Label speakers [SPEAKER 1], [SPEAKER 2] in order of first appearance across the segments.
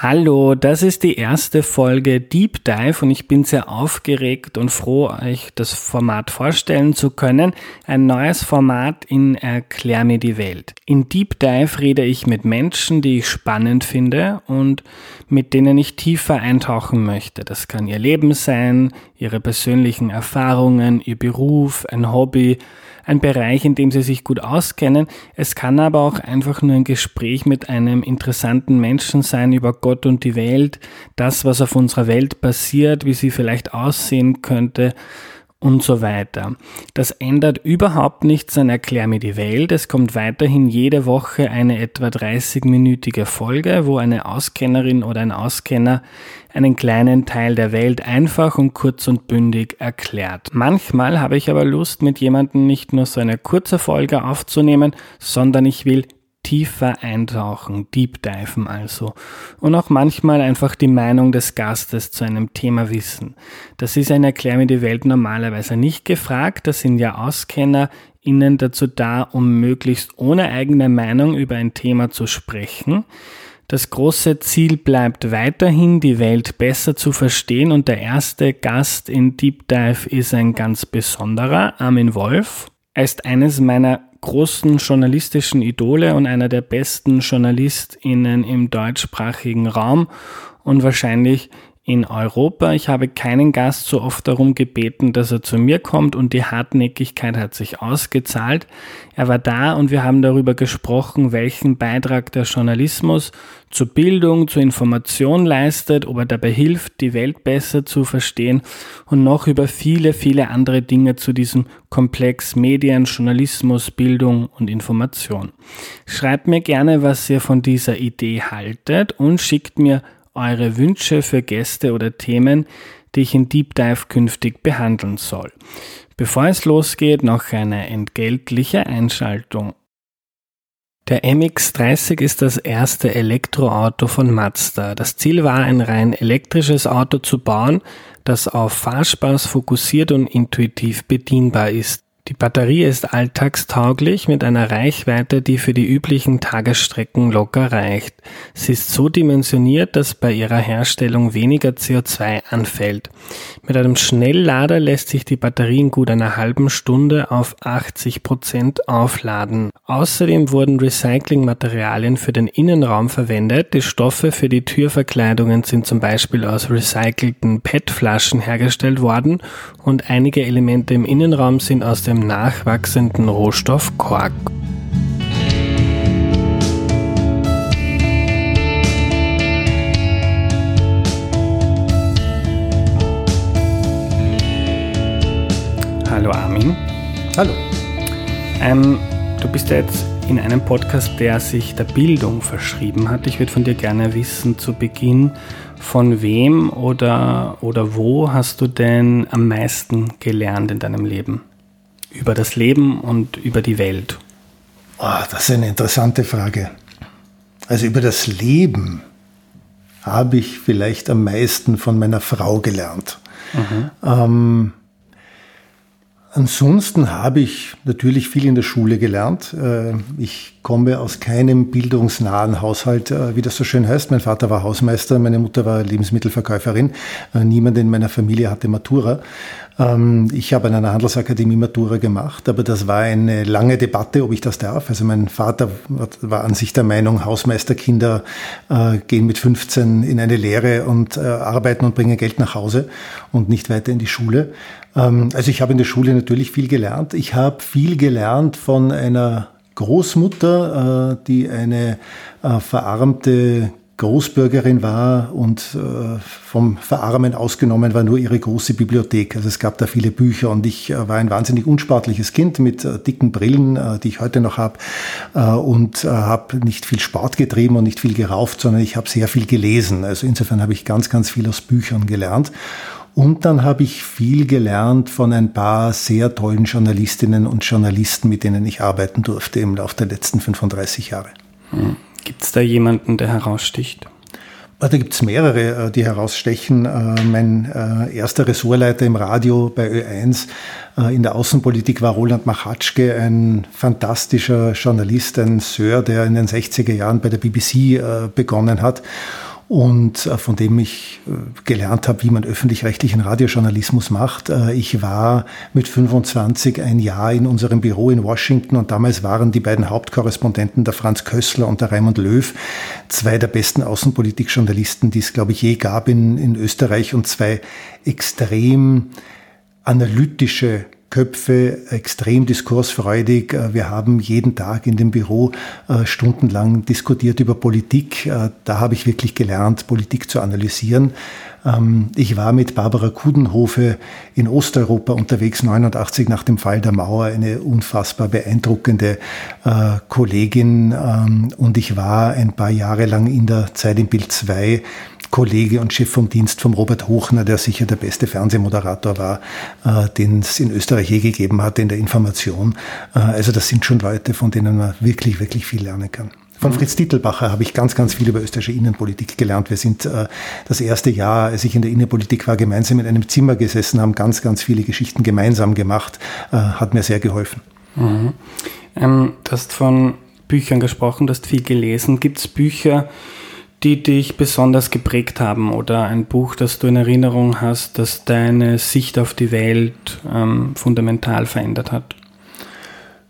[SPEAKER 1] Hallo, das ist die erste Folge Deep Dive und ich bin sehr aufgeregt und froh, euch das Format vorstellen zu können. Ein neues Format in Erklär mir die Welt. In Deep Dive rede ich mit Menschen, die ich spannend finde und mit denen ich tiefer eintauchen möchte. Das kann ihr Leben sein, ihre persönlichen Erfahrungen, ihr Beruf, ein Hobby, ein Bereich, in dem sie sich gut auskennen. Es kann aber auch einfach nur ein Gespräch mit einem interessanten Menschen sein über Gott und die Welt, das, was auf unserer Welt passiert, wie sie vielleicht aussehen könnte und so weiter. Das ändert überhaupt nichts an Erklär mir die Welt. Es kommt weiterhin jede Woche eine etwa 30-minütige Folge, wo eine Auskennerin oder ein Auskenner einen kleinen Teil der Welt einfach und kurz und bündig erklärt. Manchmal habe ich aber Lust, mit jemandem nicht nur so eine kurze Folge aufzunehmen, sondern ich will tiefer eintauchen, deep diven also. Und auch manchmal einfach die Meinung des Gastes zu einem Thema wissen. Das ist ein Erklär die Welt normalerweise nicht gefragt, das sind ja Auskenner innen dazu da, um möglichst ohne eigene Meinung über ein Thema zu sprechen. Das große Ziel bleibt weiterhin, die Welt besser zu verstehen und der erste Gast in Deep Dive ist ein ganz besonderer, Armin Wolf. Er ist eines meiner großen journalistischen Idole und einer der besten JournalistInnen im deutschsprachigen Raum und wahrscheinlich in Europa. Ich habe keinen Gast so oft darum gebeten, dass er zu mir kommt und die Hartnäckigkeit hat sich ausgezahlt. Er war da und wir haben darüber gesprochen, welchen Beitrag der Journalismus zur Bildung, zur Information leistet, ob er dabei hilft, die Welt besser zu verstehen und noch über viele, viele andere Dinge zu diesem Komplex Medien, Journalismus, Bildung und Information. Schreibt mir gerne, was ihr von dieser Idee haltet und schickt mir eure Wünsche für Gäste oder Themen, die ich in Deep Dive künftig behandeln soll. Bevor es losgeht, noch eine entgeltliche Einschaltung. Der MX30 ist das erste Elektroauto von Mazda. Das Ziel war, ein rein elektrisches Auto zu bauen, das auf Fahrspaß fokussiert und intuitiv bedienbar ist. Die Batterie ist alltagstauglich mit einer Reichweite, die für die üblichen Tagesstrecken locker reicht. Sie ist so dimensioniert, dass bei ihrer Herstellung weniger CO2 anfällt. Mit einem Schnelllader lässt sich die Batterie in gut einer halben Stunde auf 80 Prozent aufladen. Außerdem wurden Recyclingmaterialien für den Innenraum verwendet. Die Stoffe für die Türverkleidungen sind zum Beispiel aus recycelten PET-Flaschen hergestellt worden und einige Elemente im Innenraum sind aus dem nachwachsenden Rohstoff Kork. Hallo Armin.
[SPEAKER 2] Hallo.
[SPEAKER 1] Ähm, du bist ja jetzt in einem Podcast, der sich der Bildung verschrieben hat. Ich würde von dir gerne wissen zu Beginn, von wem oder, oder wo hast du denn am meisten gelernt in deinem Leben? Über das Leben und über die Welt?
[SPEAKER 2] Oh, das ist eine interessante Frage. Also über das Leben habe ich vielleicht am meisten von meiner Frau gelernt. Mhm. Ähm, Ansonsten habe ich natürlich viel in der Schule gelernt. Äh, ich komme aus keinem bildungsnahen Haushalt, äh, wie das so schön heißt. Mein Vater war Hausmeister, meine Mutter war Lebensmittelverkäuferin. Äh, niemand in meiner Familie hatte Matura. Ähm, ich habe an einer Handelsakademie Matura gemacht, aber das war eine lange Debatte, ob ich das darf. Also mein Vater war an sich der Meinung, Hausmeisterkinder gehen mit 15 in eine Lehre und arbeiten und bringen Geld nach Hause und nicht weiter in die Schule. Ähm, also ich habe in der Schule natürlich viel gelernt. Ich habe viel gelernt von einer Großmutter, äh, die eine äh, verarmte Großbürgerin war und äh, vom Verarmen ausgenommen war nur ihre große Bibliothek. Also es gab da viele Bücher und ich war ein wahnsinnig unsportliches Kind mit dicken Brillen, die ich heute noch habe und habe nicht viel Sport getrieben und nicht viel gerauft, sondern ich habe sehr viel gelesen. Also insofern habe ich ganz, ganz viel aus Büchern gelernt. Und dann habe ich viel gelernt von ein paar sehr tollen Journalistinnen und Journalisten, mit denen ich arbeiten durfte im Laufe der letzten 35 Jahre.
[SPEAKER 1] Hm. Gibt es da jemanden, der heraussticht?
[SPEAKER 2] Da gibt es mehrere, äh, die herausstechen. Äh, mein äh, erster Ressortleiter im Radio bei Ö1 in der Außenpolitik war Roland Machatschke, ein fantastischer Journalist, ein Sir, der in den 60er Jahren bei der BBC begonnen hat und äh, von dem ich äh, gelernt habe, wie man öffentlich-rechtlichen Radiojournalismus macht. Äh, ich war mit 25 ein Jahr in unserem Büro in Washington und damals waren die beiden Hauptkorrespondenten, der Franz Kössler und der Raimund Löw, zwei der besten Außenpolitikjournalisten, die es, glaube ich, je gab in, in Österreich und zwei extrem analytische Köpfe, extrem diskursfreudig. Äh, wir haben jeden Tag in dem Büro äh, stundenlang diskutiert über Politik. Äh, da habe ich wirklich gelernt, Politik zu analysieren. Ähm, ich war mit Barbara Kudenhofe in Osteuropa unterwegs, 89 nach dem Fall der Mauer, eine unfassbar beeindruckende Kollegin. Ähm, und ich war ein paar Jahre lang in der Zeit im Bild 2 Kollege und Chef vom Dienst vom Robert Hochner, der sicher der beste Fernsehmoderator war, äh, den es in Österreich je gegeben hat in der Information. Äh, also das sind schon Leute, von denen man wirklich, wirklich viel lernen kann. Von Fritz Titelbacher habe ich ganz, ganz viel über österreichische Innenpolitik gelernt. Wir sind äh, das erste Jahr, als ich in der Innenpolitik war, gemeinsam in einem Zimmer gesessen, haben ganz, ganz viele Geschichten gemeinsam gemacht. Äh, hat mir sehr geholfen.
[SPEAKER 1] Mhm. Ähm, du hast von Büchern gesprochen, du hast viel gelesen. Gibt es Bücher, die dich besonders geprägt haben oder ein Buch, das du in Erinnerung hast, das deine Sicht auf die Welt ähm, fundamental verändert hat?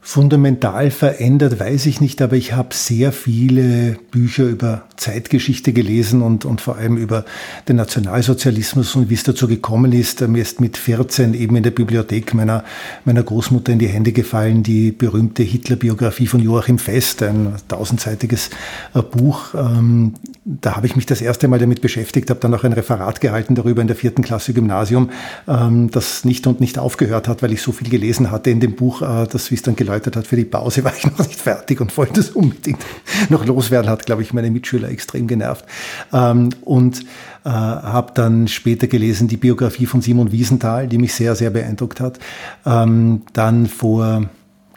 [SPEAKER 2] Fundamental verändert, weiß ich nicht, aber ich habe sehr viele Bücher über Zeitgeschichte gelesen und, und vor allem über den Nationalsozialismus und wie es dazu gekommen ist. Mir ist mit 14 eben in der Bibliothek meiner, meiner Großmutter in die Hände gefallen, die berühmte Hitler-Biografie von Joachim Fest, ein tausendseitiges äh, Buch. Ähm, da habe ich mich das erste Mal damit beschäftigt, habe dann auch ein Referat gehalten darüber in der vierten Klasse Gymnasium, ähm, das nicht und nicht aufgehört hat, weil ich so viel gelesen hatte in dem Buch, äh, dass wie es dann geläutet hat für die Pause, war ich noch nicht fertig und wollte es unbedingt noch loswerden, hat, glaube ich, meine Mitschüler extrem genervt. Ähm, und äh, habe dann später gelesen die Biografie von Simon Wiesenthal, die mich sehr, sehr beeindruckt hat. Ähm, dann vor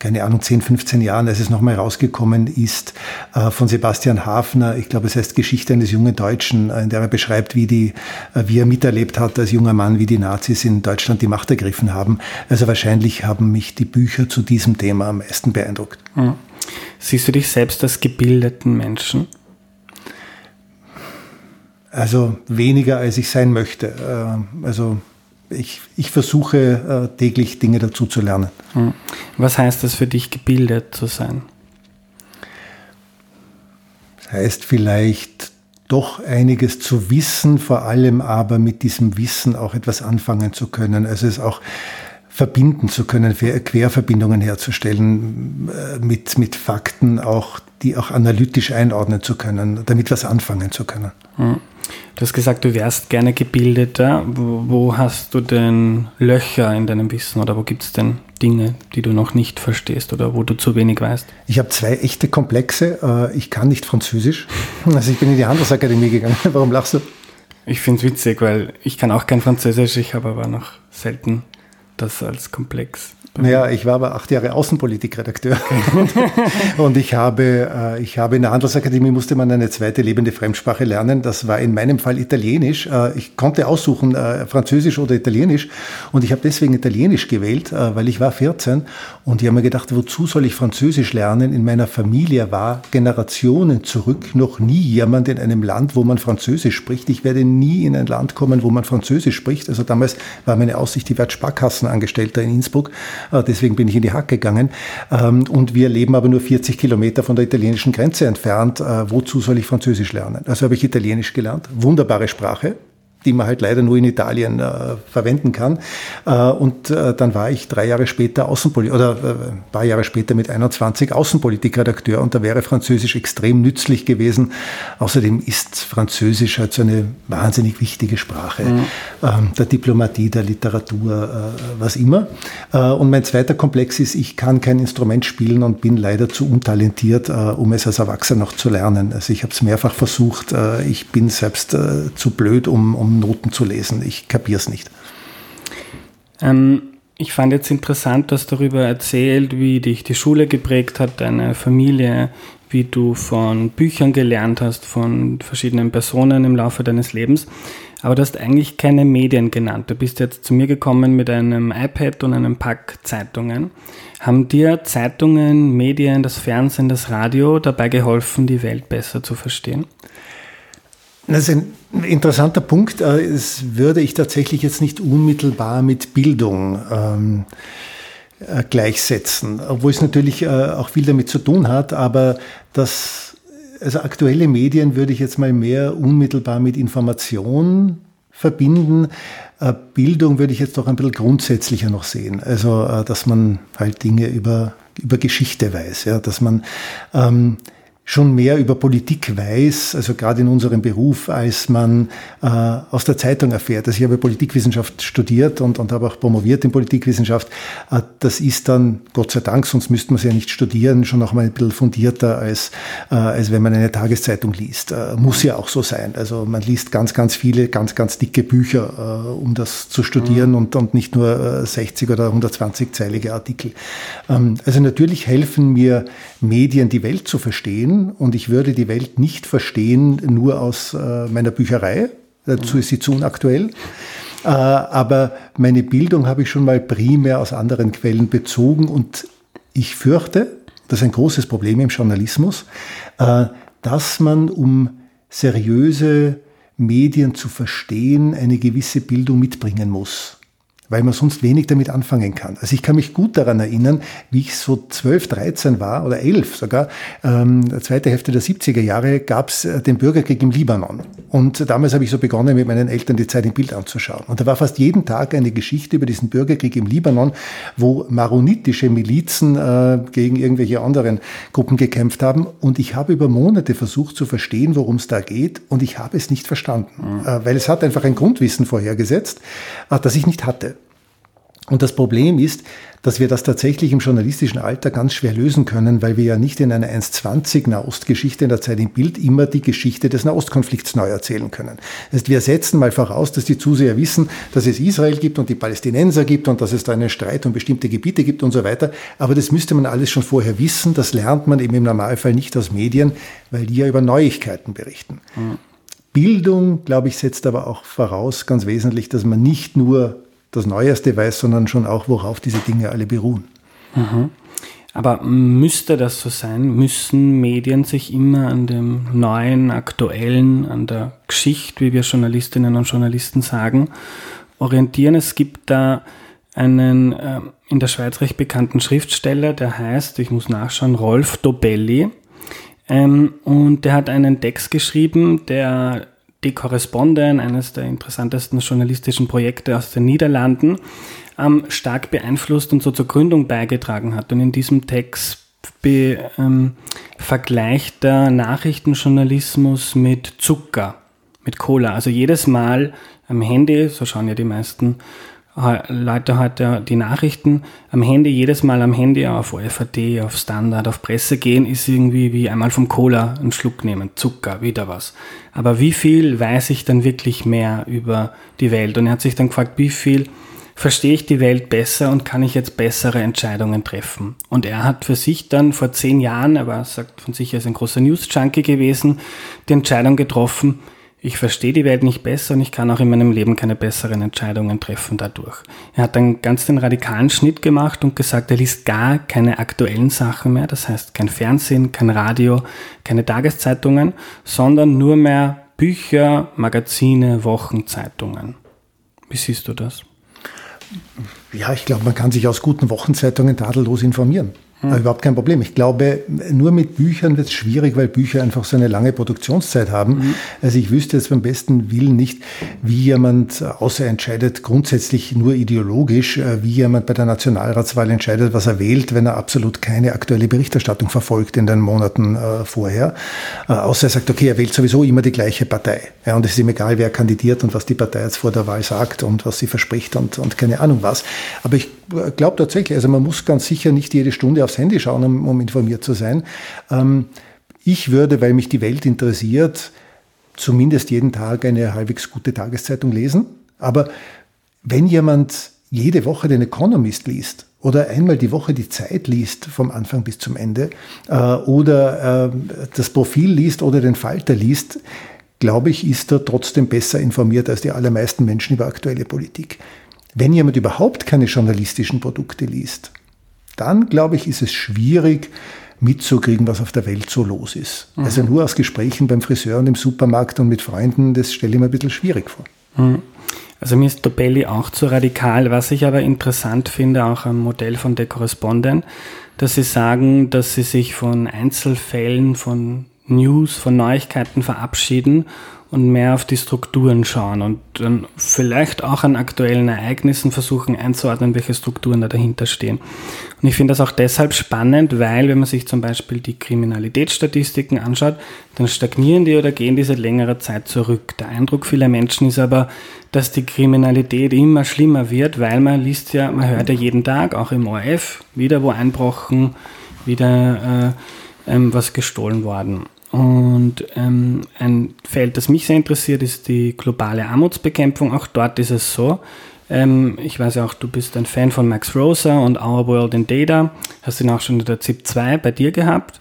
[SPEAKER 2] keine Ahnung, 10, 15 Jahren, als es nochmal rausgekommen ist, äh, von Sebastian Hafner. Ich glaube, es heißt Geschichte eines jungen Deutschen, äh, in der er beschreibt, wie, die, äh, wie er miterlebt hat als junger Mann, wie die Nazis in Deutschland die Macht ergriffen haben. Also wahrscheinlich haben mich die Bücher zu diesem Thema am meisten beeindruckt.
[SPEAKER 1] Hm. Siehst du dich selbst als gebildeten Menschen?
[SPEAKER 2] Also weniger, als ich sein möchte. Also ich, ich versuche äh, täglich Dinge dazu zu lernen. Hm.
[SPEAKER 1] Was heißt das für dich, gebildet zu sein?
[SPEAKER 2] Das heißt vielleicht doch einiges zu wissen, vor allem aber mit diesem Wissen auch etwas anfangen zu können. Also es auch verbinden zu können, Querverbindungen herzustellen, äh, mit, mit Fakten auch, die auch analytisch einordnen zu können, damit was anfangen zu können.
[SPEAKER 1] Du hast gesagt, du wärst gerne gebildeter. Wo, wo hast du denn Löcher in deinem Wissen oder wo gibt es denn Dinge, die du noch nicht verstehst oder wo du zu wenig weißt?
[SPEAKER 2] Ich habe zwei echte Komplexe. Äh, ich kann nicht Französisch. Also ich bin in die Handelsakademie gegangen. Warum lachst du?
[SPEAKER 1] Ich finde es witzig, weil ich kann auch kein Französisch, ich habe aber noch selten das als Komplex
[SPEAKER 2] naja, ich war aber acht Jahre Außenpolitikredakteur und ich habe, äh, ich habe in der Handelsakademie musste man eine zweite lebende Fremdsprache lernen. Das war in meinem Fall Italienisch. Äh, ich konnte aussuchen, äh, Französisch oder Italienisch und ich habe deswegen Italienisch gewählt, weil ich war 14 und ich habe mir gedacht, wozu soll ich Französisch lernen? In meiner Familie war Generationen zurück noch nie jemand in einem Land, wo man Französisch spricht. Ich werde nie in ein Land kommen, wo man Französisch spricht. Also damals war meine Aussicht, ich werde Sparkassenangestellter in Innsbruck. Äh, deswegen bin ich in die Hack gegangen. Ähm, und wir leben aber nur 40 Kilometer von der italienischen Grenze entfernt. Äh, wozu soll ich Französisch lernen? Also habe ich Italienisch gelernt. Wunderbare Sprache die man halt leider nur in Italien äh, verwenden kann. Äh, und äh, dann war ich drei Jahre später Außenpolitik oder äh, ein paar Jahre später mit 21 Außenpolitikredakteur und da wäre Französisch extrem nützlich gewesen. Außerdem ist Französisch halt so eine wahnsinnig wichtige Sprache mhm. ähm, der Diplomatie, der Literatur, äh, was immer. Äh, und mein zweiter Komplex ist, ich kann kein Instrument spielen und bin leider zu untalentiert, um es als Erwachsener noch zu lernen. Also ich habe es mehrfach versucht. ich bin selbst zu blöd, um, um Noten zu lesen. Ich kapiere es nicht.
[SPEAKER 1] Ähm, ich fand jetzt interessant, dass darüber erzählt, wie dich die Schule geprägt hat, deine Familie, wie du von Büchern gelernt hast, von verschiedenen Personen im Laufe deines Lebens. Aber du hast eigentlich keine Medien genannt. Du bist jetzt zu mir gekommen mit einem iPad und einem Pack Zeitungen. Haben dir Zeitungen, Medien, das Fernsehen, das Radio dabei geholfen, die Welt besser zu verstehen?
[SPEAKER 2] Das ist ein interessanter Punkt. Äh, würde ich tatsächlich jetzt nicht unmittelbar mit Bildung ähm, äh, gleichsetzen, obwohl es natürlich äh, auch viel damit zu tun hat, aber das, also aktuelle Medien würde ich jetzt mal mehr unmittelbar mit Information verbinden. Bildung würde ich jetzt doch ein bisschen grundsätzlicher noch sehen. Also, dass man halt Dinge über, über Geschichte weiß, ja, dass man ähm, schon mehr über Politik weiß, also gerade in unserem Beruf, als man äh, aus der Zeitung erfährt. Also ich habe Politikwissenschaft studiert und, und habe auch promoviert in Politikwissenschaft. Äh, das ist dann, Gott sei Dank, sonst müsste man es ja nicht studieren, schon noch mal ein bisschen fundierter, als, äh, als wenn man eine Tageszeitung liest. Äh, muss ja auch so sein. Also man liest ganz, ganz viele, ganz, ganz dicke Bücher, äh, um das zu studieren mhm. und, und nicht nur 60 äh, oder 120-zeilige Artikel. Ähm, also natürlich helfen mir Medien, die Welt zu verstehen und ich würde die Welt nicht verstehen nur aus äh, meiner Bücherei. Dazu ist sie zu unaktuell. Äh, aber meine Bildung habe ich schon mal primär aus anderen Quellen bezogen und ich fürchte, das ist ein großes Problem im Journalismus, äh, dass man, um seriöse Medien zu verstehen, eine gewisse Bildung mitbringen muss weil man sonst wenig damit anfangen kann. Also ich kann mich gut daran erinnern, wie ich so 12, 13 war oder 11 sogar, ähm, zweite Hälfte der 70er Jahre gab es äh, den Bürgerkrieg im Libanon. Und damals habe ich so begonnen, mit meinen Eltern die Zeit im Bild anzuschauen. Und da war fast jeden Tag eine Geschichte über diesen Bürgerkrieg im Libanon, wo maronitische Milizen äh, gegen irgendwelche anderen Gruppen gekämpft haben. Und ich habe über Monate versucht zu verstehen, worum es da geht. Und ich habe es nicht verstanden, mhm. äh, weil es hat einfach ein Grundwissen vorhergesetzt, äh, das ich nicht hatte. Und das Problem ist, dass wir das tatsächlich im journalistischen Alter ganz schwer lösen können, weil wir ja nicht in einer 1,20 Nahostgeschichte in der Zeit im Bild immer die Geschichte des Nahostkonflikts neu erzählen können. Das heißt, wir setzen mal voraus, dass die Zuseher wissen, dass es Israel gibt und die Palästinenser gibt und dass es da einen Streit um bestimmte Gebiete gibt und so weiter. Aber das müsste man alles schon vorher wissen. Das lernt man eben im Normalfall nicht aus Medien, weil die ja über Neuigkeiten berichten. Mhm. Bildung, glaube ich, setzt aber auch voraus ganz wesentlich, dass man nicht nur das Neueste weiß, sondern schon auch, worauf diese Dinge alle beruhen.
[SPEAKER 1] Mhm. Aber müsste das so sein? Müssen Medien sich immer an dem Neuen, Aktuellen, an der Geschichte, wie wir Journalistinnen und Journalisten sagen, orientieren? Es gibt da einen äh, in der Schweiz recht bekannten Schriftsteller, der heißt, ich muss nachschauen, Rolf Dobelli. Ähm, und der hat einen Text geschrieben, der die Korresponden, eines der interessantesten journalistischen Projekte aus den Niederlanden, ähm, stark beeinflusst und so zur Gründung beigetragen hat. Und in diesem Text be, ähm, vergleicht der Nachrichtenjournalismus mit Zucker, mit Cola. Also jedes Mal am Handy, so schauen ja die meisten Leute heute die Nachrichten am Handy, jedes Mal am Handy auf OFAT, auf Standard, auf Presse gehen, ist irgendwie wie einmal vom Cola einen Schluck nehmen, Zucker, wieder was. Aber wie viel weiß ich dann wirklich mehr über die Welt? Und er hat sich dann gefragt, wie viel verstehe ich die Welt besser und kann ich jetzt bessere Entscheidungen treffen? Und er hat für sich dann vor zehn Jahren, er war, sagt von sich, er ist ein großer News-Junkie gewesen, die Entscheidung getroffen, ich verstehe die Welt nicht besser und ich kann auch in meinem Leben keine besseren Entscheidungen treffen dadurch. Er hat dann ganz den radikalen Schnitt gemacht und gesagt, er liest gar keine aktuellen Sachen mehr, das heißt kein Fernsehen, kein Radio, keine Tageszeitungen, sondern nur mehr Bücher, Magazine, Wochenzeitungen. Wie siehst du das?
[SPEAKER 2] Ja, ich glaube, man kann sich aus guten Wochenzeitungen tadellos informieren. Hm. Überhaupt kein Problem. Ich glaube, nur mit Büchern wird es schwierig, weil Bücher einfach so eine lange Produktionszeit haben. Mhm. Also ich wüsste jetzt beim besten Willen nicht, wie jemand, außer er entscheidet grundsätzlich nur ideologisch, äh, wie jemand bei der Nationalratswahl entscheidet, was er wählt, wenn er absolut keine aktuelle Berichterstattung verfolgt in den Monaten äh, vorher. Äh, außer er sagt, okay, er wählt sowieso immer die gleiche Partei. Ja, und es ist ihm egal, wer kandidiert und was die Partei jetzt vor der Wahl sagt und was sie verspricht und, und keine Ahnung was. Aber ich glaube tatsächlich, also man muss ganz sicher nicht jede Stunde aufs Handy schauen, um, um informiert zu sein. Ähm, ich würde, weil mich die Welt interessiert, zumindest jeden Tag eine halbwegs gute Tageszeitung lesen. Aber wenn jemand jede Woche den Economist liest oder einmal die Woche die Zeit liest, vom Anfang bis zum Ende, äh, oder äh, das Profil liest oder den Falter liest, glaube ich, ist er trotzdem besser informiert als die allermeisten Menschen über aktuelle Politik. Wenn jemand überhaupt keine journalistischen Produkte liest, dann glaube ich, ist es schwierig, mitzukriegen, was auf der Welt so los ist. Mhm. Also nur aus Gesprächen beim Friseur und im Supermarkt und mit Freunden, das stelle ich mir ein bisschen schwierig vor.
[SPEAKER 1] Mhm. Also mir ist Dobelli auch zu radikal. Was ich aber interessant finde, auch am Modell von The Correspondent, dass sie sagen, dass sie sich von Einzelfällen, von News, von Neuigkeiten verabschieden und mehr auf die Strukturen schauen und dann vielleicht auch an aktuellen Ereignissen versuchen einzuordnen, welche Strukturen da dahinter stehen. Und ich finde das auch deshalb spannend, weil wenn man sich zum Beispiel die Kriminalitätsstatistiken anschaut, dann stagnieren die oder gehen die seit längerer Zeit zurück. Der Eindruck vieler Menschen ist aber, dass die Kriminalität immer schlimmer wird, weil man liest ja, man hört ja jeden Tag, auch im ORF, wieder wo einbrochen, wieder äh, ähm, was gestohlen worden. Und ähm, ein Feld, das mich sehr interessiert, ist die globale Armutsbekämpfung. Auch dort ist es so. Ähm, ich weiß ja auch, du bist ein Fan von Max Rosa und Our World in Data. Hast ihn auch schon in der ZIP 2 bei dir gehabt.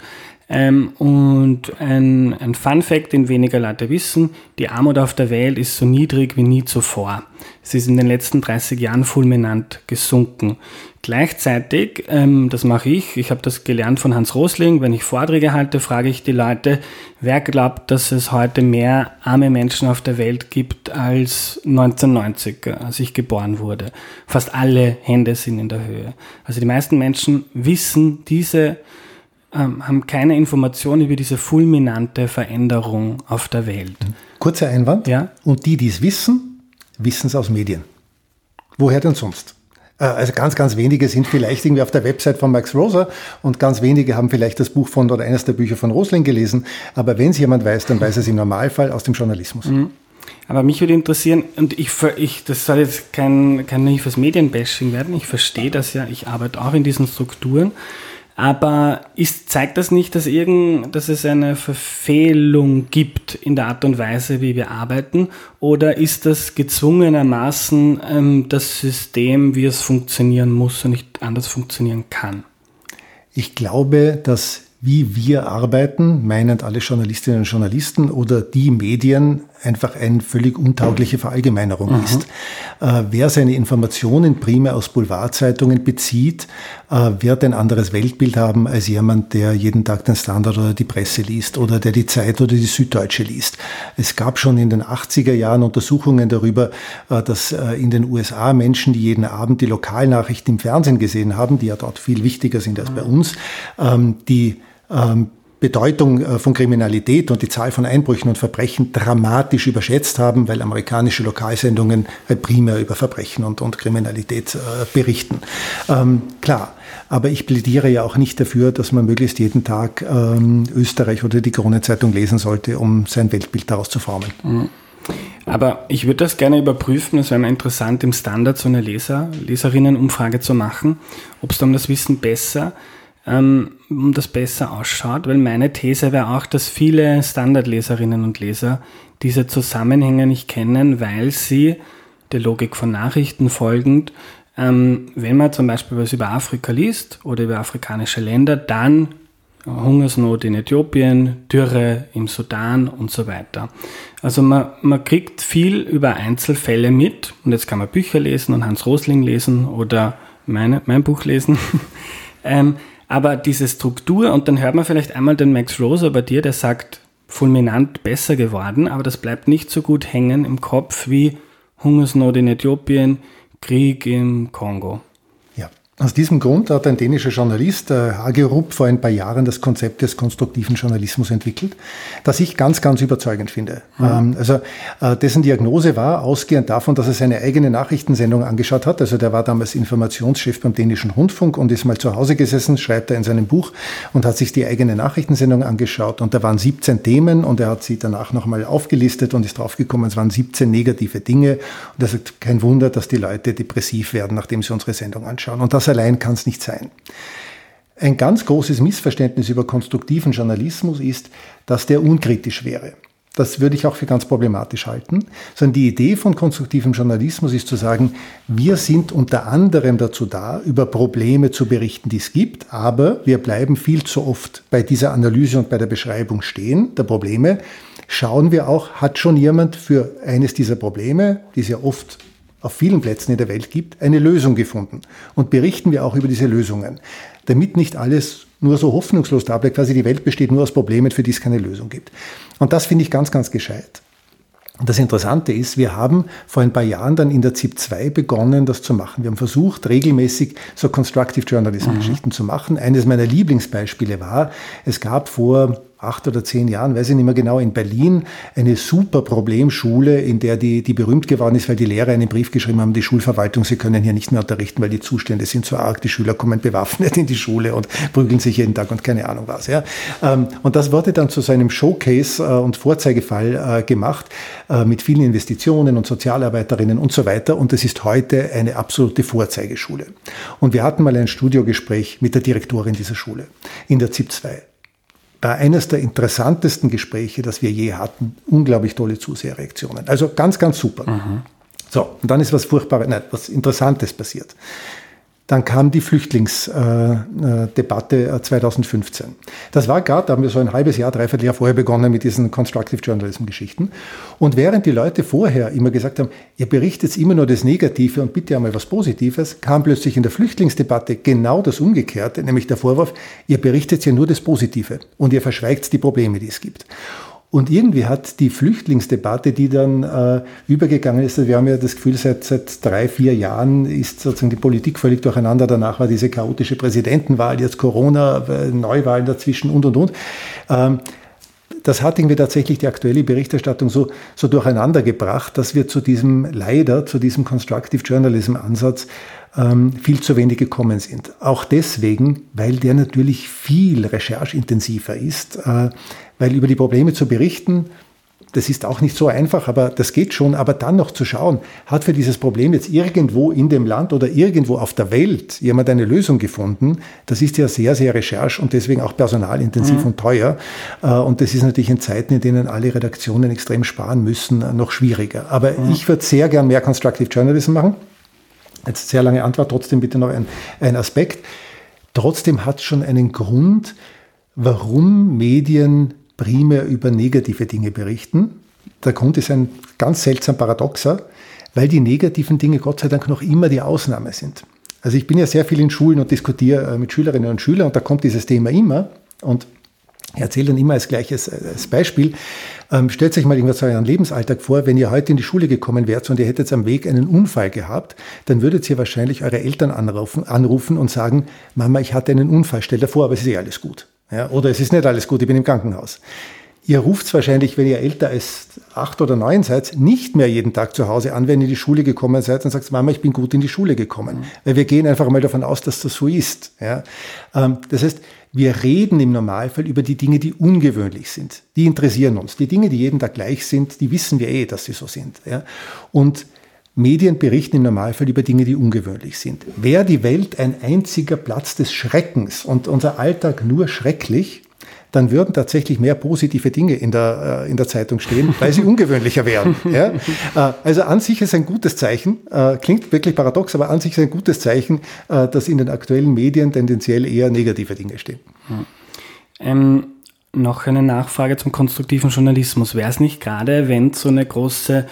[SPEAKER 1] Ähm, und ein, ein Fun Fact, den weniger Leute wissen, die Armut auf der Welt ist so niedrig wie nie zuvor. Sie ist in den letzten 30 Jahren fulminant gesunken. Gleichzeitig, ähm, das mache ich, ich habe das gelernt von Hans Rosling, wenn ich Vorträge halte, frage ich die Leute, wer glaubt, dass es heute mehr arme Menschen auf der Welt gibt als 1990, als ich geboren wurde. Fast alle Hände sind in der Höhe. Also die meisten Menschen wissen diese ähm, haben keine Informationen über diese fulminante Veränderung auf der Welt.
[SPEAKER 2] Kurzer Einwand. Ja? Und die, die es wissen, wissen es aus Medien. Woher denn sonst? Äh, also ganz, ganz wenige sind vielleicht irgendwie auf der Website von Max Rosa und ganz wenige haben vielleicht das Buch von oder eines der Bücher von Rosling gelesen. Aber wenn es jemand weiß, dann weiß es im Normalfall aus dem Journalismus. Mhm.
[SPEAKER 1] Aber mich würde interessieren, und ich, ich das soll jetzt kein, kein naives Medienbashing werden, ich verstehe das ja, ich arbeite auch in diesen Strukturen. Aber ist, zeigt das nicht, dass, irgend, dass es eine Verfehlung gibt in der Art und Weise, wie wir arbeiten? Oder ist das gezwungenermaßen ähm, das System, wie es funktionieren muss und nicht anders funktionieren kann?
[SPEAKER 2] Ich glaube, dass wie wir arbeiten, meinend alle Journalistinnen und Journalisten oder die Medien, einfach eine völlig untaugliche Verallgemeinerung mhm. ist. Äh, wer seine Informationen primär aus Boulevardzeitungen bezieht, äh, wird ein anderes Weltbild haben als jemand, der jeden Tag den Standard oder die Presse liest oder der die Zeit oder die Süddeutsche liest. Es gab schon in den 80er Jahren Untersuchungen darüber, äh, dass äh, in den USA Menschen, die jeden Abend die Lokalnachrichten im Fernsehen gesehen haben, die ja dort viel wichtiger sind als bei uns, ähm, die ähm, Bedeutung äh, von Kriminalität und die Zahl von Einbrüchen und Verbrechen dramatisch überschätzt haben, weil amerikanische Lokalsendungen halt primär über Verbrechen und, und Kriminalität äh, berichten. Ähm, klar, aber ich plädiere ja auch nicht dafür, dass man möglichst jeden Tag ähm, Österreich oder die Krone-Zeitung lesen sollte, um sein Weltbild daraus zu formen. Mhm.
[SPEAKER 1] Aber ich würde das gerne überprüfen. Es wäre mal interessant, im Standard so eine Leser, Leserinnenumfrage zu machen, ob es dann das Wissen besser ähm, um das besser ausschaut, weil meine These wäre auch, dass viele Standardleserinnen und Leser diese Zusammenhänge nicht kennen, weil sie der Logik von Nachrichten folgend, ähm, wenn man zum Beispiel was über Afrika liest oder über afrikanische Länder, dann Hungersnot in Äthiopien, Dürre im Sudan und so weiter. Also man, man kriegt viel über Einzelfälle mit und jetzt kann man Bücher lesen und Hans Rosling lesen oder meine, mein Buch lesen. ähm, aber diese Struktur, und dann hört man vielleicht einmal den Max Rosa bei dir, der sagt, fulminant besser geworden, aber das bleibt nicht so gut hängen im Kopf wie Hungersnot in Äthiopien, Krieg im Kongo.
[SPEAKER 2] Aus diesem Grund hat ein dänischer Journalist, äh, Hagerup, vor ein paar Jahren das Konzept des konstruktiven Journalismus entwickelt, das ich ganz, ganz überzeugend finde. Mhm. Ähm, also äh, dessen Diagnose war, ausgehend davon, dass er seine eigene Nachrichtensendung angeschaut hat. Also der war damals Informationschef beim dänischen Rundfunk und ist mal zu Hause gesessen, schreibt er in seinem Buch und hat sich die eigene Nachrichtensendung angeschaut. Und da waren 17 Themen und er hat sie danach nochmal aufgelistet und ist draufgekommen, es waren 17 negative Dinge. Und er sagt, kein Wunder, dass die Leute depressiv werden, nachdem sie unsere Sendung anschauen. Und das allein kann es nicht sein. Ein ganz großes Missverständnis über konstruktiven Journalismus ist, dass der unkritisch wäre. Das würde ich auch für ganz problematisch halten, sondern die Idee von konstruktivem Journalismus ist zu sagen, wir sind unter anderem dazu da, über Probleme zu berichten, die es gibt, aber wir bleiben viel zu oft bei dieser Analyse und bei der Beschreibung stehen, der Probleme. Schauen wir auch, hat schon jemand für eines dieser Probleme, die ja oft auf vielen Plätzen in der Welt gibt, eine Lösung gefunden. Und berichten wir auch über diese Lösungen, damit nicht alles nur so hoffnungslos da bleibt, quasi die Welt besteht nur aus Problemen, für die es keine Lösung gibt. Und das finde ich ganz, ganz gescheit. Und das Interessante ist, wir haben vor ein paar Jahren dann in der ZIP 2 begonnen, das zu machen. Wir haben versucht, regelmäßig so Constructive Journalism Geschichten mhm. zu machen. Eines meiner Lieblingsbeispiele war, es gab vor acht oder zehn Jahren, weiß ich nicht mehr genau, in Berlin eine super Problemschule, in der die, die berühmt geworden ist, weil die Lehrer einen Brief geschrieben haben, die Schulverwaltung, sie können hier nicht mehr unterrichten, weil die Zustände sind so arg, die Schüler kommen bewaffnet in die Schule und prügeln sich jeden Tag und keine Ahnung was. Ja. Ähm, und das wurde dann zu so einem Showcase äh, und Vorzeigefall äh, gemacht äh, mit vielen Investitionen und Sozialarbeiterinnen und so weiter. Und es ist heute eine absolute Vorzeigeschule. Und wir hatten mal ein Studiogespräch mit der Direktorin dieser Schule in der ZIP 2 war eines der interessantesten Gespräche, das wir je hatten. Unglaublich tolle Zuseherreaktionen. Also ganz, ganz super. Mhm. So, und dann ist was Furchtbares, nein, was Interessantes passiert. Dann kam die Flüchtlingsdebatte 2015. Äh, das war gerade, da haben wir so ein halbes Jahr, dreiviertel Jahr vorher begonnen mit diesen Constructive Journalism Geschichten. Und während die Leute vorher immer gesagt haben, ihr berichtet immer nur das Negative und bitte einmal was Positives, kam plötzlich in der Flüchtlingsdebatte genau das Umgekehrte, nämlich der Vorwurf, ihr berichtet ja nur das Positive und ihr verschweigt die Probleme, die es gibt. Und irgendwie hat die Flüchtlingsdebatte, die dann äh, übergegangen ist, wir haben ja das Gefühl, seit, seit drei, vier Jahren ist sozusagen die Politik völlig durcheinander. Danach war diese chaotische Präsidentenwahl, jetzt Corona, Neuwahlen dazwischen und, und, und. Ähm, das hat irgendwie tatsächlich die aktuelle Berichterstattung so, so durcheinander gebracht, dass wir zu diesem, leider, zu diesem Constructive Journalism Ansatz ähm, viel zu wenig gekommen sind. Auch deswegen, weil der natürlich viel rechercheintensiver ist, äh, weil über die Probleme zu berichten, das ist auch nicht so einfach, aber das geht schon. Aber dann noch zu schauen, hat für dieses Problem jetzt irgendwo in dem Land oder irgendwo auf der Welt jemand eine Lösung gefunden, das ist ja sehr, sehr recherch- und deswegen auch personalintensiv mhm. und teuer. Äh, und das ist natürlich in Zeiten, in denen alle Redaktionen extrem sparen müssen, noch schwieriger. Aber mhm. ich würde sehr gern mehr Constructive Journalism machen. Jetzt sehr lange Antwort, trotzdem bitte noch ein, ein Aspekt. Trotzdem hat es schon einen Grund, warum Medien primär über negative Dinge berichten. Der Grund ist ein ganz seltsam paradoxer, weil die negativen Dinge Gott sei Dank noch immer die Ausnahme sind. Also ich bin ja sehr viel in Schulen und diskutiere äh, mit Schülerinnen und Schülern und da kommt dieses Thema immer und ich erzähle dann immer als gleiches äh, als Beispiel. Ähm, stellt euch mal irgendwas euren Lebensalltag vor, wenn ihr heute in die Schule gekommen wärt und ihr hättet am Weg einen Unfall gehabt, dann würdet ihr wahrscheinlich eure Eltern anrufen, anrufen und sagen, Mama, ich hatte einen Unfall, stell dir vor, aber es ist eh alles gut. Ja, oder es ist nicht alles gut, ich bin im Krankenhaus. Ihr ruft wahrscheinlich, wenn ihr älter als acht oder neun seid, nicht mehr jeden Tag zu Hause an, wenn ihr in die Schule gekommen seid und sagt, Mama, ich bin gut in die Schule gekommen. Mhm. Weil wir gehen einfach mal davon aus, dass das so ist. Ja? Ähm, das heißt, wir reden im Normalfall über die Dinge, die ungewöhnlich sind. Die interessieren uns. Die Dinge, die jeden Tag gleich sind, die wissen wir eh, dass sie so sind. Ja? Und Medien berichten im Normalfall über Dinge, die ungewöhnlich sind. Wäre die Welt ein einziger Platz des Schreckens und unser Alltag nur schrecklich, dann würden tatsächlich mehr positive Dinge in der, äh, in der Zeitung stehen, weil sie ungewöhnlicher wären. Ja? Äh, also an sich ist ein gutes Zeichen, äh, klingt wirklich paradox, aber an sich ist ein gutes Zeichen, dass in den aktuellen Medien tendenziell eher negative Dinge stehen.
[SPEAKER 1] Ähm, noch eine Nachfrage zum konstruktiven Journalismus. Wäre es nicht gerade, wenn so eine große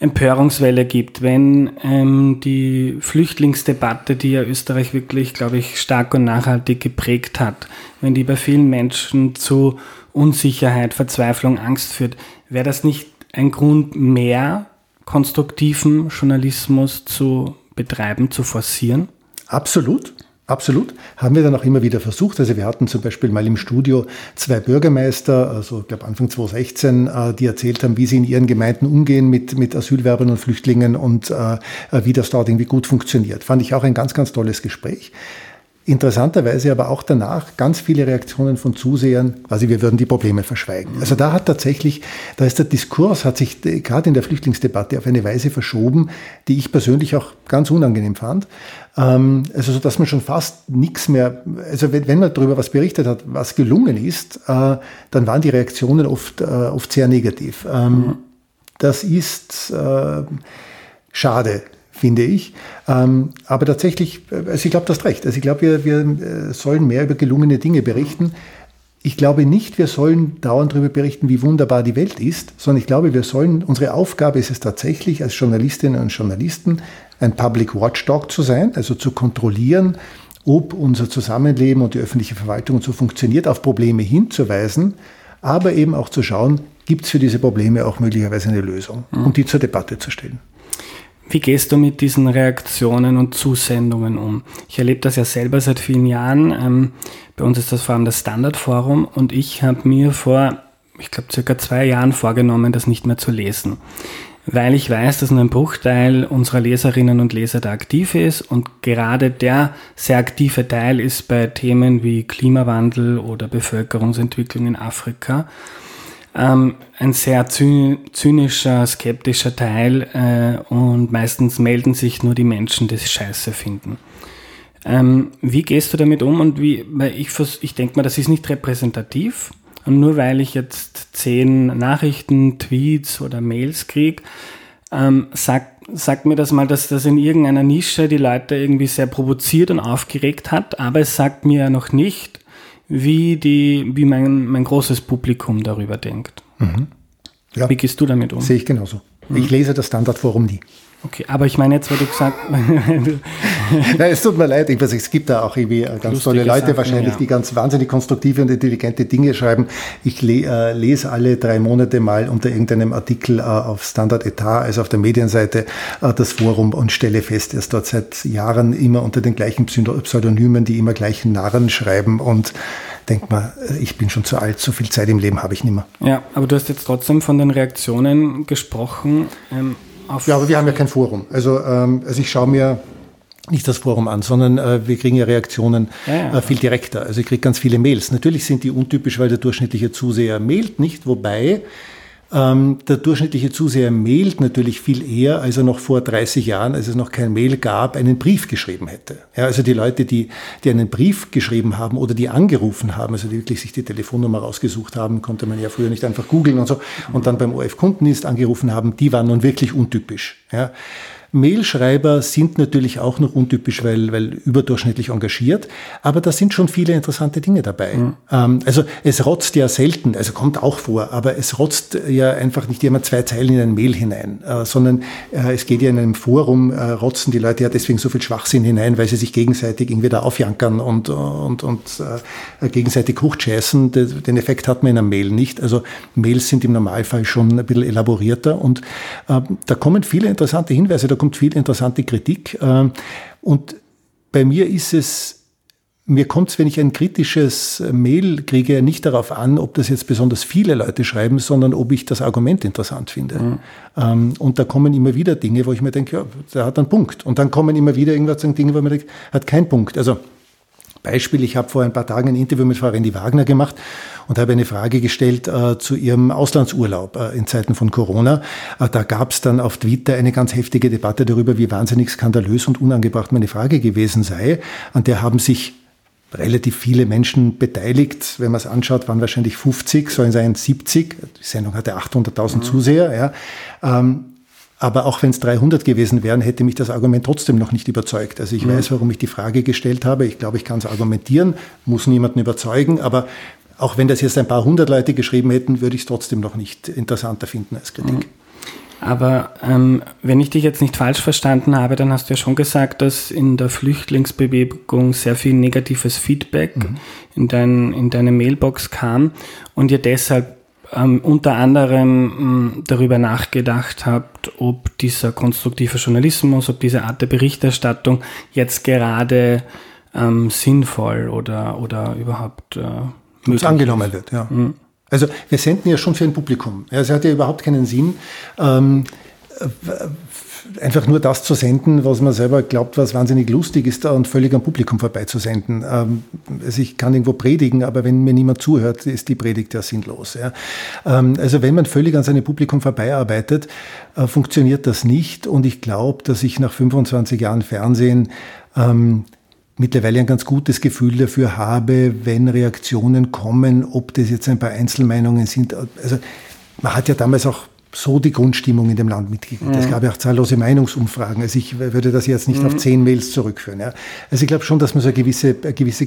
[SPEAKER 1] Empörungswelle gibt, wenn ähm, die Flüchtlingsdebatte, die ja Österreich wirklich, glaube ich, stark und nachhaltig geprägt hat, wenn die bei vielen Menschen zu Unsicherheit, Verzweiflung, Angst führt, wäre das nicht ein Grund, mehr konstruktiven Journalismus zu betreiben, zu forcieren?
[SPEAKER 2] Absolut. Absolut. Haben wir dann auch immer wieder versucht. Also wir hatten zum Beispiel mal im Studio zwei Bürgermeister, also ich glaube Anfang 2016, äh, die erzählt haben, wie sie in ihren Gemeinden umgehen mit, mit Asylwerbern und Flüchtlingen und äh, wie das dort irgendwie gut funktioniert. Fand ich auch ein ganz, ganz tolles Gespräch. Interessanterweise aber auch danach ganz viele Reaktionen von Zusehern, quasi wir würden die Probleme verschweigen. Also da hat tatsächlich, da ist der Diskurs, hat sich gerade in der Flüchtlingsdebatte auf eine Weise verschoben, die ich persönlich auch ganz unangenehm fand. Ähm, also so, dass man schon fast nichts mehr, also wenn, wenn man darüber was berichtet hat, was gelungen ist, äh, dann waren die Reaktionen oft, äh, oft sehr negativ. Ähm, mhm. Das ist äh, schade finde ich. Ähm, aber tatsächlich, also ich glaube, du hast recht. Also ich glaube, wir, wir äh, sollen mehr über gelungene Dinge berichten. ich glaube nicht, wir sollen dauernd darüber berichten, wie wunderbar die Welt ist, sondern ich glaube, wir sollen, unsere Aufgabe ist es tatsächlich, als Journalistinnen und Journalisten ein Public Watchdog zu sein, also zu kontrollieren, ob unser Zusammenleben und die öffentliche Verwaltung so funktioniert, auf Probleme hinzuweisen, aber eben auch zu schauen, gibt es für diese Probleme auch möglicherweise eine Lösung mhm. und die zur Debatte zu stellen.
[SPEAKER 1] Wie gehst du mit diesen Reaktionen und Zusendungen um? Ich erlebe das ja selber seit vielen Jahren. Ähm, bei uns ist das vor allem das Standardforum und ich habe mir vor, ich glaube, circa zwei Jahren vorgenommen, das nicht mehr zu lesen. Weil ich weiß, dass nur ein Bruchteil unserer Leserinnen und Leser da aktiv ist und gerade der sehr aktive Teil ist bei Themen wie Klimawandel oder Bevölkerungsentwicklung in Afrika ähm, ein sehr zynischer, skeptischer Teil äh, und meistens melden sich nur die Menschen, die Scheiße finden. Ähm, wie gehst du damit um und wie, weil ich, ich denke mal, das ist nicht repräsentativ. Und nur weil ich jetzt zehn Nachrichten, Tweets oder Mails kriege, ähm, sagt sag mir das mal, dass das in irgendeiner Nische die Leute irgendwie sehr provoziert und aufgeregt hat, aber es sagt mir ja noch nicht, wie, die, wie mein, mein großes Publikum darüber denkt. Mhm.
[SPEAKER 2] Ja. Wie gehst du damit um? Sehe ich genauso. Mhm. Ich lese das Standardforum nie.
[SPEAKER 1] Okay, aber ich meine jetzt, weil du gesagt
[SPEAKER 2] Nein, es tut mir leid, ich weiß, es gibt da auch irgendwie ganz tolle Leute Sachen, wahrscheinlich, ja. die ganz wahnsinnig konstruktive und intelligente Dinge schreiben. Ich le äh, lese alle drei Monate mal unter irgendeinem Artikel äh, auf Standard Etat, also auf der Medienseite, äh, das Forum und stelle fest, er ist dort seit Jahren immer unter den gleichen Pseudonymen, die immer gleichen Narren schreiben und denkt man, äh, ich bin schon zu alt, so viel Zeit im Leben habe ich nicht mehr.
[SPEAKER 1] Ja, aber du hast jetzt trotzdem von den Reaktionen gesprochen.
[SPEAKER 2] Ähm, ja, aber wir haben ja kein Forum. Also, ähm, also ich schaue mir nicht das Forum an, sondern äh, wir kriegen ja Reaktionen ja, ja. Äh, viel direkter. Also ich kriege ganz viele Mails. Natürlich sind die untypisch, weil der durchschnittliche Zuseher mailt nicht, wobei ähm, der durchschnittliche Zuseher mailt natürlich viel eher, als er noch vor 30 Jahren, als es noch kein Mail gab, einen Brief geschrieben hätte. Ja, also die Leute, die, die einen Brief geschrieben haben oder die angerufen haben, also die wirklich sich die Telefonnummer rausgesucht haben, konnte man ja früher nicht einfach googeln und so, und dann beim OF-Kundendienst angerufen haben, die waren nun wirklich untypisch. Ja. Mailschreiber sind natürlich auch noch untypisch, weil, weil überdurchschnittlich engagiert, aber da sind schon viele interessante Dinge dabei. Mhm. Ähm, also es rotzt ja selten, also kommt auch vor, aber es rotzt ja einfach nicht jemand zwei Zeilen in ein Mail hinein, äh, sondern äh, es geht ja in einem Forum, äh, rotzen die Leute ja deswegen so viel Schwachsinn hinein, weil sie sich gegenseitig irgendwie da aufjankern und, und, und äh, gegenseitig hochscheißen. Den Effekt hat man in einem Mail nicht. Also Mails sind im Normalfall schon ein bisschen elaborierter und äh, da kommen viele interessante Hinweise, da kommt viel interessante Kritik. Ähm, und bei mir ist es, mir kommt es, wenn ich ein kritisches Mail kriege, nicht darauf an, ob das jetzt besonders viele Leute schreiben, sondern ob ich das Argument interessant finde. Mhm. Ähm, und da kommen immer wieder Dinge, wo ich mir denke, ja, der hat einen Punkt. Und dann kommen immer wieder irgendwas Dinge, wo man denkt, hat keinen Punkt. Also Beispiel, ich habe vor ein paar Tagen ein Interview mit Frau Randy Wagner gemacht und habe eine Frage gestellt äh, zu ihrem Auslandsurlaub äh, in Zeiten von Corona. Äh, da gab es dann auf Twitter eine ganz heftige Debatte darüber, wie wahnsinnig skandalös und unangebracht meine Frage gewesen sei. An der haben sich relativ viele Menschen beteiligt. Wenn man es anschaut, waren wahrscheinlich 50, sollen sein 70. Die Sendung hatte 800.000 mhm. Zuseher. Ja. Ähm, aber auch wenn es 300 gewesen wären, hätte mich das Argument trotzdem noch nicht überzeugt. Also ich mhm. weiß, warum ich die Frage gestellt habe. Ich glaube, ich kann es argumentieren, muss niemanden überzeugen. Aber auch wenn das jetzt ein paar hundert Leute geschrieben hätten, würde ich es trotzdem noch nicht interessanter finden als Kritik. Mhm.
[SPEAKER 1] Aber ähm, wenn ich dich jetzt nicht falsch verstanden habe, dann hast du ja schon gesagt, dass in der Flüchtlingsbewegung sehr viel negatives Feedback mhm. in, dein, in deine Mailbox kam und ihr deshalb ähm, unter anderem mh, darüber nachgedacht habt, ob dieser konstruktive Journalismus, ob diese Art der Berichterstattung jetzt gerade ähm, sinnvoll oder, oder überhaupt
[SPEAKER 2] äh, angenommen wird. Ja. Mhm. Also wir senden ja schon für ein Publikum. Es hat ja überhaupt keinen Sinn, ähm, einfach nur das zu senden, was man selber glaubt, was wahnsinnig lustig ist, und völlig am Publikum vorbeizusenden. Ähm, also ich kann irgendwo predigen, aber wenn mir niemand zuhört, ist die Predigt ja sinnlos. Ja. Ähm, also wenn man völlig an seinem Publikum vorbeiarbeitet, äh, funktioniert das nicht. Und ich glaube, dass ich nach 25 Jahren Fernsehen ähm, mittlerweile ein ganz gutes Gefühl dafür habe, wenn Reaktionen kommen, ob das jetzt ein paar Einzelmeinungen sind. Also man hat ja damals auch so die Grundstimmung in dem Land. Mhm. Es gab ja auch zahllose Meinungsumfragen. Also ich würde das jetzt nicht mhm. auf zehn Mails zurückführen. Ja. Also ich glaube schon, dass man so ein, gewisse, ein, gewisse,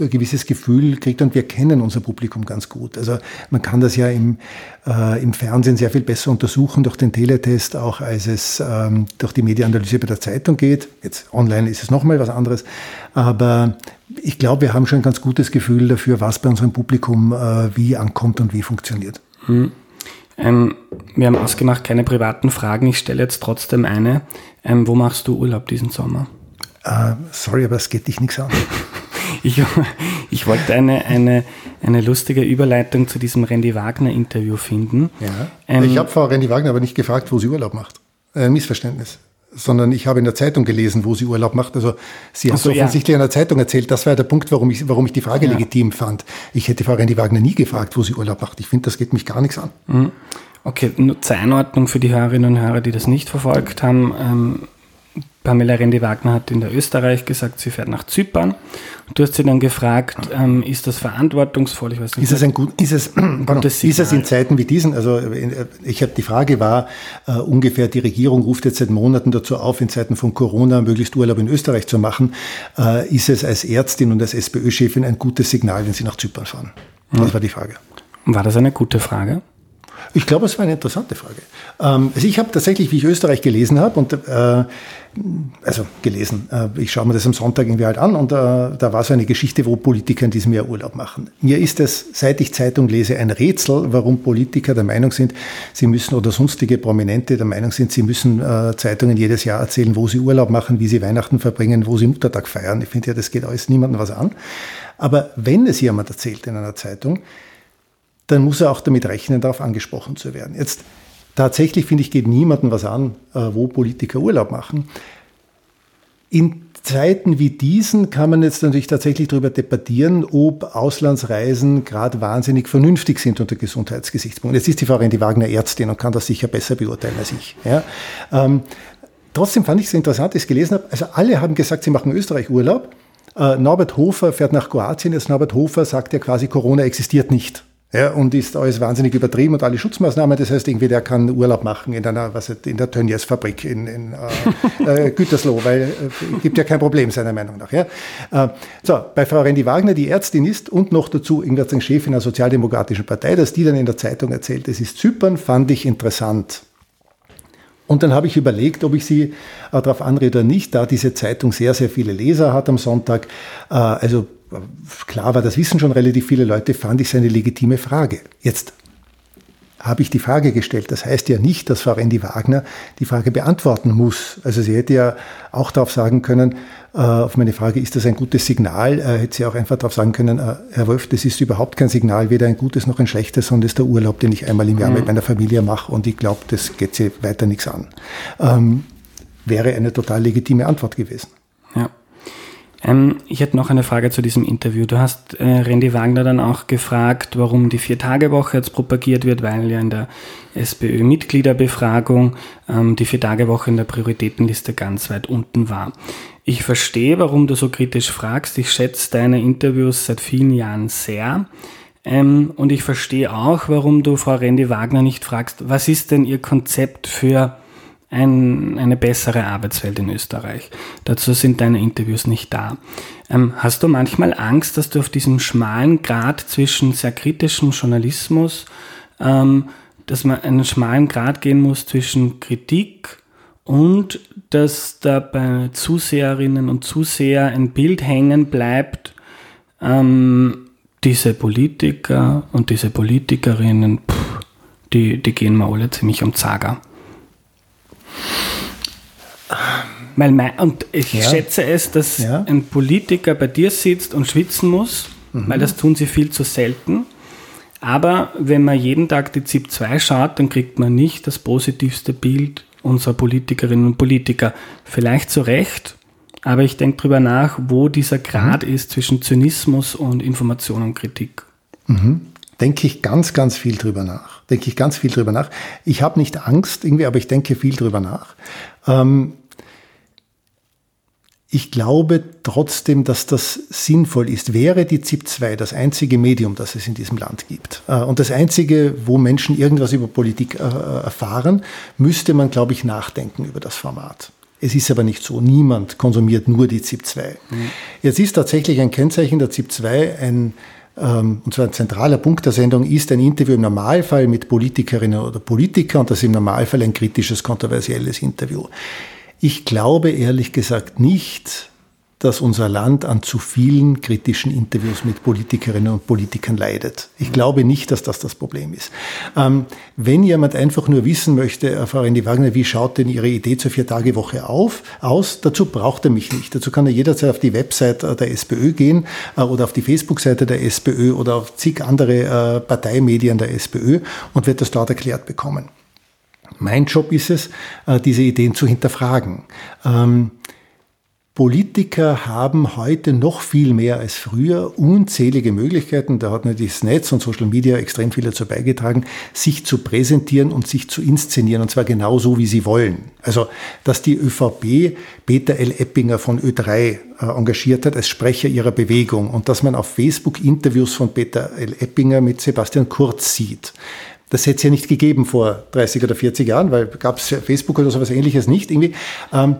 [SPEAKER 2] ein gewisses Gefühl kriegt und wir kennen unser Publikum ganz gut. Also man kann das ja im, äh, im Fernsehen sehr viel besser untersuchen durch den Teletest, auch als es ähm, durch die Medienanalyse bei der Zeitung geht. Jetzt online ist es nochmal was anderes. Aber ich glaube, wir haben schon ein ganz gutes Gefühl dafür, was bei unserem Publikum äh, wie ankommt und wie funktioniert. Mhm.
[SPEAKER 1] Ähm, wir haben ausgemacht, keine privaten Fragen. Ich stelle jetzt trotzdem eine. Ähm, wo machst du Urlaub diesen Sommer?
[SPEAKER 2] Uh, sorry, aber es geht dich nichts an.
[SPEAKER 1] ich, ich wollte eine, eine, eine lustige Überleitung zu diesem Randy Wagner-Interview finden.
[SPEAKER 2] Ja. Ähm, ich habe Frau Randy Wagner aber nicht gefragt, wo sie Urlaub macht. Äh, Missverständnis sondern ich habe in der Zeitung gelesen, wo sie Urlaub macht. Also sie hat so, offensichtlich ja. in der Zeitung erzählt. Das war der Punkt, warum ich, warum ich die Frage ja. legitim fand. Ich hätte Frau Randy Wagner nie gefragt, wo sie Urlaub macht. Ich finde, das geht mich gar nichts an. Mhm.
[SPEAKER 1] Okay, nur zur Einordnung für die Hörerinnen und Hörer, die das nicht verfolgt haben. Ähm, Pamela Rendi-Wagner hat in der Österreich gesagt, sie fährt nach Zypern. Und du hast sie dann gefragt, ähm, ist das verantwortungsvoll?
[SPEAKER 2] Ich weiß nicht. Ist es ein gut, ist es, pardon, ist es in Zeiten wie diesen? Also äh, ich habe die Frage war äh, ungefähr, die Regierung ruft jetzt seit Monaten dazu auf, in Zeiten von Corona möglichst Urlaub in Österreich zu machen. Äh, ist es als Ärztin und als SPÖ-Chefin ein gutes Signal, wenn Sie nach Zypern fahren? Das war die Frage.
[SPEAKER 1] War das eine gute Frage?
[SPEAKER 2] Ich glaube, es war eine interessante Frage. Ähm, also ich habe tatsächlich, wie ich Österreich gelesen habe, und äh, also gelesen, äh, ich schaue mir das am Sonntag irgendwie halt an und äh, da war so eine Geschichte, wo Politiker in diesem Jahr Urlaub machen. Mir ist es, seit ich Zeitung lese, ein Rätsel, warum Politiker der Meinung sind, sie müssen oder sonstige Prominente der Meinung sind, sie müssen äh, Zeitungen jedes Jahr erzählen, wo sie Urlaub machen, wie sie Weihnachten verbringen, wo sie Muttertag feiern. Ich finde ja, das geht alles niemandem was an. Aber wenn es jemand erzählt in einer Zeitung, dann muss er auch damit rechnen, darauf angesprochen zu werden. Jetzt tatsächlich, finde ich, geht niemandem was an, äh, wo Politiker Urlaub machen. In Zeiten wie diesen kann man jetzt natürlich tatsächlich darüber debattieren, ob Auslandsreisen gerade wahnsinnig vernünftig sind unter Gesundheitsgesichtspunkten. Jetzt ist die Frau Rendi Wagner Ärztin und kann das sicher besser beurteilen als ich. Ja. Ähm, trotzdem fand ich es interessant, dass ich gelesen habe, also alle haben gesagt, sie machen Österreich Urlaub. Äh, Norbert Hofer fährt nach Kroatien. Jetzt Norbert Hofer sagt ja quasi, Corona existiert nicht. Ja, und ist alles wahnsinnig übertrieben und alle Schutzmaßnahmen. Das heißt, irgendwie der kann Urlaub machen in einer, was in der Tönnies Fabrik in, in äh, äh, Gütersloh, weil äh, gibt ja kein Problem seiner Meinung nach. Ja. Äh, so, bei Frau Rendi Wagner, die Ärztin ist und noch dazu irgendwas Chefin einer sozialdemokratischen Partei, dass die dann in der Zeitung erzählt, es ist Zypern, fand ich interessant. Und dann habe ich überlegt, ob ich sie äh, darauf anrede oder nicht, da diese Zeitung sehr, sehr viele Leser hat am Sonntag. Äh, also klar war, das wissen schon relativ viele Leute, fand ich es eine legitime Frage. Jetzt habe ich die Frage gestellt. Das heißt ja nicht, dass Frau Randy Wagner die Frage beantworten muss. Also sie hätte ja auch darauf sagen können, äh, auf meine Frage, ist das ein gutes Signal, äh, hätte sie auch einfach darauf sagen können, äh, Herr Wolf, das ist überhaupt kein Signal, weder ein gutes noch ein schlechtes, sondern das ist der Urlaub, den ich einmal im Jahr mhm. mit meiner Familie mache und ich glaube, das geht sie weiter nichts an. Ähm, wäre eine total legitime Antwort gewesen.
[SPEAKER 1] Ähm, ich hätte noch eine Frage zu diesem Interview. Du hast äh, Randy Wagner dann auch gefragt, warum die Vier-Tage-Woche jetzt propagiert wird, weil ja in der SPÖ-Mitgliederbefragung ähm, die Vier-Tage-Woche in der Prioritätenliste ganz weit unten war. Ich verstehe, warum du so kritisch fragst. Ich schätze deine Interviews seit vielen Jahren sehr. Ähm, und ich verstehe auch, warum du Frau Randy Wagner nicht fragst, was ist denn ihr Konzept für ein, eine bessere Arbeitswelt in Österreich. Dazu sind deine Interviews nicht da. Ähm, hast du manchmal Angst, dass du auf diesem schmalen Grad zwischen sehr kritischem Journalismus, ähm, dass man einen schmalen Grad gehen muss zwischen Kritik und dass da bei Zuseherinnen und Zuseher ein Bild hängen bleibt, ähm, diese Politiker und diese Politikerinnen, pff, die, die gehen mir alle ziemlich um Zager. Weil mein, und ich ja. schätze es, dass ja. ein Politiker bei dir sitzt und schwitzen muss, mhm. weil das tun sie viel zu selten. Aber wenn man jeden Tag die ZIP 2 schaut, dann kriegt man nicht das positivste Bild unserer Politikerinnen und Politiker. Vielleicht zu Recht, aber ich denke darüber nach, wo dieser Grad mhm. ist zwischen Zynismus und Information und Kritik.
[SPEAKER 2] Mhm. Denke ich ganz, ganz viel drüber nach. Denke ich ganz viel drüber nach. Ich habe nicht Angst irgendwie, aber ich denke viel drüber nach. Ähm, Ich glaube trotzdem, dass das sinnvoll ist. Wäre die ZIP2 das einzige Medium, das es in diesem Land gibt äh, und das einzige, wo Menschen irgendwas über Politik äh, erfahren, müsste man, glaube ich, nachdenken über das Format. Es ist aber nicht so. Niemand konsumiert nur die ZIP2. Mhm. Jetzt ist tatsächlich ein Kennzeichen der ZIP2 ein und zwar ein zentraler Punkt der Sendung ist ein Interview im Normalfall mit Politikerinnen oder Politikern und das ist im Normalfall ein kritisches, kontroversielles Interview. Ich glaube ehrlich gesagt nicht, dass unser Land an zu vielen kritischen Interviews mit Politikerinnen und Politikern leidet. Ich glaube nicht, dass das das Problem ist. Ähm, wenn jemand einfach nur wissen möchte, Frau Rendi Wagner, wie schaut denn Ihre Idee zur Vier-Tage-Woche auf, aus, dazu braucht er mich nicht. Dazu kann er jederzeit auf die Website äh, der SPÖ gehen äh, oder auf die Facebook-Seite der SPÖ oder auf zig andere äh, Parteimedien der SPÖ und wird das dort erklärt bekommen. Mein Job ist es, äh, diese Ideen zu hinterfragen. Ähm, Politiker haben heute noch viel mehr als früher unzählige Möglichkeiten, da hat natürlich das Netz und Social Media extrem viel dazu beigetragen, sich zu präsentieren und sich zu inszenieren, und zwar genau so, wie sie wollen. Also, dass die ÖVP Peter L. Eppinger von Ö3 äh, engagiert hat als Sprecher ihrer Bewegung und dass man auf Facebook Interviews von Peter L. Eppinger mit Sebastian Kurz sieht. Das hätte es ja nicht gegeben vor 30 oder 40 Jahren, weil gab es Facebook oder sowas ähnliches nicht irgendwie. Ähm,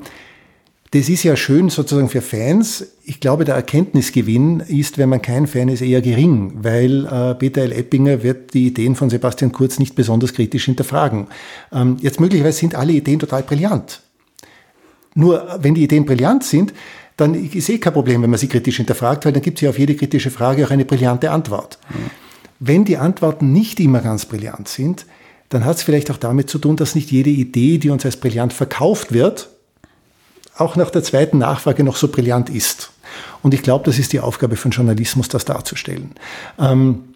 [SPEAKER 2] das ist ja schön sozusagen für Fans. Ich glaube, der Erkenntnisgewinn ist, wenn man kein Fan ist, eher gering, weil äh, Peter L. Eppinger wird die Ideen von Sebastian Kurz nicht besonders kritisch hinterfragen. Ähm, jetzt möglicherweise sind alle Ideen total brillant. Nur wenn die Ideen brillant sind, dann ist eh kein Problem, wenn man sie kritisch hinterfragt, weil dann gibt es ja auf jede kritische Frage auch eine brillante Antwort. Mhm. Wenn die Antworten nicht immer ganz brillant sind, dann hat es vielleicht auch damit zu tun, dass nicht jede Idee, die uns als brillant verkauft wird, auch nach der zweiten Nachfrage noch so brillant ist. Und ich glaube, das ist die Aufgabe von Journalismus, das darzustellen. Ähm,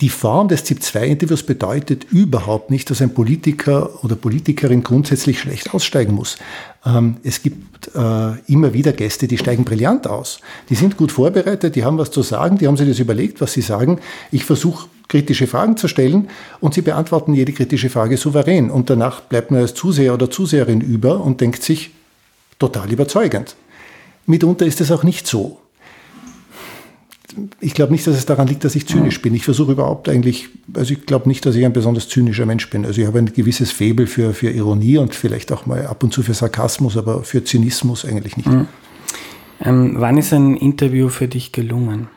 [SPEAKER 2] die Form des ZIP-2-Interviews bedeutet überhaupt nicht, dass ein Politiker oder Politikerin grundsätzlich schlecht aussteigen muss. Ähm, es gibt äh, immer wieder Gäste, die steigen brillant aus. Die sind gut vorbereitet, die haben was zu sagen, die haben sich das überlegt, was sie sagen. Ich versuche kritische Fragen zu stellen und sie beantworten jede kritische Frage souverän. Und danach bleibt man als Zuseher oder Zuseherin über und denkt sich, total überzeugend. Mitunter ist es auch nicht so ich glaube nicht, dass es daran liegt, dass ich zynisch bin. Ich versuche überhaupt eigentlich, also ich glaube nicht, dass ich ein besonders zynischer Mensch bin. Also ich habe ein gewisses Faible für, für Ironie und vielleicht auch mal ab und zu für Sarkasmus, aber für Zynismus eigentlich nicht. Mhm.
[SPEAKER 1] Ähm, wann ist ein Interview für dich gelungen?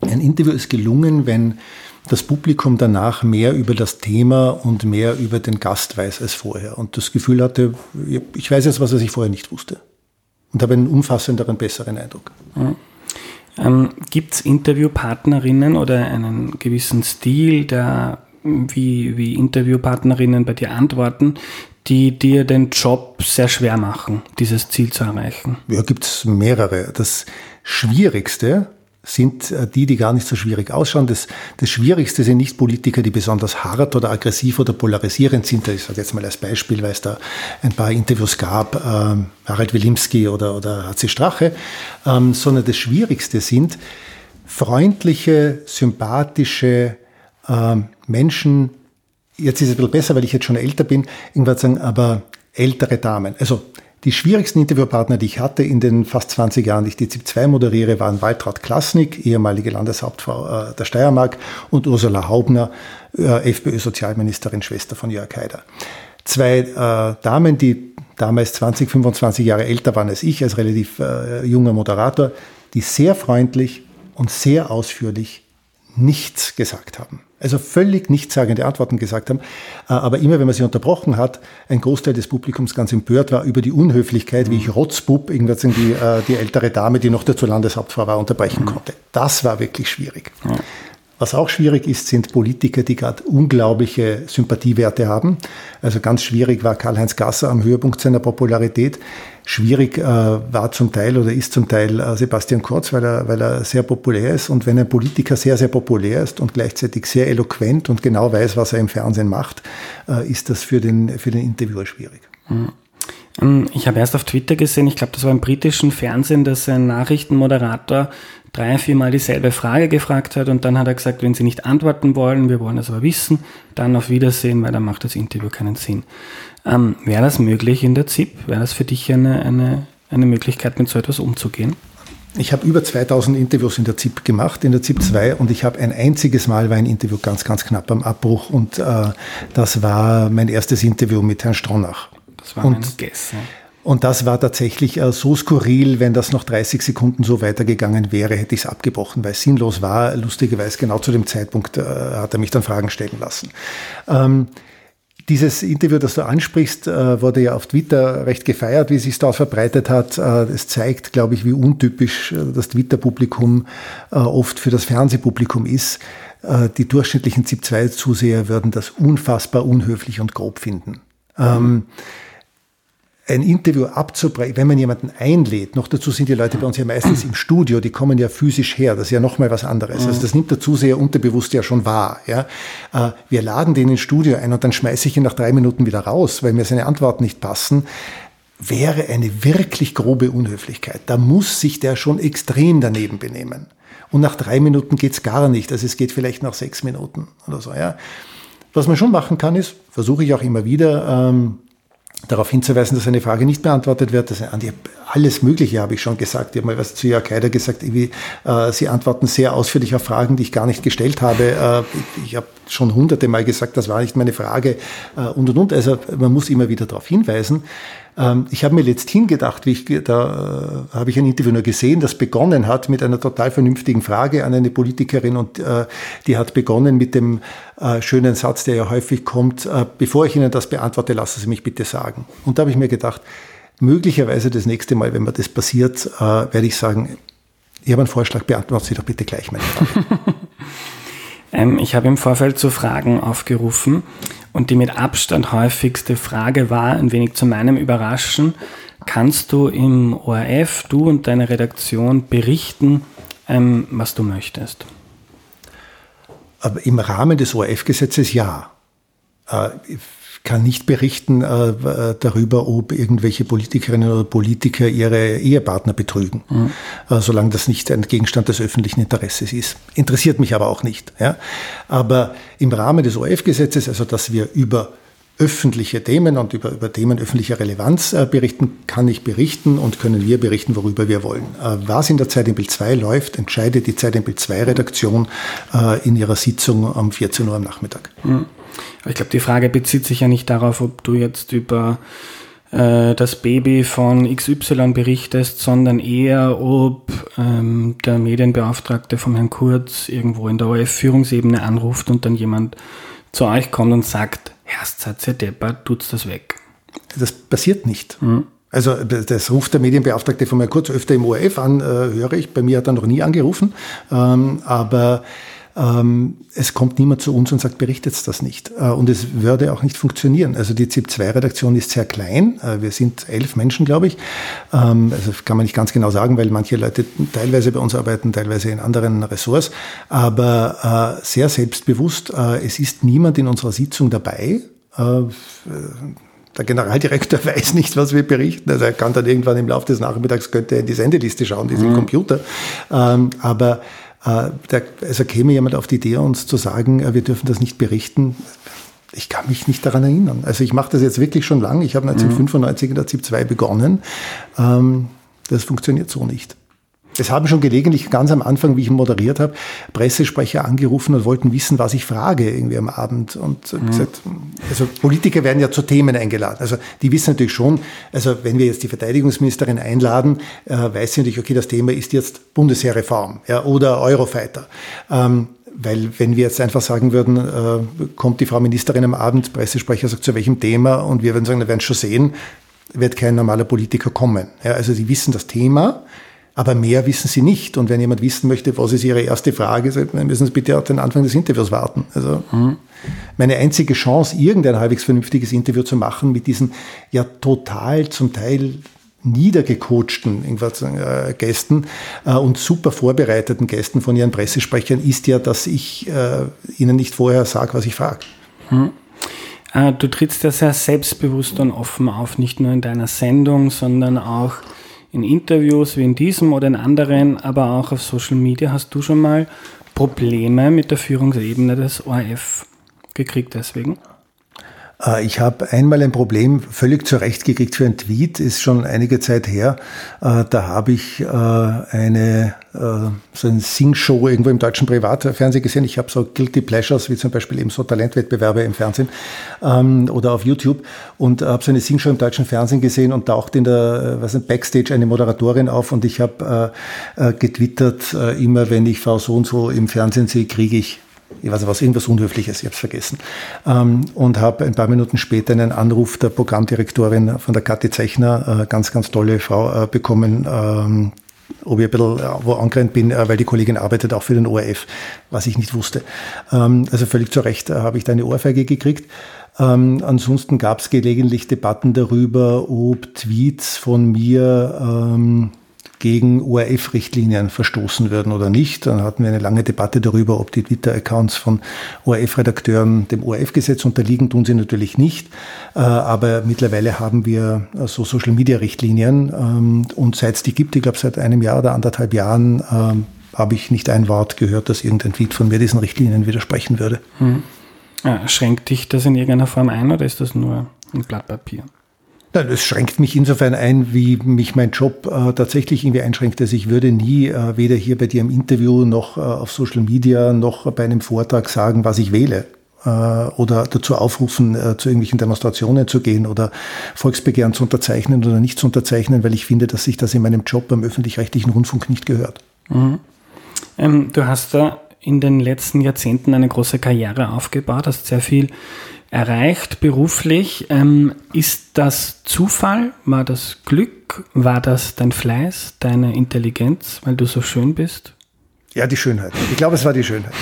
[SPEAKER 2] Ein Interview ist gelungen, wenn das Publikum danach mehr über das Thema und mehr über den Gast weiß als vorher und das Gefühl hatte, ich weiß jetzt, was er sich vorher nicht wusste und habe einen umfassenderen, besseren Eindruck.
[SPEAKER 1] Mhm. Ähm, Gibt es Interviewpartnerinnen oder einen gewissen Stil, der, wie, wie Interviewpartnerinnen bei dir antworten, die dir den Job sehr schwer machen, dieses Ziel zu erreichen?
[SPEAKER 2] Ja, gibt es mehrere. Das Schwierigste sind äh, die, die gar nicht so schwierig ausschauen. Das, das Schwierigste sind nicht Politiker, die besonders hart oder aggressiv oder polarisierend sind. Ich sage jetzt mal als Beispiel, weil es da ein paar Interviews gab, ähm, Harald Wilimski oder, oder HC Strache, ähm, sondern das Schwierigste sind freundliche, sympathische ähm, Menschen, jetzt ist es ein bisschen besser, weil ich jetzt schon älter bin, irgendwann sagen, aber ältere Damen. Also die schwierigsten Interviewpartner, die ich hatte in den fast 20 Jahren, die ich die ZIP 2 moderiere, waren Waltraud Klasnik, ehemalige Landeshauptfrau äh, der Steiermark, und Ursula Haubner, äh, FPÖ-Sozialministerin, Schwester von Jörg Haider. Zwei äh, Damen, die damals 20, 25 Jahre älter waren als ich, als relativ äh, junger Moderator, die sehr freundlich und sehr ausführlich nichts gesagt haben. Also völlig nichtssagende Antworten gesagt haben. Äh, aber immer, wenn man sie unterbrochen hat, ein Großteil des Publikums ganz empört war über die Unhöflichkeit, wie ich Rotzbub, irgendwas die, äh, die ältere Dame, die noch dazu Landeshauptfrau war, unterbrechen konnte. Das war wirklich schwierig. Was auch schwierig ist, sind Politiker, die gerade unglaubliche Sympathiewerte haben. Also ganz schwierig war Karl-Heinz Gasser am Höhepunkt seiner Popularität. Schwierig äh, war zum Teil oder ist zum Teil äh, Sebastian Kurz, weil er, weil er sehr populär ist. Und wenn ein Politiker sehr, sehr populär ist und gleichzeitig sehr eloquent und genau weiß, was er im Fernsehen macht, äh, ist das für den, für den Interviewer schwierig.
[SPEAKER 1] Mhm. Ich habe erst auf Twitter gesehen, ich glaube, das war im britischen Fernsehen, dass ein Nachrichtenmoderator drei, viermal dieselbe Frage gefragt hat und dann hat er gesagt, wenn Sie nicht antworten wollen, wir wollen das aber wissen, dann auf Wiedersehen, weil dann macht das Interview keinen Sinn. Ähm, Wäre das möglich in der ZIP? Wäre das für dich eine, eine, eine Möglichkeit, mit so etwas umzugehen?
[SPEAKER 2] Ich habe über 2000 Interviews in der ZIP gemacht, in der ZIP 2, und ich habe ein einziges Mal war ein Interview ganz, ganz knapp am Abbruch und äh, das war mein erstes Interview mit Herrn Stronach.
[SPEAKER 1] Das war und, Guess.
[SPEAKER 2] Und das war tatsächlich äh, so skurril, wenn das noch 30 Sekunden so weitergegangen wäre, hätte ich es abgebrochen, weil es sinnlos war. Lustigerweise genau zu dem Zeitpunkt äh, hat er mich dann Fragen stellen lassen. Ähm, dieses Interview, das du ansprichst, äh, wurde ja auf Twitter recht gefeiert, wie es sich dort verbreitet hat. Äh, es zeigt, glaube ich, wie untypisch äh, das Twitter-Publikum oft für das Fernsehpublikum ist. Die durchschnittlichen ZIP-2-Zuseher würden das unfassbar unhöflich und grob finden. Mhm ein Interview abzubrechen, wenn man jemanden einlädt, noch dazu sind die Leute bei uns ja meistens im Studio, die kommen ja physisch her, das ist ja nochmal was anderes. Also das nimmt der Zuseher unterbewusst ja schon wahr. Ja. Äh, wir laden den ins Studio ein und dann schmeiße ich ihn nach drei Minuten wieder raus, weil mir seine Antworten nicht passen wäre eine wirklich grobe Unhöflichkeit. Da muss sich der schon extrem daneben benehmen. Und nach drei Minuten geht's gar nicht. Also es geht vielleicht nach sechs Minuten oder so. Ja. Was man schon machen kann, ist, versuche ich auch immer wieder, ähm, darauf hinzuweisen, dass eine Frage nicht beantwortet wird. Das, alles Mögliche habe ich schon gesagt. Ich habe mal was zu Jörg Heider gesagt, äh, Sie antworten sehr ausführlich auf Fragen, die ich gar nicht gestellt habe. Äh, ich habe schon hunderte Mal gesagt, das war nicht meine Frage äh, und und und. Also man muss immer wieder darauf hinweisen. Ähm, ich habe mir letzthin gedacht, wie ich, da äh, habe ich ein Interview nur gesehen, das begonnen hat mit einer total vernünftigen Frage an eine Politikerin und äh, die hat begonnen mit dem äh, schönen Satz, der ja häufig kommt, äh, bevor ich Ihnen das beantworte, lassen Sie mich bitte sagen. Und da habe ich mir gedacht, möglicherweise das nächste Mal, wenn mir das passiert, werde ich sagen, ich habe einen Vorschlag, beantworten Sie doch bitte gleich meine Frage.
[SPEAKER 1] ähm, ich habe im Vorfeld zu Fragen aufgerufen und die mit Abstand häufigste Frage war, ein wenig zu meinem Überraschen, kannst du im ORF, du und deine Redaktion berichten, ähm, was du möchtest?
[SPEAKER 2] Aber im Rahmen des ORF-Gesetzes ja. Äh, kann nicht berichten äh, darüber, ob irgendwelche Politikerinnen oder Politiker ihre Ehepartner betrügen, mhm. äh, solange das nicht ein Gegenstand des öffentlichen Interesses ist. Interessiert mich aber auch nicht. Ja? Aber im Rahmen des ORF-Gesetzes, also dass wir über öffentliche Themen und über, über Themen öffentlicher Relevanz äh, berichten, kann ich berichten und können wir berichten, worüber wir wollen. Äh, was in der Zeit im Bild 2 läuft, entscheidet die Zeit im Bild 2 Redaktion äh, in ihrer Sitzung um 14 Uhr am Nachmittag.
[SPEAKER 1] Mhm. Aber ich glaube, die Frage bezieht sich ja nicht darauf, ob du jetzt über äh, das Baby von XY berichtest, sondern eher, ob ähm, der Medienbeauftragte von Herrn Kurz irgendwo in der ORF-Führungsebene anruft und dann jemand zu euch kommt und sagt, Herrst, seid ihr deppert, tut's das weg.
[SPEAKER 2] Das passiert nicht. Mhm. Also das ruft der Medienbeauftragte von mir kurz öfter im ORF an, äh, höre ich. Bei mir hat er noch nie angerufen. Ähm, aber es kommt niemand zu uns und sagt, berichtet das nicht. Äh, und es würde auch nicht funktionieren. Also die ZIP-2-Redaktion ist sehr klein. Äh, wir sind elf Menschen, glaube ich. Ähm, also kann man nicht ganz genau sagen, weil manche Leute teilweise bei uns arbeiten, teilweise in anderen Ressorts. Aber äh, sehr selbstbewusst, es ist niemand in unserer Sitzung dabei. Der Generaldirektor weiß nicht, was wir berichten. Also er kann dann irgendwann im Laufe des Nachmittags könnte er in die Sendeliste schauen, die ist mhm. Computer. Ähm, aber äh, also käme jemand auf die Idee, uns zu sagen, äh, wir dürfen das nicht berichten. Ich kann mich nicht daran erinnern. Also ich mache das jetzt wirklich schon lange. Ich habe 1995 in der ZIP 2 begonnen. Ähm, das funktioniert so nicht. Es haben schon gelegentlich ganz am Anfang, wie ich moderiert habe, Pressesprecher angerufen und wollten wissen, was ich frage irgendwie am Abend. Und mhm. gesagt, also Politiker werden ja zu Themen eingeladen. Also die wissen natürlich schon, also wenn wir jetzt die Verteidigungsministerin einladen, äh, weiß sie natürlich, okay, das Thema ist jetzt Bundesheerreform ja, oder Eurofighter. Ähm, weil wenn wir jetzt einfach sagen würden, äh, kommt die Frau Ministerin am Abend, Pressesprecher sagt zu welchem Thema und wir würden sagen, wir werden schon sehen, wird kein normaler Politiker kommen. Ja, also sie wissen das Thema, aber mehr wissen sie nicht. Und wenn jemand wissen möchte, was ist ihre erste Frage, dann müssen sie bitte auf den Anfang des Interviews warten. Also mhm. meine einzige Chance, irgendein halbwegs vernünftiges Interview zu machen mit diesen ja total zum Teil niedergecoachten äh, Gästen äh, und super vorbereiteten Gästen von ihren Pressesprechern ist ja, dass ich äh, ihnen nicht vorher sage, was ich frage.
[SPEAKER 1] Mhm. Du trittst ja sehr selbstbewusst und offen auf, nicht nur in deiner Sendung, sondern auch in Interviews wie in diesem oder in anderen, aber auch auf Social Media. Hast du schon mal Probleme mit der Führungsebene des ORF gekriegt deswegen?
[SPEAKER 2] Äh, ich habe einmal ein Problem völlig zurechtgekriegt für einen Tweet, ist schon einige Zeit her. Äh, da habe ich äh, eine so eine Sing-Show irgendwo im deutschen Privatfernsehen gesehen. Ich habe so Guilty Pleasures, wie zum Beispiel eben so Talentwettbewerbe im Fernsehen ähm, oder auf YouTube und habe so eine Sing-Show im deutschen Fernsehen gesehen und taucht in der was ein Backstage eine Moderatorin auf und ich habe getwittert, immer wenn ich Frau so und so im Fernsehen sehe, kriege ich ich weiß nicht was, irgendwas Unhöfliches, ich habe es vergessen. Ähm, und habe ein paar Minuten später einen Anruf der Programmdirektorin von der Kathi Zeichner, äh, ganz, ganz tolle Frau, äh, bekommen, ähm, ob ich ein bisschen äh, wo angerannt bin, äh, weil die Kollegin arbeitet auch für den ORF, was ich nicht wusste. Ähm, also völlig zu Recht äh, habe ich da eine Ohrfeige gekriegt. Ähm, ansonsten gab es gelegentlich Debatten darüber, ob Tweets von mir ähm, gegen ORF-Richtlinien verstoßen würden oder nicht. Dann hatten wir eine lange Debatte darüber, ob die Twitter-Accounts von ORF-Redakteuren dem ORF-Gesetz unterliegen. Tun sie natürlich nicht. Äh, aber mittlerweile haben wir so Social-Media-Richtlinien. Ähm, und seit es die gibt, ich glaube seit einem Jahr oder anderthalb Jahren, ähm, habe ich nicht ein Wort gehört, dass irgendein Tweet von mir diesen Richtlinien widersprechen würde. Hm.
[SPEAKER 1] schränkt dich das in irgendeiner Form ein oder ist das nur ein Blatt Papier?
[SPEAKER 2] Es schränkt mich insofern ein, wie mich mein Job äh, tatsächlich irgendwie einschränkt. Also ich würde nie äh, weder hier bei dir im Interview noch äh, auf Social Media noch bei einem Vortrag sagen, was ich wähle äh, oder dazu aufrufen, äh, zu irgendwelchen Demonstrationen zu gehen oder Volksbegehren zu unterzeichnen oder nicht zu unterzeichnen, weil ich finde, dass sich das in meinem Job beim öffentlich-rechtlichen Rundfunk nicht gehört.
[SPEAKER 1] Mhm. Ähm, du hast da in den letzten Jahrzehnten eine große Karriere aufgebaut, hast sehr viel erreicht beruflich. Ähm, ist das Zufall? War das Glück? War das dein Fleiß, deine Intelligenz, weil du so schön bist?
[SPEAKER 2] Ja, die Schönheit. Ich glaube, es war die Schönheit.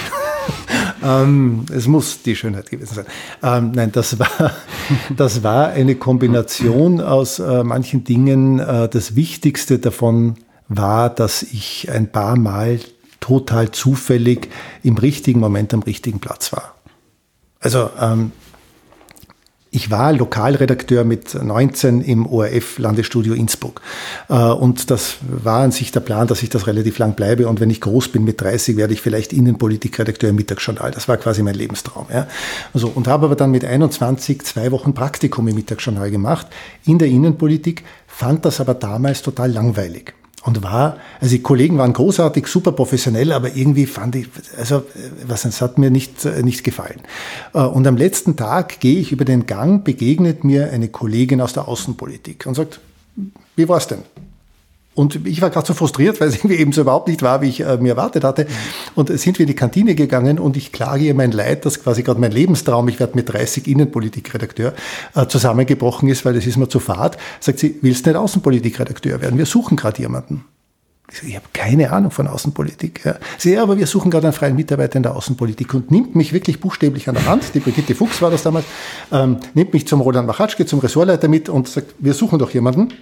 [SPEAKER 2] ähm, es muss die Schönheit gewesen sein. Ähm, nein, das war, das war eine Kombination aus äh, manchen Dingen. Äh, das Wichtigste davon war, dass ich ein paar Mal total zufällig im richtigen Moment am richtigen Platz war. Also ähm, ich war Lokalredakteur mit 19 im ORF Landesstudio Innsbruck. Äh, und das war an sich der Plan, dass ich das relativ lang bleibe. Und wenn ich groß bin mit 30, werde ich vielleicht Innenpolitikredakteur im Mittagsjournal. Das war quasi mein Lebenstraum. Ja. Also, und habe aber dann mit 21 zwei Wochen Praktikum im Mittagsjournal gemacht in der Innenpolitik, fand das aber damals total langweilig und war, also die Kollegen waren großartig, super professionell, aber irgendwie fand ich, also was es hat mir nicht, äh, nicht gefallen. Äh, und am letzten Tag gehe ich über den Gang, begegnet mir eine Kollegin aus der Außenpolitik und sagt, wie war's denn? Und ich war gerade so frustriert, weil es irgendwie eben so überhaupt nicht war, wie ich äh, mir erwartet hatte. Und sind wir in die Kantine gegangen und ich klage ihr mein Leid, dass quasi gerade mein Lebenstraum, ich werde mit 30 Innenpolitikredakteur, äh, zusammengebrochen ist, weil das ist mir zu fad. Sagt sie, willst du nicht Außenpolitikredakteur werden? Wir suchen gerade jemanden. Ich, so, ich habe keine Ahnung von Außenpolitik. Ja. Sie, ja, aber wir suchen gerade einen freien Mitarbeiter in der Außenpolitik und nimmt mich wirklich buchstäblich an der Hand, die Brigitte Fuchs war das damals, ähm, nimmt mich zum Roland Machatschke, zum Ressortleiter mit und sagt, wir suchen doch jemanden.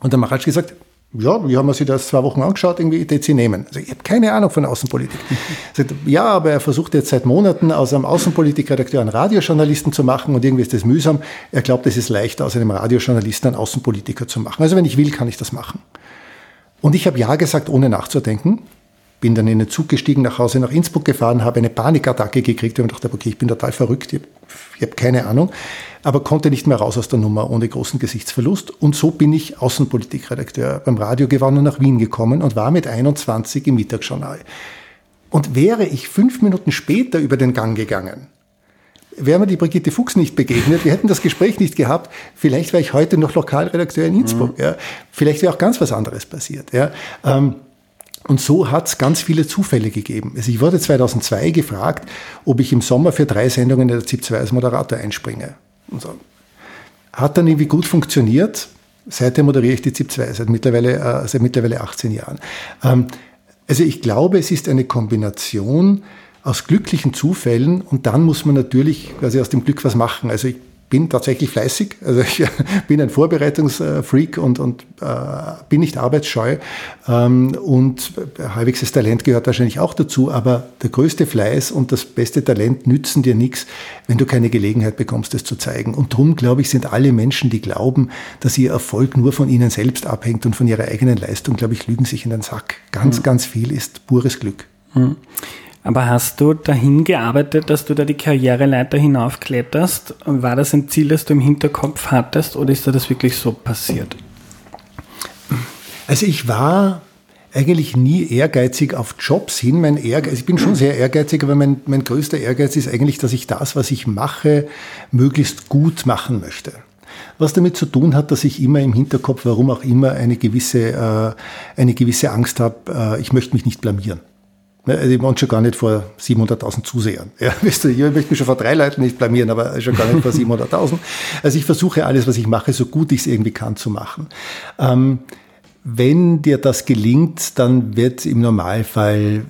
[SPEAKER 2] Und der Machatschke sagt, ja, wie haben wir sich das zwei Wochen angeschaut, irgendwie sie nehmen. Also ich habe keine Ahnung von Außenpolitik. Sagt, ja, aber er versucht jetzt seit Monaten aus einem Außenpolitikredakteur einen Radiojournalisten zu machen und irgendwie ist das mühsam. Er glaubt, es ist leichter, aus einem Radiojournalisten einen Außenpolitiker zu machen. Also wenn ich will, kann ich das machen. Und ich habe ja gesagt, ohne nachzudenken. Bin dann in den Zug gestiegen, nach Hause nach Innsbruck gefahren, habe eine Panikattacke gekriegt und dachte, okay, ich bin total verrückt, ich habe hab keine Ahnung aber konnte nicht mehr raus aus der Nummer ohne großen Gesichtsverlust. Und so bin ich Außenpolitikredakteur beim Radio gewonnen nach Wien gekommen und war mit 21 im Mittagsjournal. Und wäre ich fünf Minuten später über den Gang gegangen, wäre mir die Brigitte Fuchs nicht begegnet, wir hätten das Gespräch nicht gehabt, vielleicht wäre ich heute noch Lokalredakteur in Innsbruck. Mhm. Ja. Vielleicht wäre auch ganz was anderes passiert. Ja. Ähm, und so hat es ganz viele Zufälle gegeben. Also ich wurde 2002 gefragt, ob ich im Sommer für drei Sendungen in der ZIP 2 als Moderator einspringe. So. Hat dann irgendwie gut funktioniert. Seitdem moderiere ich die ZIP 2 seit mittlerweile, äh, seit mittlerweile 18 Jahren. Ähm, also ich glaube, es ist eine Kombination aus glücklichen Zufällen und dann muss man natürlich quasi aus dem Glück was machen. Also ich bin tatsächlich fleißig. Also ich bin ein Vorbereitungsfreak und, und äh, bin nicht arbeitsscheu. Ähm, und halbwegs Talent gehört wahrscheinlich auch dazu. Aber der größte Fleiß und das beste Talent nützen dir nichts, wenn du keine Gelegenheit bekommst, es zu zeigen. Und darum, glaube ich, sind alle Menschen, die glauben, dass ihr Erfolg nur von ihnen selbst abhängt und von ihrer eigenen Leistung, glaube ich, lügen sich in den Sack. Ganz, mhm. ganz viel ist pures Glück. Mhm.
[SPEAKER 1] Aber hast du dahin gearbeitet, dass du da die Karriereleiter hinaufkletterst? War das ein Ziel, das du im Hinterkopf hattest oder ist dir das wirklich so passiert?
[SPEAKER 2] Also ich war eigentlich nie ehrgeizig auf Jobs hin. Mein Ehrgeiz, ich bin schon sehr ehrgeizig, aber mein, mein größter Ehrgeiz ist eigentlich, dass ich das, was ich mache, möglichst gut machen möchte. Was damit zu tun hat, dass ich immer im Hinterkopf, warum auch immer, eine gewisse, äh, eine gewisse Angst habe, äh, ich möchte mich nicht blamieren. Also ich meine schon gar nicht vor 700.000 Zusehern. Ja, weißt du, ich möchte mich schon vor drei Leuten nicht blamieren, aber schon gar nicht vor 700.000. Also ich versuche alles, was ich mache, so gut ich es irgendwie kann zu machen. Ähm, wenn dir das gelingt, dann wird im Normalfall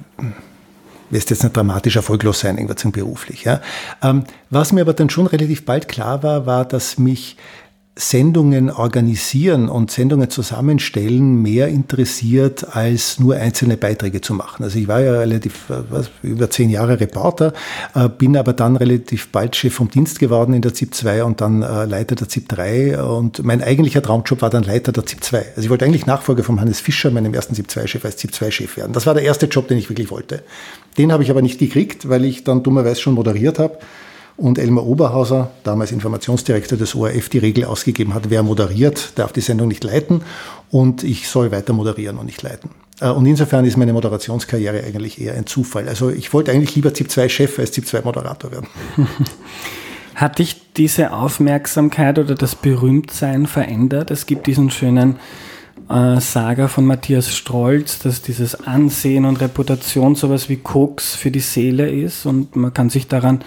[SPEAKER 2] wirst jetzt nicht dramatisch erfolglos sein, irgendwas beruflich. Ja. Ähm, was mir aber dann schon relativ bald klar war, war, dass mich Sendungen organisieren und Sendungen zusammenstellen mehr interessiert, als nur einzelne Beiträge zu machen. Also ich war ja relativ äh, was, über zehn Jahre Reporter, äh, bin aber dann relativ bald Chef vom Dienst geworden in der ZIP 2 und dann äh, Leiter der ZIP 3 und mein eigentlicher Traumjob war dann Leiter der ZIP 2. Also ich wollte eigentlich Nachfolger von Hannes Fischer, meinem ersten ZIP 2-Chef, als ZIP 2-Chef werden. Das war der erste Job, den ich wirklich wollte. Den habe ich aber nicht gekriegt, weil ich dann dummerweise schon moderiert habe und Elmar Oberhauser, damals Informationsdirektor des ORF, die Regel ausgegeben hat, wer moderiert, darf die Sendung nicht leiten und ich soll weiter moderieren und nicht leiten. Äh, und insofern ist meine Moderationskarriere eigentlich eher ein Zufall. Also ich wollte eigentlich lieber ZIP-2-Chef als ZIP-2-Moderator werden.
[SPEAKER 1] Hat dich diese Aufmerksamkeit oder das Berühmtsein verändert? Es gibt diesen schönen äh, Saga von Matthias Strolz, dass dieses Ansehen und Reputation sowas wie Koks für die Seele ist und man kann sich daran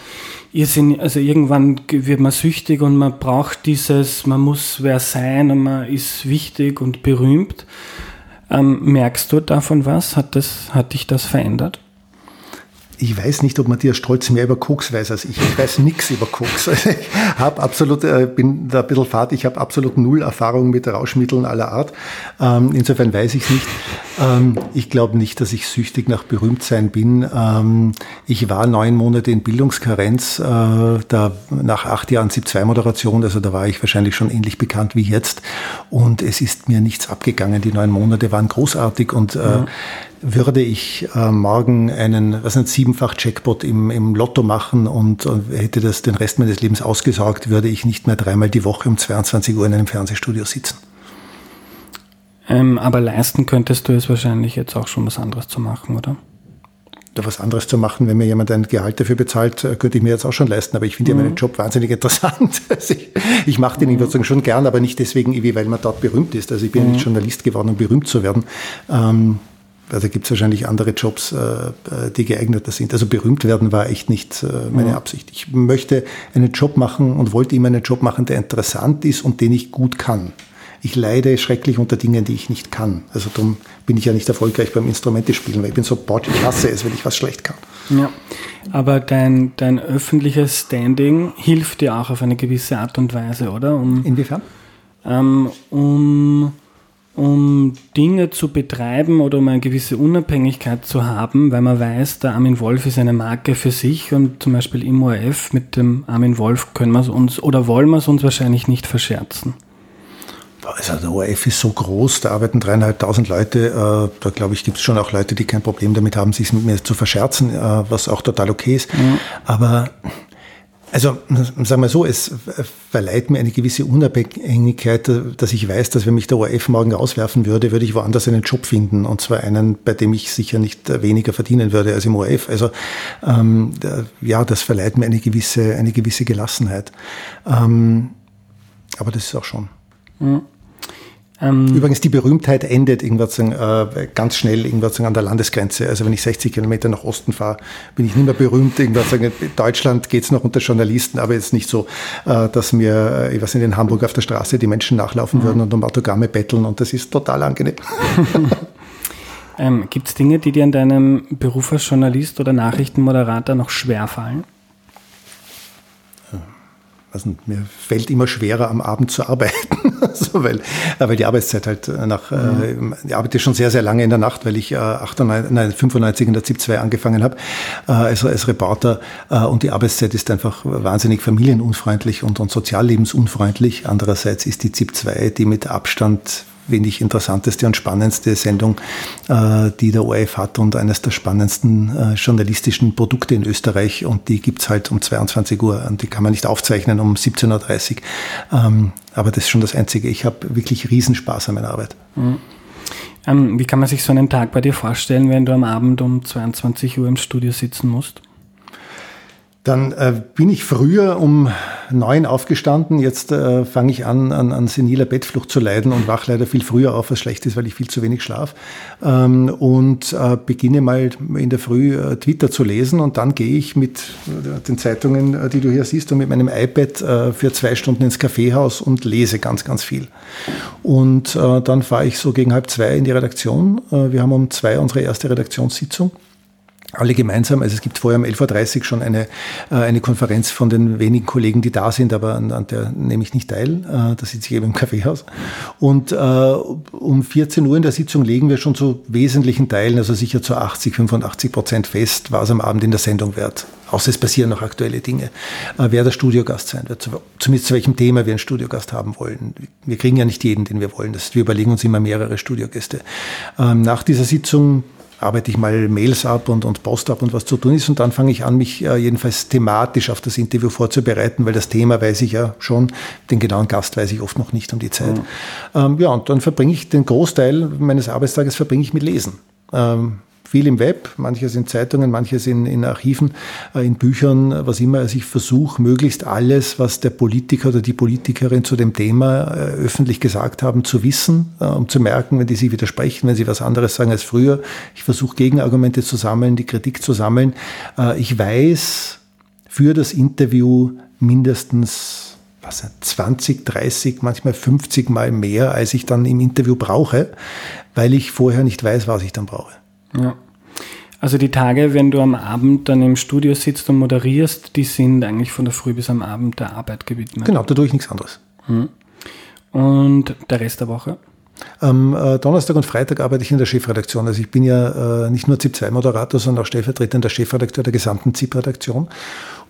[SPEAKER 1] irrsinnig, also irgendwann wird man süchtig und man braucht dieses, man muss wer sein und man ist wichtig und berühmt. Ähm, merkst du davon was? Hat, das, hat dich das verändert?
[SPEAKER 2] ich weiß nicht, ob Matthias Strolz mehr über Koks weiß als ich. Ich weiß nichts über Koks. Ich habe absolut, äh, bin da ein bisschen fad, ich habe absolut null Erfahrung mit Rauschmitteln aller Art. Ähm, insofern weiß ich es nicht. Ähm, ich glaube nicht, dass ich süchtig nach Berühmtsein bin. Ähm, ich war neun Monate in Bildungskarenz, äh, da nach acht Jahren ZIP-2-Moderation, also da war ich wahrscheinlich schon ähnlich bekannt wie jetzt. Und es ist mir nichts abgegangen. Die neun Monate waren großartig und äh, mhm würde ich äh, morgen einen, was ein siebenfach Jackpot im, im Lotto machen und, und hätte das den Rest meines Lebens ausgesorgt, würde ich nicht mehr dreimal die Woche um 22 Uhr in einem Fernsehstudio sitzen.
[SPEAKER 1] Ähm, aber leisten könntest du es wahrscheinlich jetzt auch schon was anderes zu machen, oder?
[SPEAKER 2] Da was anderes zu machen, wenn mir jemand ein Gehalt dafür bezahlt, äh, könnte ich mir jetzt auch schon leisten. Aber ich finde mhm. ja meinen Job wahnsinnig interessant. Also ich, ich mache den mhm. schon gern, aber nicht deswegen, weil man dort berühmt ist. Also ich bin mhm. nicht Journalist geworden, um berühmt zu werden. Ähm, also gibt es wahrscheinlich andere Jobs, äh, die geeigneter sind. Also berühmt werden war echt nicht äh, meine Absicht. Ich möchte einen Job machen und wollte immer einen Job machen, der interessant ist und den ich gut kann. Ich leide schrecklich unter Dingen, die ich nicht kann. Also darum bin ich ja nicht erfolgreich beim Instrumentespielen, weil ich bin so botsch, ich hasse es, wenn ich was schlecht kann.
[SPEAKER 1] Ja, aber dein, dein öffentliches Standing hilft dir auch auf eine gewisse Art und Weise, oder?
[SPEAKER 2] Um, Inwiefern?
[SPEAKER 1] Ähm, um um Dinge zu betreiben oder um eine gewisse Unabhängigkeit zu haben, weil man weiß, der Armin Wolf ist eine Marke für sich und zum Beispiel im ORF mit dem Armin Wolf können wir es uns oder wollen wir es uns wahrscheinlich nicht verscherzen.
[SPEAKER 2] Also der ORF ist so groß, da arbeiten dreieinhalbtausend Leute. Äh, da glaube ich, gibt es schon auch Leute, die kein Problem damit haben, sich mit mir zu verscherzen, äh, was auch total okay ist. Mhm. Aber also sagen wir so, es verleiht mir eine gewisse Unabhängigkeit, dass ich weiß, dass wenn mich der ORF morgen auswerfen würde, würde ich woanders einen Job finden und zwar einen, bei dem ich sicher nicht weniger verdienen würde als im ORF. Also ähm, ja, das verleiht mir eine gewisse, eine gewisse Gelassenheit. Ähm, aber das ist auch schon. Mhm. Ähm Übrigens, die Berühmtheit endet irgendwas äh, ganz schnell irgendwas an der Landesgrenze. Also wenn ich 60 Kilometer nach Osten fahre, bin ich nicht mehr berühmt. Irgendwas in Deutschland geht es noch unter Journalisten, aber jetzt nicht so, äh, dass mir, äh, ich weiß nicht, in Hamburg auf der Straße die Menschen nachlaufen mhm. würden und um Autogramme betteln und das ist total angenehm.
[SPEAKER 1] ähm, Gibt es Dinge, die dir in deinem Beruf als Journalist oder Nachrichtenmoderator noch schwer fallen?
[SPEAKER 2] Also mir fällt immer schwerer am Abend zu arbeiten, also weil, äh, weil die Arbeitszeit halt äh, nach, mhm. äh, ich arbeite schon sehr, sehr lange in der Nacht, weil ich äh, 98, nein, 95 in der ZIP 2 angefangen habe, äh, also als Reporter äh, und die Arbeitszeit ist einfach wahnsinnig familienunfreundlich und, und soziallebensunfreundlich. Andererseits ist die ZIP 2 die mit Abstand ich, interessanteste und spannendste Sendung, äh, die der ORF hat und eines der spannendsten äh, journalistischen Produkte in Österreich. Und die gibt es halt um 22 Uhr und die kann man nicht aufzeichnen um 17.30 Uhr. Ähm, aber das ist schon das Einzige. Ich habe wirklich Riesenspaß an meiner Arbeit. Mhm.
[SPEAKER 1] Ähm, wie kann man sich so einen Tag bei dir vorstellen, wenn du am Abend um 22 Uhr im Studio sitzen musst?
[SPEAKER 2] Dann äh, bin ich früher um neun aufgestanden. Jetzt äh, fange ich an, an, an seniler Bettflucht zu leiden und wach leider viel früher auf, was schlecht ist, weil ich viel zu wenig schlaf. Ähm, und äh, beginne mal in der Früh äh, Twitter zu lesen und dann gehe ich mit äh, den Zeitungen, äh, die du hier siehst, und mit meinem iPad für zwei Stunden ins Kaffeehaus und lese ganz, ganz viel. Und dann fahre ich so gegen halb zwei in die Redaktion. Wir haben um zwei unsere erste Redaktionssitzung alle gemeinsam. Also es gibt vorher um 11.30 Uhr schon eine, äh, eine Konferenz von den wenigen Kollegen, die da sind, aber an, an der nehme ich nicht teil. Äh, da sitze ich eben im Kaffeehaus. Und äh, um 14 Uhr in der Sitzung legen wir schon zu wesentlichen Teilen, also sicher zu 80, 85 Prozent fest, was am Abend in der Sendung wird. Außer es passieren noch aktuelle Dinge. Äh, wer der Studiogast sein wird, zumindest zu welchem Thema wir einen Studiogast haben wollen. Wir kriegen ja nicht jeden, den wir wollen. Das, wir überlegen uns immer mehrere Studiogäste. Ähm, nach dieser Sitzung arbeite ich mal Mails ab und, und Post ab und was zu tun ist. Und dann fange ich an, mich äh, jedenfalls thematisch auf das Interview vorzubereiten, weil das Thema weiß ich ja schon, den genauen Gast weiß ich oft noch nicht um die Zeit. Mhm. Ähm, ja, und dann verbringe ich den Großteil meines Arbeitstages verbringe ich mit Lesen. Ähm, viel im Web, manches in Zeitungen, manches in, in Archiven, äh, in Büchern, was immer. Also ich versuche möglichst alles, was der Politiker oder die Politikerin zu dem Thema äh, öffentlich gesagt haben, zu wissen, äh, um zu merken, wenn die sich widersprechen, wenn sie was anderes sagen als früher. Ich versuche Gegenargumente zu sammeln, die Kritik zu sammeln. Ich weiß für das Interview mindestens was, 20, 30, manchmal 50 Mal mehr, als ich dann im Interview brauche, weil ich vorher nicht weiß, was ich dann brauche.
[SPEAKER 1] Ja. Also die Tage, wenn du am Abend dann im Studio sitzt und moderierst, die sind eigentlich von der Früh bis am Abend der Arbeit gewidmet.
[SPEAKER 2] Genau, da tue ich nichts anderes.
[SPEAKER 1] Hm. Und der Rest der Woche?
[SPEAKER 2] Am äh, Donnerstag und Freitag arbeite ich in der Chefredaktion. Also ich bin ja äh, nicht nur ZIP-2-Moderator, sondern auch stellvertretender Chefredakteur der gesamten ZIP-Redaktion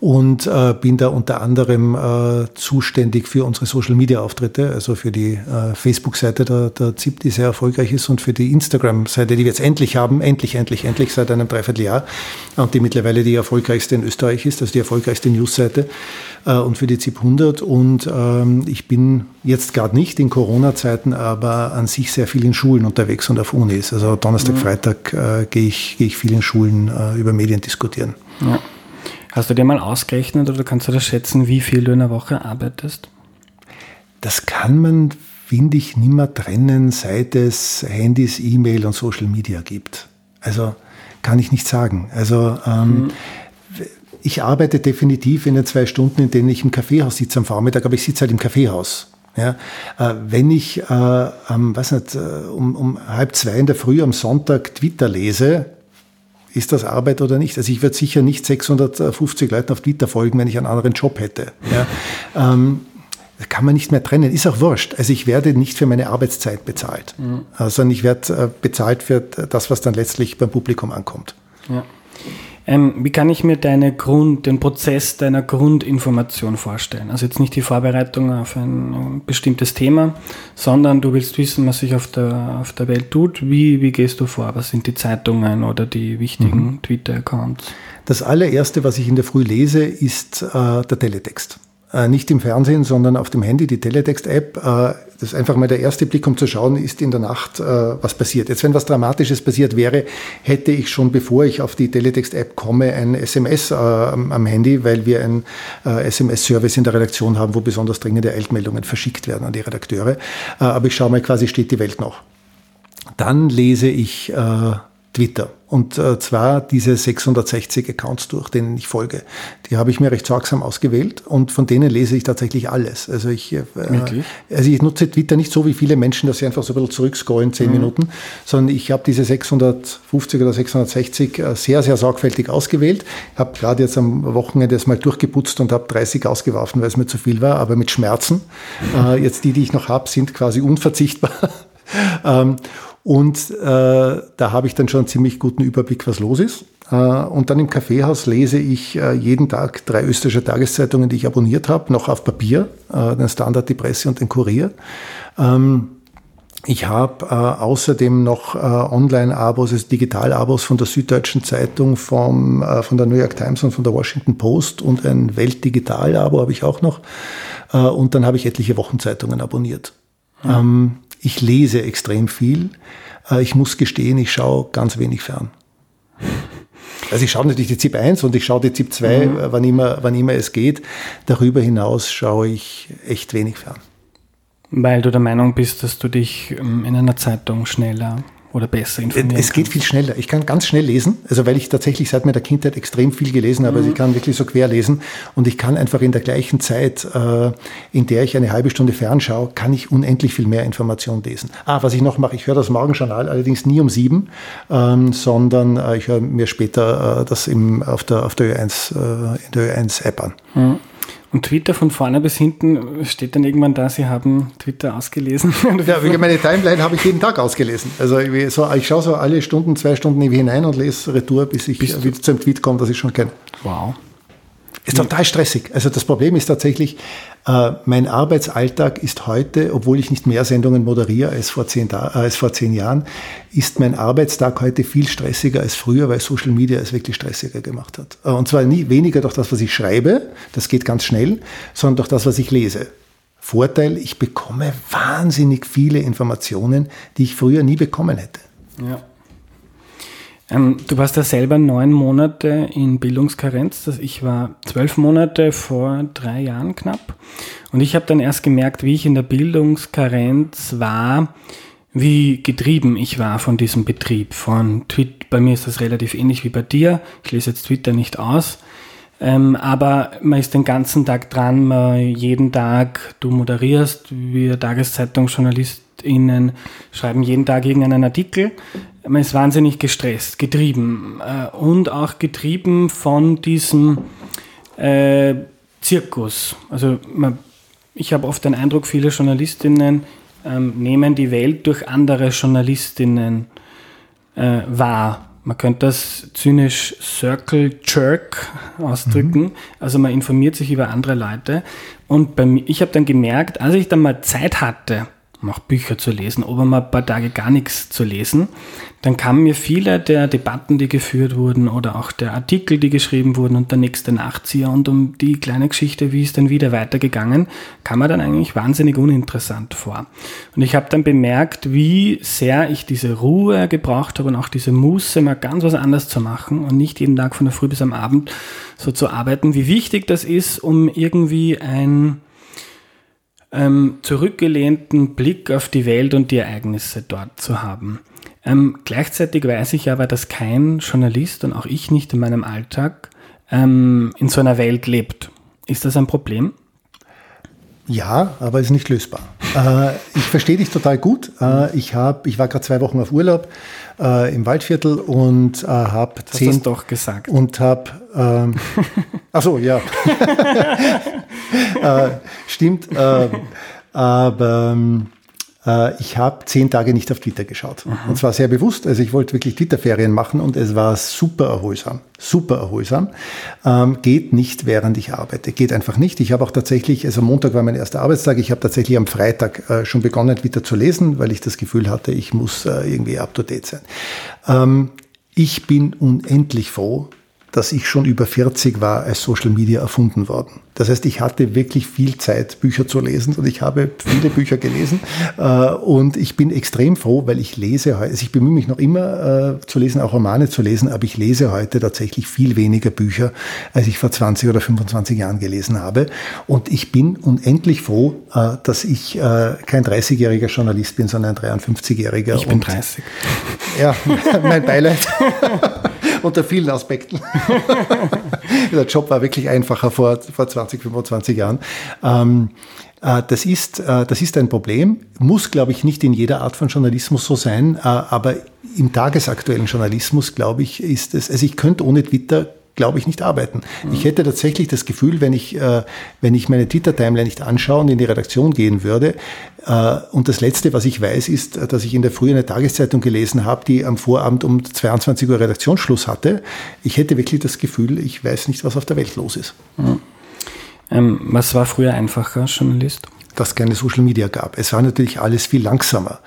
[SPEAKER 2] und äh, bin da unter anderem äh, zuständig für unsere Social-Media-Auftritte, also für die äh, Facebook-Seite der, der ZIP, die sehr erfolgreich ist und für die Instagram-Seite, die wir jetzt endlich haben, endlich, endlich, endlich seit einem Dreivierteljahr und die mittlerweile die erfolgreichste in Österreich ist, also die erfolgreichste News-Seite äh, und für die ZIP 100 und ähm, ich bin jetzt gerade nicht in Corona-Zeiten, aber an sich sehr viel in Schulen unterwegs und auf Unis. Also Donnerstag, mhm. Freitag äh, gehe ich, geh ich viel in Schulen äh, über Medien diskutieren.
[SPEAKER 1] Ja. Hast du dir mal ausgerechnet oder kannst du das schätzen, wie viel du in der Woche arbeitest?
[SPEAKER 2] Das kann man, finde ich, nicht mehr trennen, seit es Handys, E-Mail und Social Media gibt. Also kann ich nicht sagen. Also ähm, mhm. ich arbeite definitiv in den zwei Stunden, in denen ich im Kaffeehaus sitze am Vormittag, aber ich sitze halt im Kaffeehaus. Ja, äh, wenn ich äh, ähm, weiß nicht, äh, um, um halb zwei in der Früh am Sonntag Twitter lese, ist das Arbeit oder nicht? Also ich würde sicher nicht 650 Leuten auf Twitter folgen, wenn ich einen anderen Job hätte. Ja. Ähm, kann man nicht mehr trennen. Ist auch wurscht. Also ich werde nicht für meine Arbeitszeit bezahlt, mhm. sondern ich werde äh, bezahlt für das, was dann letztlich beim Publikum ankommt.
[SPEAKER 1] Ja. Ähm, wie kann ich mir deine Grund, den Prozess deiner Grundinformation vorstellen? Also jetzt nicht die Vorbereitung auf ein bestimmtes Thema, sondern du willst wissen, was sich auf der, auf der Welt tut. Wie, wie gehst du vor? Was sind die Zeitungen oder die wichtigen mhm. Twitter-Accounts?
[SPEAKER 2] Das allererste, was ich in der Früh lese, ist äh, der Teletext. Äh, nicht im Fernsehen, sondern auf dem Handy, die Teletext-App. Äh, das ist einfach mal der erste Blick, um zu schauen, ist in der Nacht äh, was passiert. Jetzt, wenn was Dramatisches passiert wäre, hätte ich schon, bevor ich auf die Teletext-App komme, ein SMS am Handy, weil wir einen SMS-Service in der Redaktion haben, wo besonders dringende Eilmeldungen verschickt werden an die Redakteure. aber ich schaue mal quasi, steht die Welt noch. Dann lese ich Twitter. Und äh, zwar diese 660 Accounts durch, denen ich folge. Die habe ich mir recht sorgsam ausgewählt und von denen lese ich tatsächlich alles. Also ich, äh, also ich nutze Twitter nicht so wie viele Menschen, dass sie einfach so ein bisschen zurückscrollen, zehn mhm. Minuten, sondern ich habe diese 650 oder 660 äh, sehr, sehr sorgfältig ausgewählt. Habe gerade jetzt am Wochenende das mal durchgeputzt und habe 30 ausgeworfen, weil es mir zu viel war, aber mit Schmerzen. Äh, jetzt die, die ich noch habe, sind quasi unverzichtbar. ähm, und äh, da habe ich dann schon einen ziemlich guten Überblick, was los ist. Äh, und dann im Kaffeehaus lese ich äh, jeden Tag drei österreichische Tageszeitungen, die ich abonniert habe, noch auf Papier, äh, den Standard, die Presse und den Kurier. Ähm, ich habe äh, außerdem noch äh, Online-Abos, also Digital-Abos von der Süddeutschen Zeitung, vom, äh, von der New York Times und von der Washington Post und ein Weltdigital-Abo habe ich auch noch. Äh, und dann habe ich etliche Wochenzeitungen abonniert. Ja. Ähm, ich lese extrem viel. Äh, ich muss gestehen, ich schaue ganz wenig fern. Also ich schaue natürlich die ZIP 1 und ich schaue die ZIP 2, mhm. wann, immer, wann immer es geht. Darüber hinaus schaue ich echt wenig fern.
[SPEAKER 1] Weil du der Meinung bist, dass du dich ähm, in einer Zeitung schneller oder besser informieren
[SPEAKER 2] Es geht viel schneller. Ich kann ganz schnell lesen, also weil ich tatsächlich seit meiner Kindheit extrem viel gelesen habe. Mhm. Also ich kann wirklich so quer lesen und ich kann einfach in der gleichen Zeit, äh, in der ich eine halbe Stunde fernschaue, kann ich unendlich viel mehr Information lesen. Ah, was ich noch mache, ich höre das Morgenjournal allerdings nie um sieben, ähm, sondern äh, ich höre mir später äh, das im, auf der, auf der Ö1, äh, in der Ö1-App an. Mhm.
[SPEAKER 1] Und Twitter von vorne bis hinten steht dann irgendwann da, Sie haben Twitter ausgelesen.
[SPEAKER 2] ja, meine Timeline habe ich jeden Tag ausgelesen. Also ich, so, ich schaue so alle Stunden, zwei Stunden hinein und lese Retour, bis ich bis wieder zum Tweet komme, das ich schon kenne.
[SPEAKER 1] Wow.
[SPEAKER 2] Ist total stressig. Also das Problem ist tatsächlich, äh, mein Arbeitsalltag ist heute, obwohl ich nicht mehr Sendungen moderiere als vor, zehn, äh, als vor zehn Jahren, ist mein Arbeitstag heute viel stressiger als früher, weil Social Media es wirklich stressiger gemacht hat. Äh, und zwar nie weniger durch das, was ich schreibe, das geht ganz schnell, sondern durch das, was ich lese. Vorteil, ich bekomme wahnsinnig viele Informationen, die ich früher nie bekommen hätte.
[SPEAKER 1] Ja. Ähm, du warst ja selber neun Monate in Bildungskarenz. Ich war zwölf Monate vor drei Jahren knapp. Und ich habe dann erst gemerkt, wie ich in der Bildungskarenz war, wie getrieben ich war von diesem Betrieb. Von Twitter, bei mir ist das relativ ähnlich wie bei dir. Ich lese jetzt Twitter nicht aus. Ähm, aber man ist den ganzen Tag dran, man jeden Tag, du moderierst, wir TageszeitungsjournalistInnen schreiben jeden Tag irgendeinen Artikel man ist wahnsinnig gestresst, getrieben äh, und auch getrieben von diesem äh, Zirkus. Also man, ich habe oft den Eindruck, viele Journalistinnen ähm, nehmen die Welt durch andere Journalistinnen äh, wahr. Man könnte das zynisch Circle Jerk ausdrücken. Mhm. Also man informiert sich über andere Leute. Und bei mir, ich habe dann gemerkt, als ich dann mal Zeit hatte, um auch Bücher zu lesen, oder mal ein paar Tage gar nichts zu lesen, dann kamen mir viele der Debatten, die geführt wurden, oder auch der Artikel, die geschrieben wurden und der nächste Nachzieher und um die kleine Geschichte, wie ist dann wieder weitergegangen, kam mir dann eigentlich wahnsinnig uninteressant vor. Und ich habe dann bemerkt, wie sehr ich diese Ruhe gebraucht habe und auch diese Muße, mal ganz was anderes zu machen und nicht jeden Tag von der Früh bis am Abend so zu arbeiten, wie wichtig das ist, um irgendwie ein ähm, zurückgelehnten Blick auf die Welt und die Ereignisse dort zu haben. Ähm, gleichzeitig weiß ich aber, dass kein Journalist und auch ich nicht in meinem Alltag ähm, in so einer Welt lebt. Ist das ein Problem?
[SPEAKER 2] Ja, aber es ist nicht lösbar. Äh, ich verstehe dich total gut. Äh, ich, hab, ich war gerade zwei Wochen auf Urlaub äh, im Waldviertel und äh, habe zehn.
[SPEAKER 1] Hast doch gesagt.
[SPEAKER 2] Und habe. Ähm, ach so, ja. äh, stimmt. Äh, aber. Ähm, äh, ich habe zehn Tage nicht auf Twitter geschaut. Mhm. Und zwar sehr bewusst. Also ich wollte wirklich Twitter-Ferien machen und es war super erholsam. Super erholsam. Ähm, geht nicht, während ich arbeite. Geht einfach nicht. Ich habe auch tatsächlich, also Montag war mein erster Arbeitstag, ich habe tatsächlich am Freitag äh, schon begonnen, Twitter zu lesen, weil ich das Gefühl hatte, ich muss äh, irgendwie up-to-date sein. Ähm, ich bin unendlich froh, dass ich schon über 40 war, als Social Media erfunden worden. Das heißt, ich hatte wirklich viel Zeit, Bücher zu lesen und ich habe viele Bücher gelesen äh, und ich bin extrem froh, weil ich lese heute, also ich bemühe mich noch immer äh, zu lesen, auch Romane zu lesen, aber ich lese heute tatsächlich viel weniger Bücher, als ich vor 20 oder 25 Jahren gelesen habe und ich bin unendlich froh, äh, dass ich kein 30-jähriger Journalist bin, sondern ein 53-jähriger.
[SPEAKER 1] Ich bin 30.
[SPEAKER 2] Ja, mein Beileid. unter vielen Aspekten. Der Job war wirklich einfacher vor, vor 20, 25 Jahren. Ähm, äh, das ist, äh, das ist ein Problem, muss, glaube ich, nicht in jeder Art von Journalismus so sein, äh, aber im tagesaktuellen Journalismus, glaube ich, ist es, also ich könnte ohne Twitter glaube ich, nicht arbeiten. Mhm. Ich hätte tatsächlich das Gefühl, wenn ich, äh, wenn ich meine Twitter-Timeline nicht anschaue und in die Redaktion gehen würde, äh, und das Letzte, was ich weiß, ist, dass ich in der Früh eine Tageszeitung gelesen habe, die am Vorabend um 22 Uhr Redaktionsschluss hatte. Ich hätte wirklich das Gefühl, ich weiß nicht, was auf der Welt los ist. Mhm.
[SPEAKER 1] Ähm, was war früher einfacher, Journalist?
[SPEAKER 2] Dass keine Social Media gab. Es war natürlich alles viel langsamer.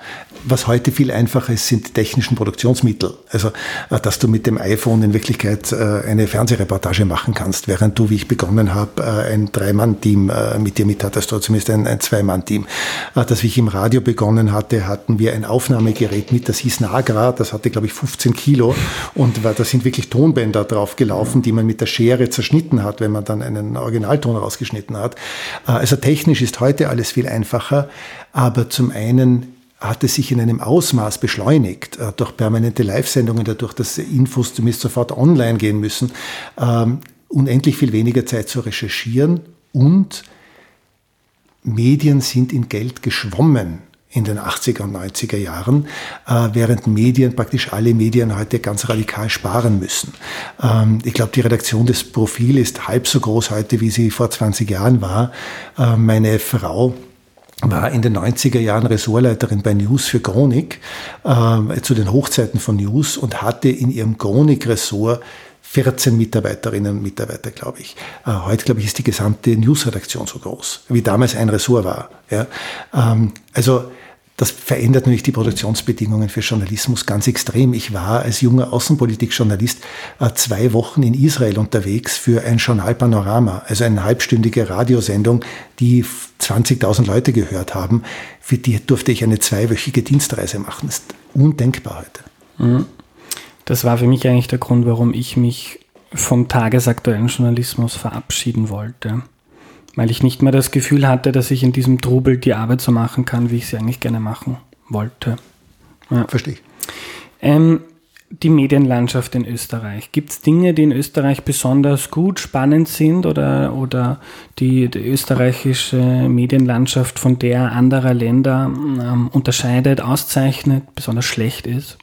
[SPEAKER 2] Was heute viel einfacher ist, sind die technischen Produktionsmittel. Also, äh, dass du mit dem iPhone in Wirklichkeit äh, eine Fernsehreportage machen kannst, während du, wie ich begonnen habe, äh, ein Drei-Mann-Team mit dir mit hattest, oder zumindest ein, ein Zwei-Mann-Team. Dass ich im Radio begonnen hatte, hatten wir ein Aufnahmegerät mit, das hieß Nagra, das hatte, glaube ich, 15 Kilo und da sind wirklich Tonbänder drauf gelaufen, die man mit der Schere zerschnitten hat, wenn man dann einen Originalton rausgeschnitten hat. Also technisch ist heute alles viel einfacher, aber zum einen hat es sich in einem Ausmaß beschleunigt, äh, durch permanente Live-Sendungen, dadurch, dass Infos zumindest sofort online gehen müssen, ähm, unendlich viel weniger Zeit zu recherchieren und Medien sind in Geld geschwommen in den 80er und 90er Jahren, äh, während Medien, praktisch alle Medien heute ganz radikal sparen müssen. Ähm, ich glaube, die Redaktion des Profil ist halb so groß heute, wie sie vor 20 Jahren war. Äh, meine Frau war in den 90er Jahren Ressortleiterin bei News für Chronik, äh, zu den Hochzeiten von News und hatte in ihrem Chronik-Ressort 14 Mitarbeiterinnen und Mitarbeiter, glaube ich. Äh, heute, glaube ich, ist die gesamte Newsredaktion so groß, wie damals ein Ressort war. Ja? Ähm, also das verändert natürlich die Produktionsbedingungen für Journalismus ganz extrem. Ich war als junger Außenpolitikjournalist äh, zwei Wochen in Israel unterwegs für ein Journal Panorama, also eine halbstündige Radiosendung, die 20.000 Leute gehört haben. Für die durfte ich eine zweiwöchige Dienstreise machen. Das ist undenkbar heute.
[SPEAKER 1] Mhm. Das war für mich eigentlich der Grund, warum ich mich vom tagesaktuellen Journalismus verabschieden wollte weil ich nicht mehr das Gefühl hatte, dass ich in diesem Trubel die Arbeit so machen kann, wie ich sie eigentlich gerne machen wollte.
[SPEAKER 2] Ja. Verstehe.
[SPEAKER 1] Ähm, die Medienlandschaft in Österreich. Gibt es Dinge, die in Österreich besonders gut, spannend sind oder, oder die, die österreichische Medienlandschaft von der anderer Länder ähm, unterscheidet, auszeichnet, besonders schlecht ist?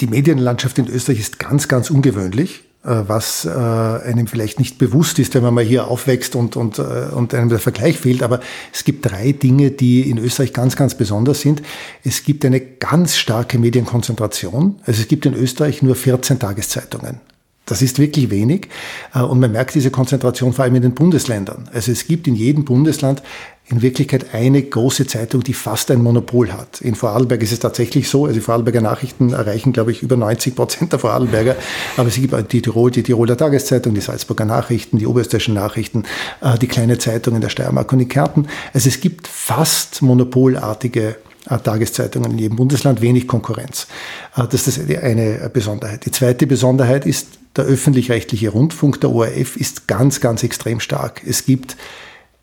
[SPEAKER 2] Die Medienlandschaft in Österreich ist ganz, ganz ungewöhnlich. Äh, was äh, einem vielleicht nicht bewusst ist, wenn man mal hier aufwächst und, und, äh, und einem der Vergleich fehlt. Aber es gibt drei Dinge, die in Österreich ganz, ganz besonders sind. Es gibt eine ganz starke Medienkonzentration. Also es gibt in Österreich nur 14 Tageszeitungen. Das ist wirklich wenig. Und man merkt diese Konzentration vor allem in den Bundesländern. Also es gibt in jedem Bundesland in Wirklichkeit eine große Zeitung, die fast ein Monopol hat. In Vorarlberg ist es tatsächlich so, also die Vorarlberger Nachrichten erreichen, glaube ich, über 90 Prozent der Vorarlberger, aber es gibt die, Tirol, die Tiroler Tageszeitung, die Salzburger Nachrichten, die oberösterreichischen Nachrichten, äh, die kleine Zeitung in der Steiermark und in Kärnten. Also es gibt fast monopolartige äh, Tageszeitungen in jedem Bundesland, wenig Konkurrenz. Äh, das ist eine Besonderheit. Die zweite Besonderheit ist, der öffentlich-rechtliche Rundfunk, der ORF, ist ganz, ganz extrem stark. Es gibt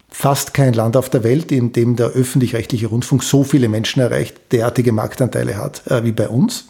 [SPEAKER 2] fast kein Land auf der Welt, in dem der öffentlich-rechtliche Rundfunk so viele Menschen erreicht, derartige Marktanteile hat äh, wie bei uns.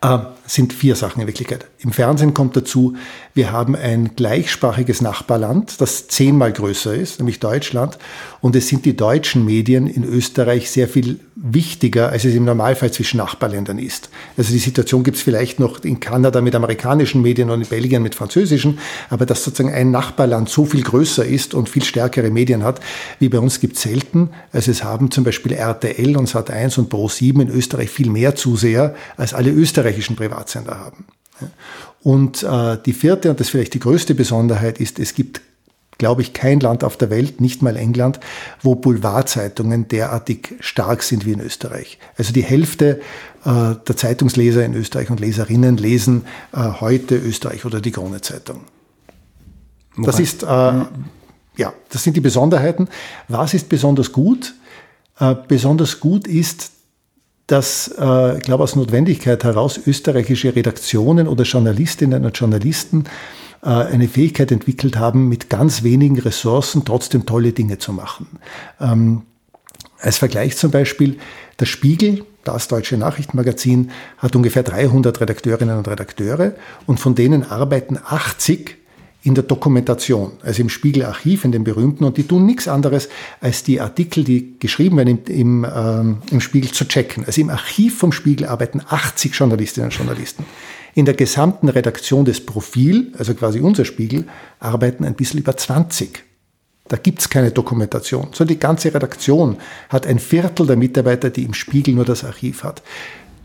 [SPEAKER 2] Äh, sind vier Sachen in Wirklichkeit. Im Fernsehen kommt dazu, wir haben ein gleichsprachiges Nachbarland, das zehnmal größer ist, nämlich Deutschland. Und es sind die deutschen Medien in Österreich sehr viel wichtiger, als es im Normalfall zwischen Nachbarländern ist. Also die Situation gibt es vielleicht noch in Kanada mit amerikanischen Medien und in Belgien mit französischen, aber dass sozusagen ein Nachbarland so viel größer ist und viel stärkere Medien hat, wie bei uns gibt es selten. Also es haben zum Beispiel RTL und Sat1 und Pro7 in Österreich viel mehr Zuseher als alle österreichischen Privaten. Privatsender haben. Und äh, die vierte und das vielleicht die größte Besonderheit ist, es gibt glaube ich, kein Land auf der Welt, nicht mal England, wo Boulevardzeitungen derartig stark sind wie in Österreich. Also die Hälfte äh, der Zeitungsleser in Österreich und Leserinnen lesen äh, heute Österreich oder die Krone-Zeitung. Das ist, ja, das sind die Besonderheiten. Was ist besonders gut? Besonders gut ist, dass, äh, ich glaube, aus Notwendigkeit heraus österreichische Redaktionen oder Journalistinnen und Journalisten äh, eine Fähigkeit entwickelt haben, mit ganz wenigen Ressourcen trotzdem tolle Dinge zu machen. Ähm, als Vergleich zum Beispiel, der Spiegel, das deutsche Nachrichtenmagazin, hat ungefähr 300 Redakteurinnen und Redakteure und von denen arbeiten 80 in der Dokumentation, also im Spiegelarchiv, in den berühmten, und die tun nichts anderes, als die Artikel, die geschrieben werden, im, im, ähm, im Spiegel zu checken. Also im Archiv vom Spiegel arbeiten 80 Journalistinnen und Journalisten. In der gesamten Redaktion des Profil, also quasi unser Spiegel, arbeiten ein bisschen über 20. Da gibt's keine Dokumentation, sondern die ganze Redaktion hat ein Viertel der Mitarbeiter, die im Spiegel nur das Archiv hat.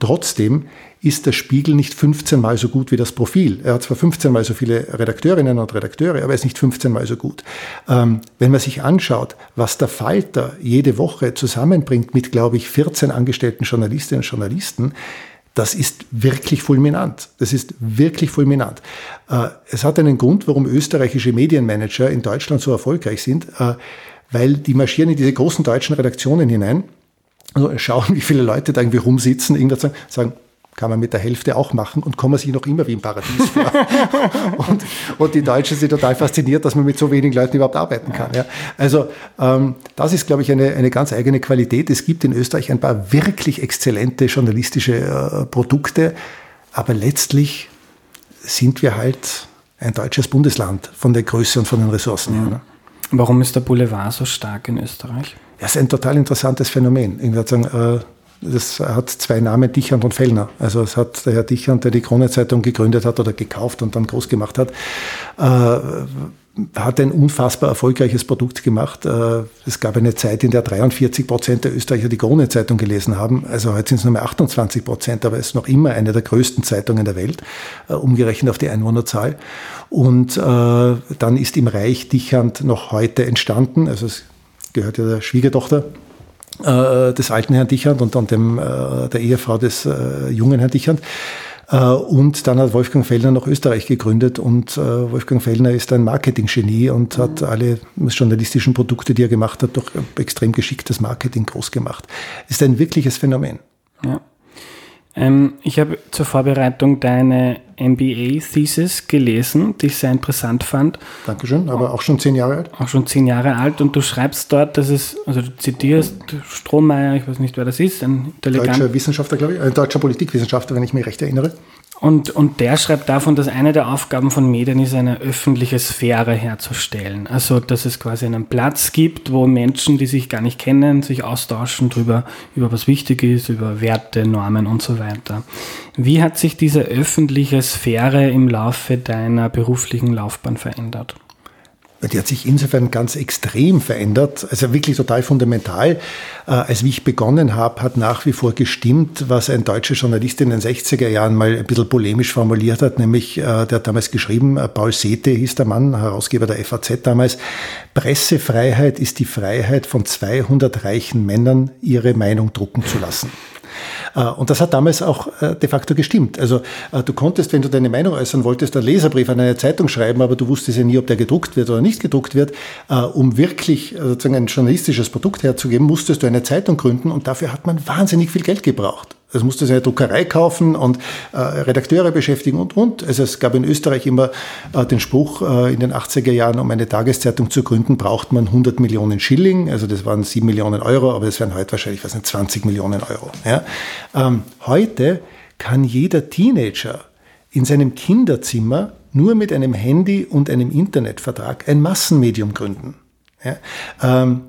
[SPEAKER 2] Trotzdem ist der Spiegel nicht 15 mal so gut wie das Profil. Er hat zwar 15 mal so viele Redakteurinnen und Redakteure, aber er ist nicht 15 mal so gut. Ähm, wenn man sich anschaut, was der Falter jede Woche zusammenbringt mit, glaube ich, 14 angestellten Journalistinnen und Journalisten, das ist wirklich fulminant. Das ist wirklich fulminant. Äh, es hat einen Grund, warum österreichische Medienmanager in Deutschland so erfolgreich sind, äh, weil die marschieren in diese großen deutschen Redaktionen hinein, also schauen, wie viele Leute da irgendwie rumsitzen, irgendwas sagen, kann man mit der Hälfte auch machen und kommen sich noch immer wie im Paradies vor. und, und, die Deutschen sind total fasziniert, dass man mit so wenigen Leuten überhaupt arbeiten kann. Ja. Also ähm, das ist, glaube ich, eine, eine ganz eigene Qualität. Es gibt in Österreich ein paar wirklich exzellente journalistische äh, Produkte, aber letztlich sind wir halt ein deutsches Bundesland von der Größe und von den Ressourcen her. Ne?
[SPEAKER 1] Warum ist der Boulevard so stark in Österreich?
[SPEAKER 2] Ja, es ist ein total interessantes Phänomen. Ich würde sagen, äh, das hat zwei Namen, Dichand und Fellner. Also es hat der Herr Dichand, der die Krone-Zeitung gegründet hat oder gekauft und dann groß gemacht hat, äh, hat ein unfassbar erfolgreiches Produkt gemacht. Äh, es gab eine Zeit, in der 43 Prozent der Österreicher die Krone-Zeitung gelesen haben. Also heute sind es nur mehr 28 Prozent, aber es ist noch immer eine der größten Zeitungen der Welt, äh, umgerechnet auf die Einwohnerzahl. Und dann ist im Reich Dichand noch heute entstanden. Also es gehört ja der Schwiegertochter äh, des alten Herrn Dichand und dann dem, äh, der Ehefrau des äh, jungen Herrn Dichand. Äh, und dann hat Wolfgang Fellner noch Österreich gegründet und äh, Wolfgang Fellner ist ein Marketing-Genie und hat alle journalistischen Produkte, die er gemacht hat, durch extrem geschicktes Marketing groß gemacht. Ist ein wirkliches Phänomen.
[SPEAKER 1] Ähm, ich habe zur Vorbereitung deine MBA-Thesis gelesen, die ich sehr interessant fand.
[SPEAKER 2] Dankeschön, aber auch schon zehn Jahre alt.
[SPEAKER 1] Auch schon zehn Jahre alt und du schreibst dort, dass es, also du zitierst Strohmeier, ich weiß nicht, wer das ist,
[SPEAKER 2] ein Deutscher Wissenschaftler, glaube ich, ein deutscher Politikwissenschaftler, wenn ich mich recht erinnere.
[SPEAKER 1] Und, und der schreibt davon, dass eine der Aufgaben von Medien ist, eine öffentliche Sphäre herzustellen. Also, dass es quasi einen Platz gibt, wo Menschen, die sich gar nicht kennen, sich austauschen darüber, über was wichtig ist, über Werte, Normen und so weiter. Wie hat sich diese öffentliche Sphäre im Laufe deiner beruflichen Laufbahn verändert?
[SPEAKER 2] Die hat sich insofern ganz extrem verändert, also wirklich total fundamental. Äh, als wie ich begonnen habe, hat nach wie vor gestimmt, was ein deutscher Journalist in den 60er Jahren mal ein bisschen polemisch formuliert hat, nämlich, äh, der hat damals geschrieben, äh, Paul Sete hieß der Mann, Herausgeber der FAZ damals, Pressefreiheit ist die Freiheit von 200 reichen Männern, ihre Meinung drucken zu lassen. Äh, und das hat damals auch äh, de facto gestimmt. Also äh, du konntest, wenn du deine Meinung äußern wolltest, einen Leserbrief an eine Zeitung schreiben, aber du wusstest ja nie, ob der gedruckt wird oder nicht gedruckt wird. Um wirklich sozusagen ein journalistisches Produkt herzugeben, musstest du eine Zeitung gründen und dafür hat man wahnsinnig viel Geld gebraucht. Es musste eine Druckerei kaufen und äh, Redakteure beschäftigen und, und. Also es gab in Österreich immer äh, den Spruch, äh, in den 80er Jahren, um eine Tageszeitung zu gründen, braucht man 100 Millionen Schilling. Also das waren 7 Millionen Euro, aber das wären heute wahrscheinlich, was nicht, 20 Millionen Euro. Ja? Ähm, heute kann jeder Teenager in seinem Kinderzimmer nur mit einem Handy und einem Internetvertrag ein Massenmedium gründen. Ja? Ähm,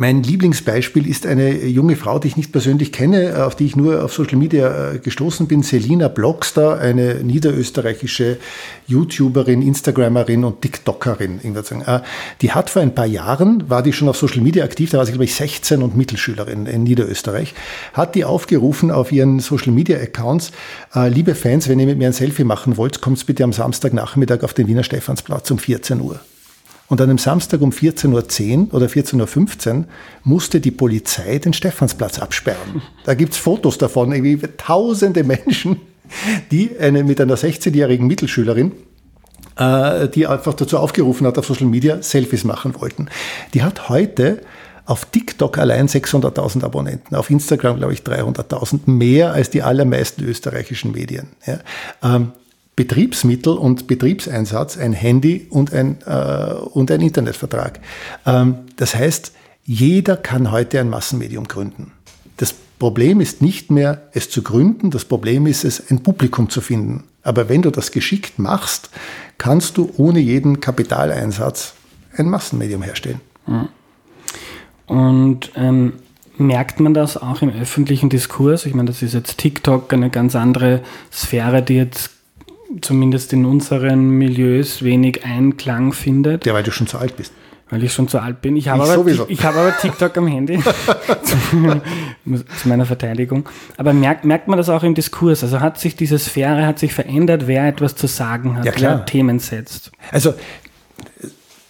[SPEAKER 2] mein Lieblingsbeispiel ist eine junge Frau, die ich nicht persönlich kenne, auf die ich nur auf Social Media äh, gestoßen bin, Selina Blockstar, eine niederösterreichische YouTuberin, Instagramerin und TikTokerin. Äh, die hat vor ein paar Jahren, war die schon auf Social Media aktiv, da war sie, glaube ich, 16 und Mittelschülerin in Niederösterreich, hat die aufgerufen auf ihren Social Media Accounts, äh, liebe Fans, wenn ihr mit mir ein Selfie machen wollt, kommt bitte am Samstagnachmittag auf den Wiener Stephansplatz um 14 Uhr. Und an einem Samstag um 14.10 Uhr oder 14.15 Uhr musste die Polizei den Stephansplatz absperren. Da gibt es Fotos davon, irgendwie tausende Menschen, die eine, mit einer 16-jährigen Mittelschülerin äh, die einfach dazu aufgerufen hat, auf Social Media Selfies machen wollten. Die hat heute auf TikTok allein 600.000 Abonnenten, auf Instagram glaube ich 300.000, mehr als die allermeisten österreichischen Medien. Ja. Ähm, Betriebsmittel und Betriebseinsatz, ein Handy und ein, äh, und ein Internetvertrag. Ähm, das heißt, jeder kann heute ein Massenmedium gründen. Das Problem ist nicht mehr, es zu gründen, das Problem ist es, ein Publikum zu finden. Aber wenn du das geschickt machst, kannst du ohne jeden Kapitaleinsatz ein Massenmedium herstellen.
[SPEAKER 1] Und ähm, merkt man das auch im öffentlichen Diskurs? Ich meine, das ist jetzt TikTok eine ganz andere Sphäre, die jetzt zumindest in unseren Milieus wenig Einklang findet.
[SPEAKER 2] Ja, weil du schon zu alt bist.
[SPEAKER 1] Weil ich schon zu alt bin. Ich habe, ich aber, ich habe aber TikTok am Handy. zu meiner Verteidigung. Aber merkt, merkt man das auch im Diskurs? Also hat sich diese Sphäre, hat sich verändert, wer etwas zu sagen hat,
[SPEAKER 2] ja, wer
[SPEAKER 1] Themen setzt?
[SPEAKER 2] Also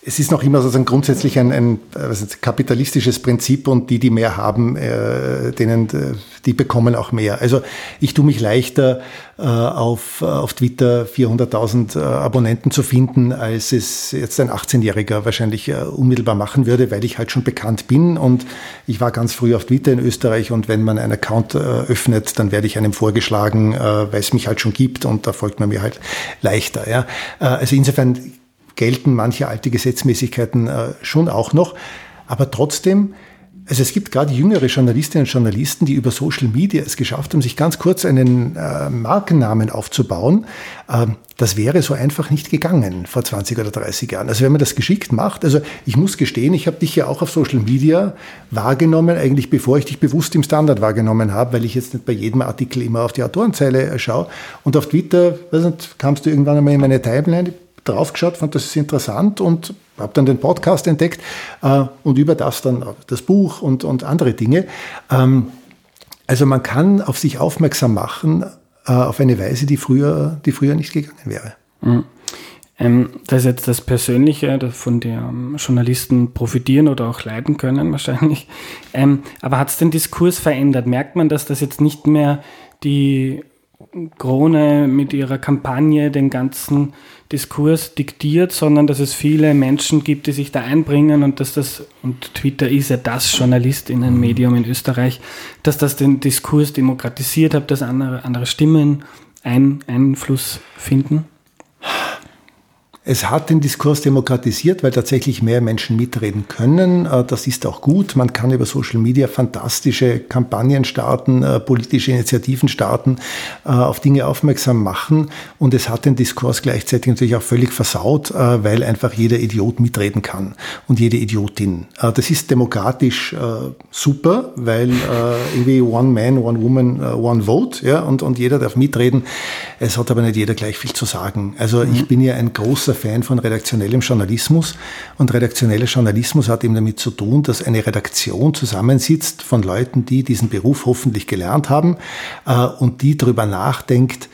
[SPEAKER 2] es ist noch immer sozusagen grundsätzlich ein, ein ist, kapitalistisches Prinzip und die, die mehr haben, äh, denen, äh, die bekommen auch mehr. Also ich tue mich leichter äh, auf, auf Twitter 400.000 äh, Abonnenten zu finden, als es jetzt ein 18-Jähriger wahrscheinlich äh, unmittelbar machen würde, weil ich halt schon bekannt bin und ich war ganz früh auf Twitter in Österreich und wenn man einen Account äh, öffnet, dann werde ich einem vorgeschlagen, äh, weil es mich halt schon gibt und da folgt man mir halt leichter. Ja? Äh, also insofern gelten manche alte Gesetzmäßigkeiten äh, schon auch noch. Aber trotzdem, also es gibt gerade jüngere Journalistinnen und Journalisten, die über Social Media es geschafft haben, sich ganz kurz einen äh, Markennamen aufzubauen. Ähm, das wäre so einfach nicht gegangen vor 20 oder 30 Jahren. Also wenn man das geschickt macht, also ich muss gestehen, ich habe dich ja auch auf Social Media wahrgenommen, eigentlich bevor ich dich bewusst im Standard wahrgenommen habe, weil ich jetzt nicht bei jedem Artikel immer auf die Autorenzeile äh, schaue. Und auf Twitter, weiß nicht, kamst du irgendwann einmal in meine Timeline, draufgeschaut, fand das ist interessant und habe dann den Podcast entdeckt äh, und über das dann das Buch und, und andere Dinge. Ähm, also man kann auf sich aufmerksam machen äh, auf eine Weise, die früher, die früher nicht gegangen wäre.
[SPEAKER 1] Mhm. Ähm, das ist jetzt das Persönliche, von dem Journalisten profitieren oder auch leiden können wahrscheinlich. Ähm, aber hat es den Diskurs verändert? Merkt man, dass das jetzt nicht mehr die Krone mit ihrer Kampagne den ganzen Diskurs diktiert, sondern dass es viele Menschen gibt, die sich da einbringen und dass das, und Twitter ist ja das Journalistinnenmedium in Österreich, dass das den Diskurs demokratisiert hat, dass andere, andere Stimmen ein, Einfluss finden?
[SPEAKER 2] Es hat den Diskurs demokratisiert, weil tatsächlich mehr Menschen mitreden können. Äh, das ist auch gut. Man kann über Social Media fantastische Kampagnen starten, äh, politische Initiativen starten, äh, auf Dinge aufmerksam machen. Und es hat den Diskurs gleichzeitig natürlich auch völlig versaut, weil einfach jeder Idiot mitreden kann und jede Idiotin. Das ist demokratisch super, weil irgendwie One Man, One Woman, One Vote, ja, und, und jeder darf mitreden. Es hat aber nicht jeder gleich viel zu sagen. Also ich mhm. bin ja ein großer Fan von redaktionellem Journalismus. Und redaktioneller Journalismus hat eben damit zu tun, dass eine Redaktion zusammensitzt von Leuten, die diesen Beruf hoffentlich gelernt haben äh, und die darüber nachdenkt,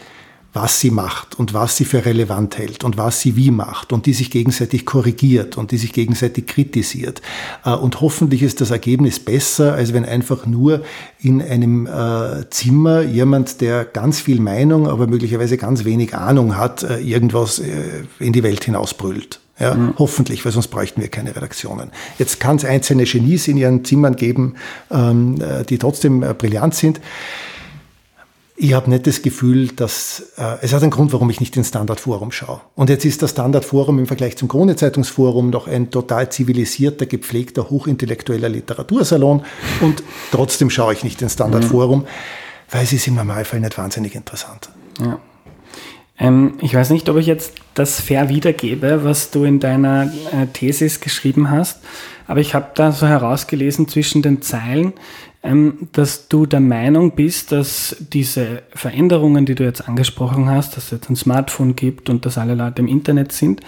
[SPEAKER 2] was sie macht und was sie für relevant hält und was sie wie macht und die sich gegenseitig korrigiert und die sich gegenseitig kritisiert. Äh, und hoffentlich ist das Ergebnis besser, als wenn einfach nur in einem äh, Zimmer jemand, der ganz viel Meinung, aber möglicherweise ganz wenig Ahnung hat, äh, irgendwas in die Welt hinausbrüllt. Ja, mhm. Hoffentlich, weil sonst bräuchten wir keine Redaktionen. Jetzt kann es einzelne Genies in ihren Zimmern geben, ähm, die trotzdem brillant sind. Ich habe nicht das Gefühl, dass äh, es hat einen Grund, warum ich nicht ins Standardforum schaue. Und jetzt ist das Standardforum im Vergleich zum Krone-Zeitungsforum noch ein total zivilisierter, gepflegter, hochintellektueller Literatursalon. Und trotzdem schaue ich nicht ins Standardforum, mhm. weil es ist im Normalfall nicht wahnsinnig interessant.
[SPEAKER 1] Ja. Ähm, ich weiß nicht, ob ich jetzt das fair wiedergebe, was du in deiner äh, Thesis geschrieben hast, aber ich habe da so herausgelesen zwischen den Zeilen, ähm, dass du der Meinung bist, dass diese Veränderungen, die du jetzt angesprochen hast, dass es jetzt ein Smartphone gibt und dass alle Leute im Internet sind,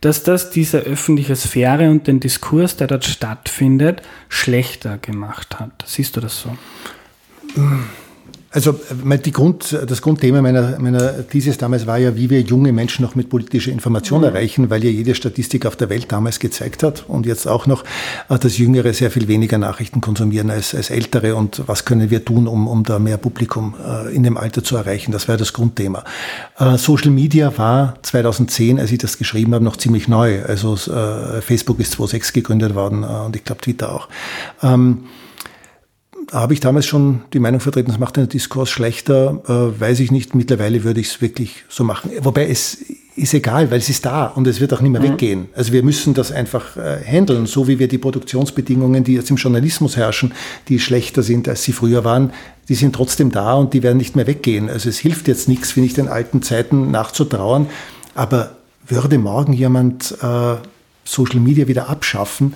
[SPEAKER 1] dass das diese öffentliche Sphäre und den Diskurs, der dort stattfindet, schlechter gemacht hat. Siehst du das so?
[SPEAKER 2] Also die Grund, das Grundthema meiner, meiner Thesis damals war ja, wie wir junge Menschen noch mit politischer Information mhm. erreichen, weil ja jede Statistik auf der Welt damals gezeigt hat und jetzt auch noch, äh, dass Jüngere sehr viel weniger Nachrichten konsumieren als, als Ältere und was können wir tun, um, um da mehr Publikum äh, in dem Alter zu erreichen. Das war das Grundthema. Äh, Social Media war 2010, als ich das geschrieben habe, noch ziemlich neu. Also Facebook ist 2006 gegründet worden und ich glaube Twitter auch. Habe ich damals schon die Meinung vertreten, das macht den Diskurs schlechter, äh, weiß ich nicht. Mittlerweile würde ich es wirklich so machen. Wobei es ist egal, weil es ist da und es wird auch nicht mehr mhm. weggehen. Also wir müssen das einfach äh, handeln, so wie wir die Produktionsbedingungen, die jetzt im Journalismus herrschen, die schlechter sind, als sie früher waren, die sind trotzdem da und die werden nicht mehr weggehen. Also es hilft jetzt nichts, finde ich, den alten Zeiten nachzutrauern. Aber würde morgen jemand äh, Social Media wieder abschaffen,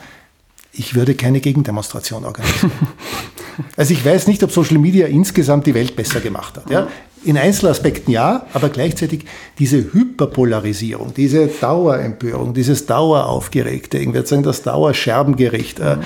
[SPEAKER 2] ich würde keine Gegendemonstration organisieren. Also ich weiß nicht, ob Social Media insgesamt die Welt besser gemacht hat. Ja? In Einzelaspekten ja, aber gleichzeitig diese Hyperpolarisierung, diese Dauerempörung, dieses Daueraufgeregte, ich würde sagen, das Dauerscherbengericht, äh,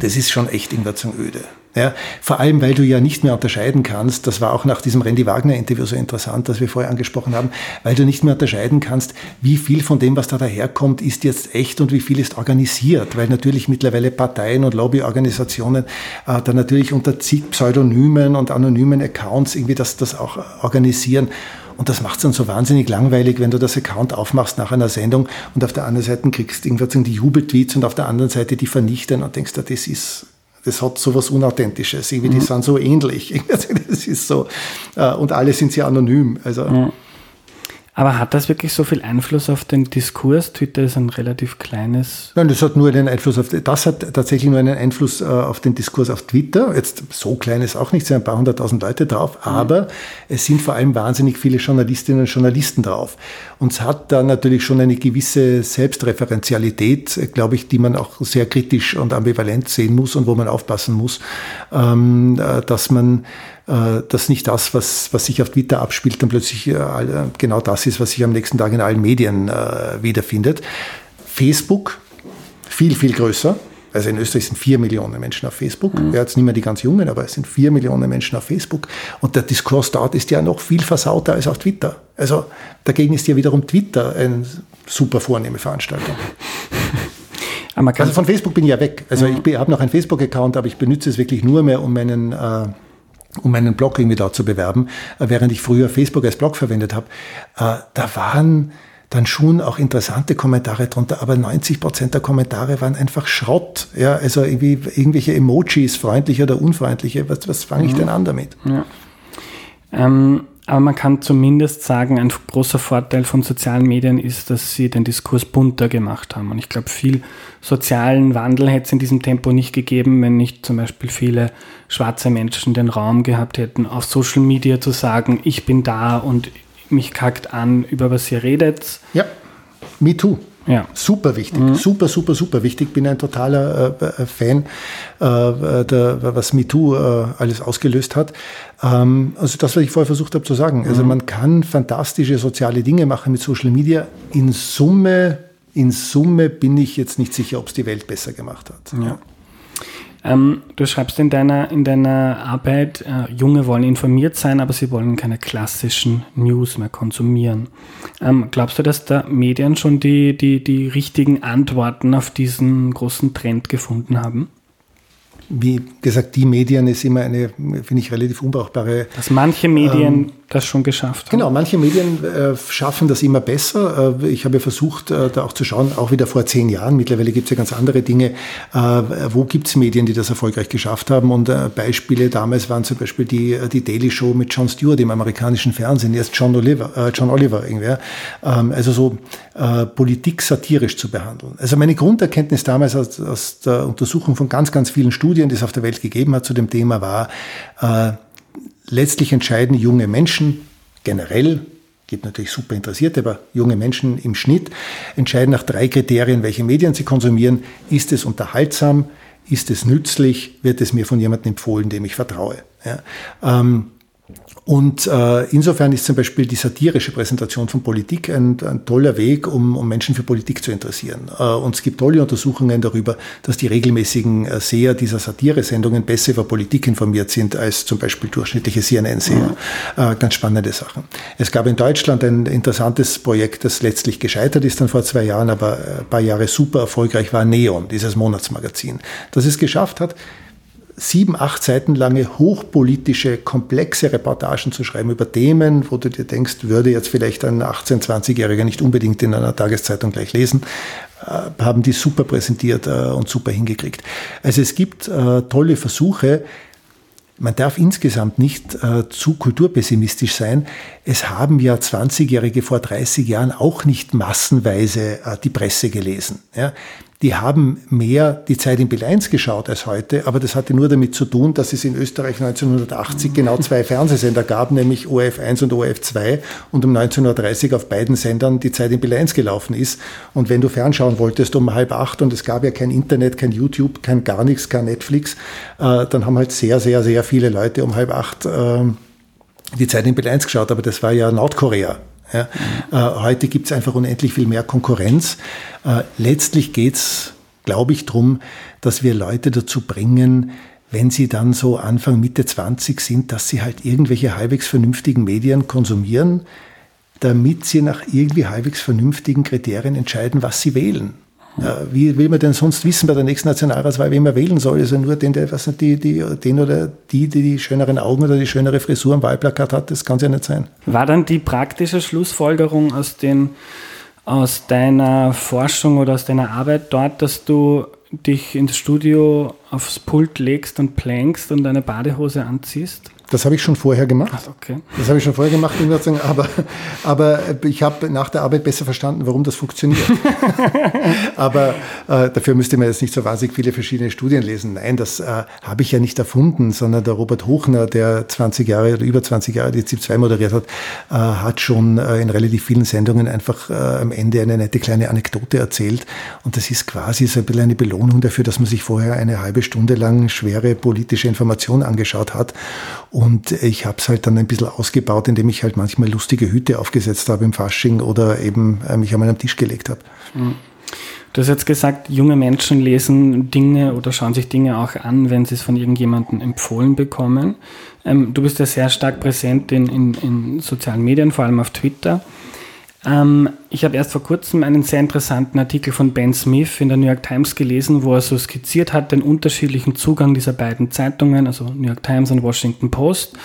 [SPEAKER 2] das ist schon echt zum öde. Ja, vor allem, weil du ja nicht mehr unterscheiden kannst, das war auch nach diesem Randy Wagner-Interview so interessant, das wir vorher angesprochen haben, weil du nicht mehr unterscheiden kannst, wie viel von dem, was da daherkommt, ist jetzt echt und wie viel ist organisiert, weil natürlich mittlerweile Parteien und Lobbyorganisationen äh, da natürlich unter zig Pseudonymen und anonymen Accounts irgendwie das, das auch organisieren. Und das macht es dann so wahnsinnig langweilig, wenn du das Account aufmachst nach einer Sendung und auf der anderen Seite kriegst du irgendwas die Jubeltweets und auf der anderen Seite die vernichten und denkst, das ist das hat so was Unauthentisches. Irgendwie, mhm. Die sind so ähnlich. Das ist so. Äh, und alle sind sehr anonym. Also. Mhm.
[SPEAKER 1] Aber hat das wirklich so viel Einfluss auf den Diskurs? Twitter ist ein relativ kleines.
[SPEAKER 2] Nein, das hat nur einen Einfluss auf, das hat tatsächlich nur einen Einfluss äh, auf den Diskurs auf Twitter. Jetzt so klein ist auch nicht, sind ein paar hunderttausend Leute drauf, mhm. aber es sind vor allem wahnsinnig viele Journalistinnen und Journalisten drauf. Und es hat da natürlich schon eine gewisse Selbstreferenzialität, glaube ich, die man auch sehr kritisch und ambivalent sehen muss und wo man aufpassen muss, ähm, äh, dass man dass nicht das, was, was sich auf Twitter abspielt, dann plötzlich äh, genau das ist, was sich am nächsten Tag in allen Medien äh, wiederfindet. Facebook, viel, viel größer. Also in Österreich sind vier Millionen Menschen auf Facebook. Mhm. Ja, jetzt nicht mehr die ganz Jungen, aber es sind vier Millionen Menschen auf Facebook. Und der Diskurs dort ist ja noch viel versauter als auf Twitter. Also dagegen ist ja wiederum Twitter eine super vornehme Veranstaltung. also von Facebook bin ich ja weg. Also mhm. ich habe noch einen Facebook-Account, aber ich benutze es wirklich nur mehr, um meinen äh, um meinen Blog irgendwie da zu bewerben, äh, während ich früher Facebook als Blog verwendet habe, äh, da waren dann schon auch interessante Kommentare drunter, aber 90 Prozent der Kommentare waren einfach Schrott. Ja, also irgendwie irgendwelche Emojis, freundliche oder unfreundliche. Was, was fange ich mhm. denn an damit? Ja.
[SPEAKER 1] Ähm, aber man kann zumindest sagen, ein großer Vorteil von sozialen Medien ist, dass sie den Diskurs bunter gemacht haben. Und ich glaube, viel sozialen Wandel hätte es in diesem Tempo nicht gegeben, wenn nicht zum Beispiel viele schwarze Menschen den Raum gehabt hätten, auf Social Media zu sagen, ich bin da und mich kackt an, über was ihr redet.
[SPEAKER 2] Ja, me too. Ja. Super wichtig, mhm. super, super, super wichtig. Bin ein totaler äh, äh Fan, äh, der, was MeToo äh, alles ausgelöst hat. Ähm, also das, was ich vorher versucht habe zu sagen. Also mhm. Also man kann fantastische soziale Dinge machen mit Social Media. In Summe, in Summe bin ich jetzt nicht sicher, ob es die Welt besser gemacht hat. Ja.
[SPEAKER 1] Ähm, du schreibst in deiner, in deiner Arbeit, äh, Junge wollen informiert sein, aber sie wollen keine klassischen News mehr konsumieren. Ähm, glaubst du, dass da Medien schon die, die, die richtigen Antworten auf diesen großen Trend gefunden haben?
[SPEAKER 2] wie gesagt, die Medien ist immer eine, finde ich, relativ unbrauchbare.
[SPEAKER 1] Dass manche Medien ähm, das schon geschafft haben.
[SPEAKER 2] Genau, manche Medien äh, schaffen das immer besser. Äh, ich habe versucht, äh, da auch zu schauen, auch wieder vor zehn Jahren. Mittlerweile gibt es ja ganz andere Dinge. Äh, wo gibt es Medien, die das erfolgreich geschafft haben? Und äh, Beispiele damals waren zum Beispiel die, äh, die Daily Show mit Jon Stewart im amerikanischen Fernsehen, jetzt John Oliver, John Oliver irgendwer. Ähm, also so Politik satirisch zu behandeln. Also meine Grunderkenntnis damals aus, aus der Untersuchung von ganz, ganz vielen Studien, die es auf der Welt gegeben hat zu dem Thema, war, letztlich entscheiden junge Menschen generell, gibt natürlich super Interessierte, aber junge Menschen im Schnitt entscheiden nach drei Kriterien, welche Medien sie konsumieren. Ist es unterhaltsam? Ist es nützlich? Wird es mir von jemandem empfohlen, dem ich vertraue? Ja. Ähm, Und äh, insofern ist zum Beispiel die satirische Präsentation von Politik ein, ein toller Weg, um, um, Menschen für Politik zu interessieren. Äh, und es gibt tolle Untersuchungen darüber, dass die regelmäßigen äh, Seher dieser Satire-Sendungen besser über Politik informiert sind als zum Beispiel durchschnittliche CNN-Seher. Mhm. Äh, ganz spannende Sachen. Es gab in Deutschland ein interessantes Projekt, das letztlich gescheitert ist dann vor zwei Jahren, aber ein paar Jahre super erfolgreich war, Neon, dieses Monatsmagazin, das es geschafft hat, sieben, acht Seiten lange hochpolitische, komplexe Reportagen zu schreiben über Themen, wo du dir denkst, würde jetzt vielleicht ein 18-, 20-Jähriger nicht unbedingt in einer Tageszeitung gleich lesen, äh, haben die super präsentiert äh, und super hingekriegt. Also es gibt äh, tolle Versuche, man darf insgesamt nicht äh, zu kulturpessimistisch sein. Es haben ja 20-Jährige vor 30 Jahren auch nicht massenweise äh, die Presse gelesen. Ja die haben mehr die Zeit in Bill 1 geschaut als heute, aber das hatte nur damit zu tun, dass es in Österreich 1980 genau zwei Fernsehsender gab, nämlich ORF 1 und ORF 2 und um 19.30 auf beiden Sendern die Zeit in Bill 1 gelaufen ist. Und wenn du fernschauen wolltest um halb acht und es gab ja kein Internet, kein YouTube, kein gar nichts, kein Netflix, äh, dann haben halt sehr, sehr, sehr viele Leute um halb acht äh, die Zeit in Bill 1 geschaut, aber das war ja Nordkorea. Ja. Äh, heute gibt es einfach unendlich viel mehr Konkurrenz. Äh, letztlich geht es, glaube ich, darum, dass wir Leute dazu bringen, wenn sie dann so Anfang, Mitte 20 sind, dass sie halt irgendwelche halbwegs vernünftigen Medien konsumieren, damit sie nach irgendwie halbwegs vernünftigen Kriterien entscheiden, was sie wählen. Wie will man denn sonst wissen bei der nächsten Nationalratswahl, wen man wählen soll? Also nur den, der, was nicht, die, die, den oder die, die die schöneren Augen oder die schönere Frisur am Wahlplakat hat, das kann ja nicht sein.
[SPEAKER 1] War dann die praktische Schlussfolgerung aus, den, aus deiner Forschung oder aus deiner Arbeit dort, dass du dich ins Studio aufs Pult legst und plankst und eine Badehose anziehst?
[SPEAKER 2] Das habe ich schon vorher gemacht.
[SPEAKER 1] Ach, okay.
[SPEAKER 2] Das habe ich schon vorher gemacht, aber, aber ich habe nach der Arbeit besser verstanden, warum das funktioniert. aber äh, dafür müsste man jetzt nicht so wahnsinnig viele verschiedene Studien lesen. Nein, das äh, habe ich ja nicht erfunden, sondern der Robert Hochner, der 20 Jahre oder über 20 Jahre die ZIP 2 moderiert hat, äh, hat schon äh, in relativ vielen Sendungen einfach äh, am Ende eine nette kleine Anekdote erzählt. Und das ist quasi so ein bisschen eine Belohnung dafür, dass man sich vorher eine halbe Stunde lang schwere politische Information angeschaut hat. Und ich habe es halt dann ein bisschen ausgebaut, indem ich halt manchmal lustige Hüte aufgesetzt habe im Fasching oder eben äh, mich einmal am Tisch gelegt habe.
[SPEAKER 1] Mhm. Du hast jetzt gesagt, junge Menschen lesen Dinge oder schauen sich Dinge auch an, wenn sie es von irgendjemandem empfohlen bekommen. Ähm, du bist ja sehr stark präsent in, in, in sozialen Medien, vor allem auf Twitter. Ähm, ich habe erst vor kurzem einen sehr interessanten Artikel von Ben Smith in der New York Times gelesen, wo er so skizziert hat, den unterschiedlichen Zugang dieser beiden Zeitungen, also New York Times und Washington Post,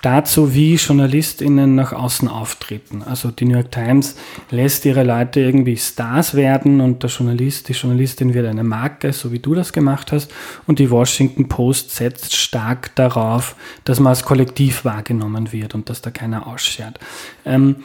[SPEAKER 1] dazu, wie JournalistInnen nach außen auftreten. Also die New York Times lässt ihre Leute irgendwie Stars werden und der Journalist, die Journalistin wird eine Marke, so wie du das gemacht hast. Und die Washington Post setzt stark darauf, dass man als Kollektiv wahrgenommen wird und dass da keiner ausschert. Ähm,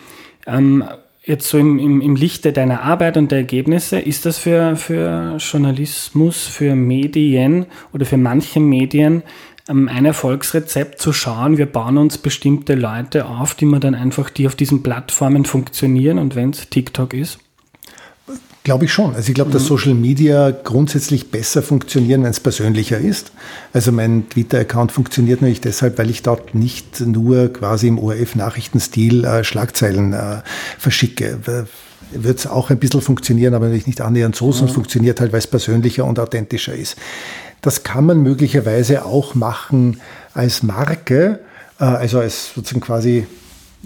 [SPEAKER 1] ähm, jetzt so im, im, im Lichte deiner Arbeit und der Ergebnisse, ist das für, für Journalismus, für Medien oder für manche Medien ähm, ein Erfolgsrezept zu schauen, wir bauen uns bestimmte Leute auf, die man dann einfach, die auf diesen Plattformen funktionieren und wenn es TikTok ist?
[SPEAKER 2] Glaube ich schon. Also ich glaube, dass mhm. Social Media grundsätzlich besser funktionieren, wenn es persönlicher ist. Also mein Twitter-Account funktioniert natürlich deshalb, weil ich dort nicht nur quasi im ORF-Nachrichtenstil äh, Schlagzeilen äh, verschicke. Wird es auch ein bisschen funktionieren, aber natürlich nicht annähernd so, sondern mhm. funktioniert halt, weil es persönlicher und authentischer ist. Das kann man möglicherweise auch machen als Marke, äh, also als sozusagen quasi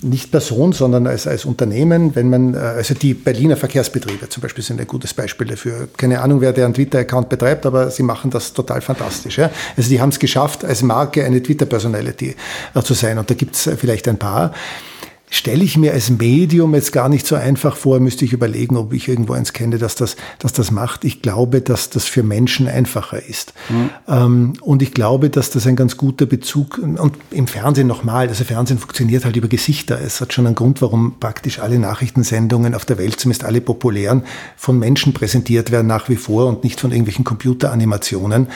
[SPEAKER 2] nicht Person, sondern als, als Unternehmen, wenn man, äh, also die Berliner Verkehrsbetriebe zum Beispiel sind ein gutes Beispiel dafür. Keine Ahnung, wer deren Twitter-Account betreibt, aber sie machen das total fantastisch. Ja? Also die haben es geschafft, als Marke eine Twitter-Personality äh, zu sein. Und da gibt es vielleicht ein paar stelle ich mir als Medium jetzt gar nicht so einfach vor, müsste ich überlegen, ob ich irgendwo eins kenne, dass das, dass das macht. Ich glaube, dass das für Menschen einfacher ist. Mhm. Ähm, und ich glaube, dass das ein ganz guter Bezug, und im Fernsehen nochmal, also Fernsehen funktioniert halt über Gesichter. Es hat schon einen Grund, warum praktisch alle Nachrichtensendungen auf der Welt, zumindest alle populären, von Menschen präsentiert werden nach wie vor und nicht von irgendwelchen Computeranimationen.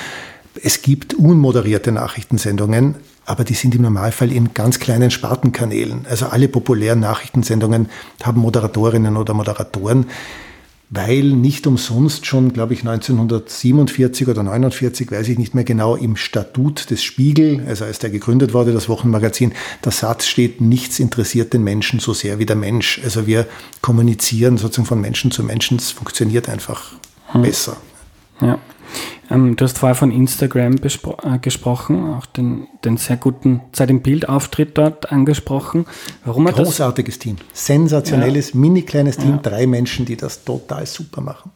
[SPEAKER 2] Es gibt unmoderierte Nachrichtensendungen, aber die sind im Normalfall in ganz kleinen Spartenkanälen. Also alle populären Nachrichtensendungen haben Moderatorinnen oder Moderatoren. weil nicht umsonst schon, glaube ich, 1947 oder 49, weiß ich nicht mehr genau, im Statut des Spiegel, also als der gegründet wurde, das Wochenmagazin, der Satz steht, nichts interessiert den Menschen so sehr wie der Mensch. Also wir kommunizieren sozusagen von Menschen zu Menschen, es funktioniert einfach hm. besser.
[SPEAKER 1] Ja. Ähm, du hast vorher von Instagram äh, gesprochen, auch den, den sehr guten Zeit im Bild-Auftritt dort angesprochen.
[SPEAKER 2] Warum Großartiges Team. Sensationelles, ja. mini kleines Team, ja. drei Menschen, die das total super machen.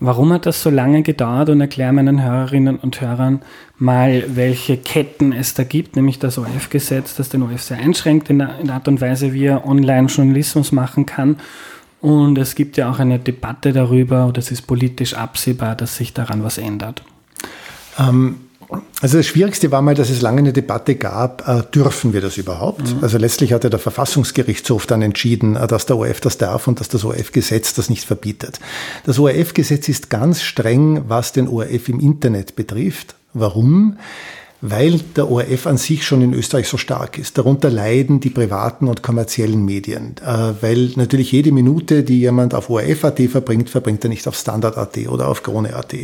[SPEAKER 1] Warum hat das so lange gedauert und erklär meinen Hörerinnen und Hörern mal, welche Ketten es da gibt, nämlich das ORF-Gesetz, das den ORF sehr einschränkt in der, in der Art und Weise, wie er Online-Journalismus machen kann und es gibt ja auch eine Debatte darüber, oder es ist politisch absehbar, dass sich daran was ändert.
[SPEAKER 2] Ähm, also das Schwierigste war mal, dass es lange eine Debatte gab, äh, dürfen wir das überhaupt? Mhm. Also letztlich hat ja der Verfassungsgerichtshof dann entschieden, äh, dass der ORF das darf und dass das ORF-Gesetz das nicht verbietet. Das ORF-Gesetz ist ganz streng, was den ORF im Internet betrifft. Warum? Weil der ORF an sich schon in Österreich so stark ist. Darunter leiden die privaten und kommerziellen Medien, äh, weil natürlich jede Minute, die jemand auf ORF.at verbringt, verbringt er nicht auf Standard.at oder auf Krone.at.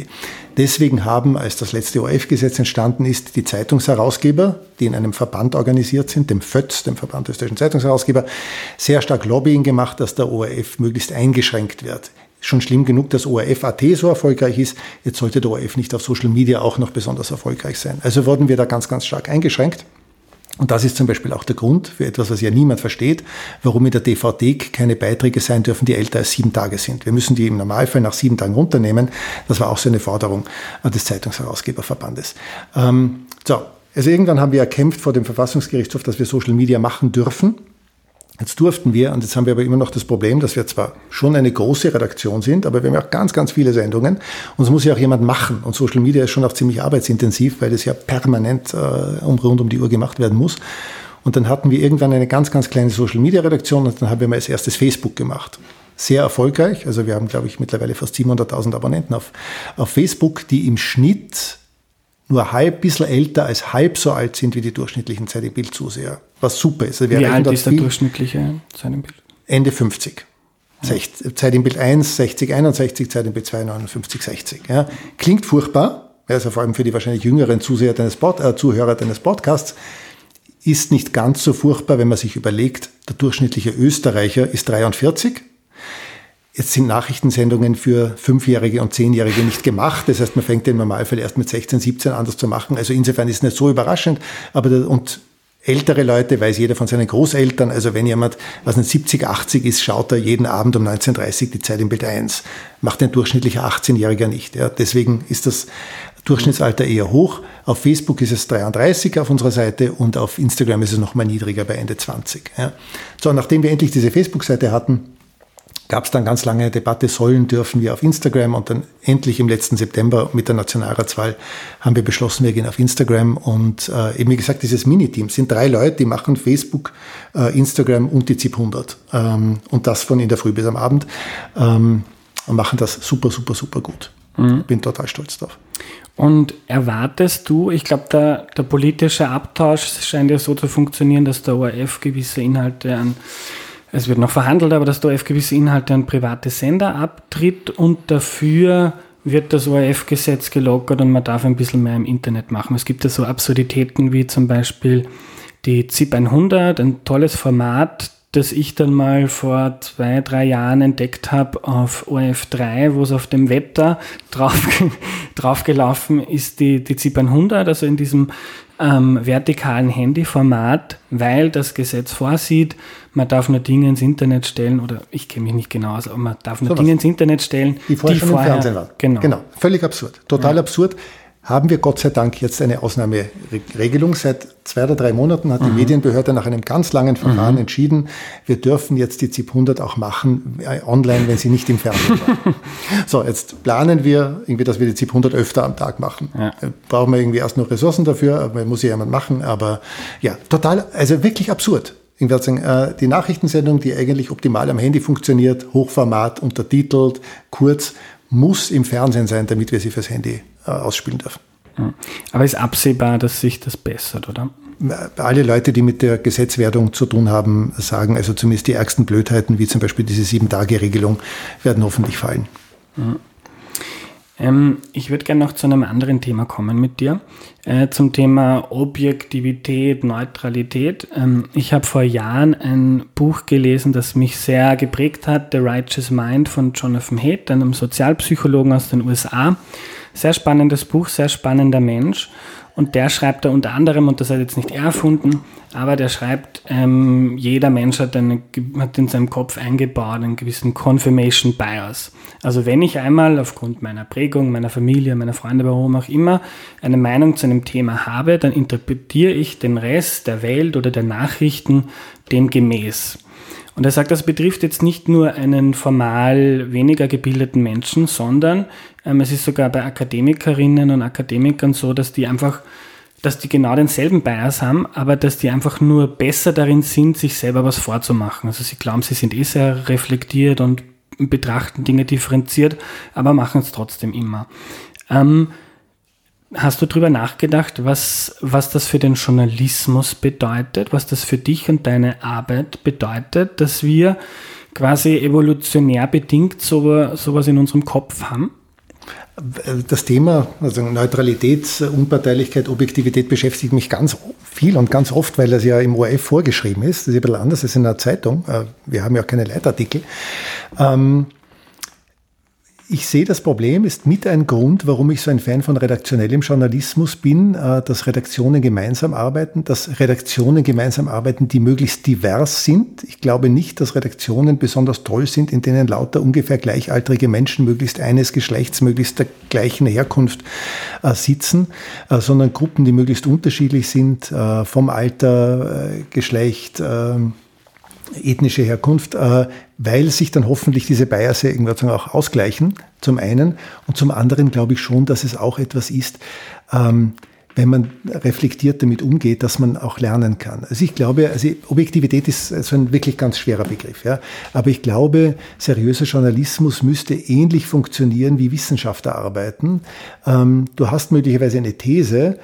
[SPEAKER 2] Deswegen haben, als das letzte ORF-Gesetz entstanden ist, die Zeitungsherausgeber, die in einem Verband organisiert sind, dem FÖTZ, dem Verband österreichischen Zeitungsherausgeber, sehr stark Lobbying gemacht, dass der ORF möglichst eingeschränkt wird schon schlimm genug, dass ORF.at so erfolgreich ist. Jetzt sollte der ORF nicht auf Social Media auch noch besonders erfolgreich sein. Also wurden wir da ganz, ganz stark eingeschränkt. Und das ist zum Beispiel auch der Grund für etwas, was ja niemand versteht, warum in der DVD keine Beiträge sein dürfen, die älter als sieben Tage sind. Wir müssen die im Normalfall nach sieben Tagen runternehmen. Das war auch so eine Forderung des Zeitungsherausgeberverbandes. Ähm, so, also irgendwann haben wir erkämpft vor dem Verfassungsgerichtshof, dass wir Social Media machen dürfen. Jetzt durften wir, und jetzt haben wir aber immer noch das Problem, dass wir zwar schon eine große Redaktion sind, aber wir haben auch ganz, ganz viele Sendungen und es muss ja auch jemand machen. Und Social Media ist schon auch ziemlich arbeitsintensiv, weil es ja permanent äh, um, rund um die Uhr gemacht werden muss. Und dann hatten wir irgendwann eine ganz, ganz kleine Social Media Redaktion und dann haben wir mal als erstes Facebook gemacht. Sehr erfolgreich. Also wir haben, glaube ich, mittlerweile fast 700.000 Abonnenten auf, auf Facebook, die im Schnitt nur halb bisschen älter als halb so alt sind wie die durchschnittlichen Zeit im Bildzuseher. Was super ist.
[SPEAKER 1] Also wie alt ist der durchschnittliche Zeit im Bild?
[SPEAKER 2] Ende 50. Ja. Zeit im Bild 1, 60, 61, Zeit im Bild 2, 59, 60. Ja. Klingt furchtbar, also vor allem für die wahrscheinlich jüngeren Zuseher deines Pod, äh, Zuhörer deines Podcasts, ist nicht ganz so furchtbar, wenn man sich überlegt, der durchschnittliche Österreicher ist 43 Jetzt sind Nachrichtensendungen für Fünfjährige und Zehnjährige nicht gemacht. Das heißt, man fängt im Normalfall erst mit 16, 17 an, das zu machen. Also insofern ist es nicht so überraschend. Aber der, und ältere Leute weiß jeder von seinen Großeltern. Also wenn jemand, was nicht 70, 80 ist, schaut er jeden Abend um 19.30 die Zeit im Bild 1. Macht ein durchschnittlicher 18-Jähriger nicht. Ja. Deswegen ist das Durchschnittsalter eher hoch. Auf Facebook ist es 33 auf unserer Seite und auf Instagram ist es noch mal niedriger bei Ende 20. Ja. So, nachdem wir endlich diese Facebook-Seite hatten, gab es dann ganz lange eine Debatte, sollen, dürfen wir auf Instagram und dann endlich im letzten September mit der Nationalratswahl haben wir beschlossen, wir gehen auf Instagram und äh, eben wie gesagt, dieses Miniteam sind drei Leute, die machen Facebook, äh, Instagram und die ZIP 100 ähm, und das von in der Früh bis am Abend ähm, und machen das super, super, super gut. Mhm. Bin total stolz drauf.
[SPEAKER 1] Und erwartest du, ich glaube, der, der politische Abtausch scheint ja so zu funktionieren, dass der ORF gewisse Inhalte an es wird noch verhandelt, aber dass der ORF gewisse Inhalte an private Sender abtritt und dafür wird das ORF-Gesetz gelockert und man darf ein bisschen mehr im Internet machen. Es gibt ja so Absurditäten wie zum Beispiel die ZIP 100, ein tolles Format, das ich dann mal vor zwei, drei Jahren entdeckt habe auf ORF 3, wo es auf dem Wetter drauf, draufgelaufen ist, die, die ZIP 100, also in diesem ähm, vertikalen Handyformat, weil das Gesetz vorsieht, man darf nur Dinge ins Internet stellen, oder ich kenne mich nicht genau aus, aber man darf nur so Dinge ins Internet stellen,
[SPEAKER 2] die vorher, die vorher im Fernsehen waren. Genau. genau. Völlig absurd. Total ja. absurd haben wir Gott sei Dank jetzt eine Ausnahmeregelung. Seit zwei oder drei Monaten hat die mhm. Medienbehörde nach einem ganz langen Verfahren mhm. entschieden, wir dürfen jetzt die ZIP 100 auch machen äh, online, wenn sie nicht im Fernsehen war. so, jetzt planen wir irgendwie, dass wir die ZIP 100 öfter am Tag machen. Ja. Äh, brauchen wir irgendwie erst noch Ressourcen dafür, aber muss ja jemand machen. Aber ja, total, also wirklich absurd. Ich würde sagen, äh, die Nachrichtensendung, die eigentlich optimal am Handy funktioniert, Hochformat, untertitelt, kurz, muss im Fernsehen sein, damit wir sie fürs Handy äh, ausspielen dürfen.
[SPEAKER 1] Aber ist absehbar, dass sich das bessert, oder?
[SPEAKER 2] alle Leute, die mit der Gesetzwerdung zu tun haben, sagen, also zumindest die ärgsten Blödheiten, wie zum Beispiel diese Sieben-Tage-Regelung, werden hoffentlich fallen.
[SPEAKER 1] Mhm. Ähm, ich würde gerne noch zu einem anderen Thema kommen mit dir, äh, zum Thema Objektivität, Neutralität. Ähm, ich habe vor Jahren ein Buch gelesen, das mich sehr geprägt hat, The Righteous Mind von Jonathan Haidt, einem Sozialpsychologen aus den USA. Sehr spannendes Buch, sehr spannender Mensch. Und der schreibt da unter anderem, und das hat jetzt nicht er erfunden, aber der schreibt, ähm, jeder Mensch hat, eine, hat in seinem Kopf eingebaut einen gewissen Confirmation Bias. Also wenn ich einmal aufgrund meiner Prägung, meiner Familie, meiner Freunde, warum auch immer, eine Meinung zu einem Thema habe, dann interpretiere ich den Rest der Welt oder der Nachrichten dem gemäß. Und er sagt, das betrifft jetzt nicht nur einen formal weniger gebildeten Menschen, sondern ähm, es ist sogar bei Akademikerinnen und Akademikern so, dass die einfach, dass die genau denselben Bias haben, aber dass die einfach nur besser darin sind, sich selber was vorzumachen. Also sie glauben, sie sind eh sehr reflektiert und betrachten Dinge differenziert, aber machen es trotzdem immer. Ähm, Hast du darüber nachgedacht, was, was das für den Journalismus bedeutet, was das für dich und deine Arbeit bedeutet, dass wir quasi evolutionär bedingt so, sowas in unserem Kopf haben?
[SPEAKER 2] Das Thema, also Neutralität, Unparteilichkeit, Objektivität beschäftigt mich ganz viel und ganz oft, weil das ja im ORF vorgeschrieben ist. Das ist ein bisschen anders als in einer Zeitung. Äh, wir haben ja auch keine Leitartikel. Ähm, ich sehe, das Problem ist mit ein Grund, warum ich so ein Fan von redaktionellem Journalismus bin, äh, dass Redaktionen gemeinsam arbeiten, dass Redaktionen gemeinsam arbeiten, die möglichst divers sind. Ich glaube nicht, dass Redaktionen besonders toll sind, in denen lauter ungefähr gleichaltrige Menschen möglichst eines Geschlechts, möglichst der gleichen Herkunft äh, sitzen, äh, sondern Gruppen, die möglichst unterschiedlich sind, vom Alter, Geschlecht, ähm, ethnische Herkunft, äh, weil sich dann hoffentlich diese Biase irgendwann auch ausgleichen, zum einen. Und zum anderen glaube ich schon, dass es auch etwas ist, ähm, wenn man reflektiert damit umgeht, dass man auch lernen kann. Also ich glaube, also Objektivität ist so ein wirklich ganz schwerer Begriff, ja. Aber ich glaube, seriöser Journalismus müsste ähnlich funktionieren wie Wissenschaftler arbeiten. Ähm, du hast möglicherweise eine These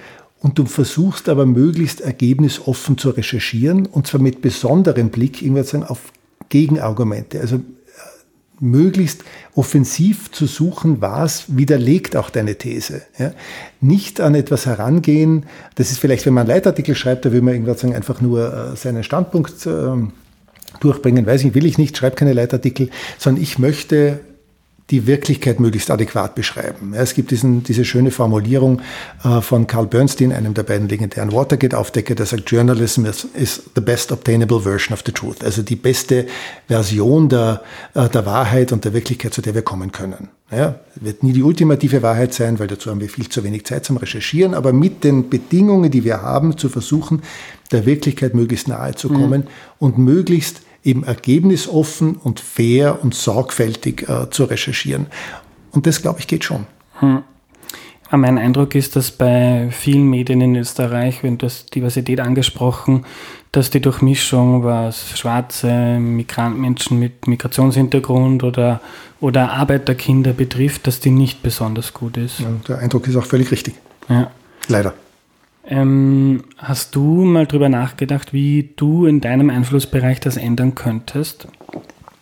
[SPEAKER 2] und du versuchst aber möglichst ergebnisoffen zu recherchieren und zwar mit besonderem Blick würde sagen, auf Gegenargumente. Also äh, möglichst offensiv zu suchen, was widerlegt auch deine These. Ja? Nicht an etwas herangehen, das ist vielleicht, wenn man einen Leitartikel schreibt, da will man irgendwas sagen, einfach nur äh, seinen Standpunkt äh, durchbringen, weiß ich, will ich nicht, schreibe keine Leitartikel, sondern ich möchte die Wirklichkeit möglichst adäquat beschreiben. Es gibt diesen, diese schöne Formulierung äh, von Carl Bernstein, einem der beiden legendären Watergate-Aufdecker, der sagt, Journalism is, is, the best obtainable version of the truth. Also die beste Version der, äh, der Wahrheit und der Wirklichkeit, zu der wir kommen können. Ja, wird nie die ultimative Wahrheit sein, weil dazu haben wir viel zu wenig Zeit zum Recherchieren, aber mit den Bedingungen, die wir haben, zu versuchen, der Wirklichkeit möglichst nahe zu kommen mhm. und möglichst eben ergebnisoffen und fair und sorgfältig äh, zu recherchieren. Und das, glaube ich, geht schon. Hm.
[SPEAKER 1] Mein Eindruck ist, dass bei vielen Medien in Österreich, wenn du hast Diversität angesprochen, dass die Durchmischung, was schwarze Migrantmenschen mit Migrationshintergrund oder, oder Arbeiterkinder betrifft, dass die nicht besonders gut ist. Ja,
[SPEAKER 2] der Eindruck ist auch völlig richtig. Ja. Leider.
[SPEAKER 1] Ähm, hast du mal drüber nachgedacht, wie du in deinem Einflussbereich das ändern könntest?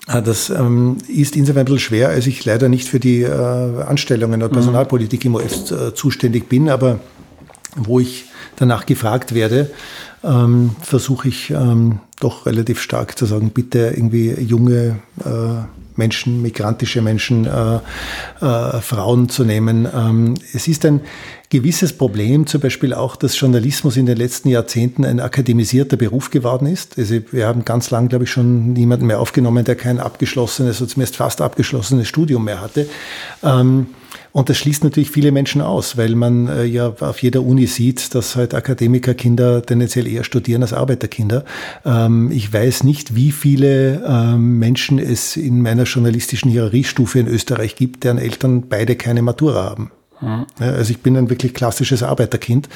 [SPEAKER 2] Ah, das ähm, ist insofern ein bisschen schwer, als ich leider nicht für die äh, Anstellungen der mhm. Personalpolitik im OF äh, zuständig bin, aber wo ich danach gefragt werde, ähm, versuche ich ähm, doch relativ stark zu sagen, bitte irgendwie junge äh, Menschen, migrantische Menschen, äh, äh, Frauen zu nehmen. Ähm, es ist ein gewisses Problem, zum Beispiel auch, dass Journalismus in den letzten Jahrzehnten ein akademisierter Beruf geworden ist. Also wir haben ganz lang, glaube ich, schon niemanden mehr aufgenommen, der kein abgeschlossenes, oder zumindest fast abgeschlossenes Studium mehr hatte. Ähm, und das schließt natürlich viele Menschen aus, weil man äh, ja auf jeder Uni sieht, dass halt Akademikerkinder tendenziell eher studieren als Arbeiterkinder. Ähm, ich weiß nicht, wie viele ähm, Menschen es in meiner journalistischen Hierarchiestufe in Österreich gibt, deren Eltern beide keine Matura haben. Mhm. Ja, also ich bin ein wirklich klassisches Arbeiterkind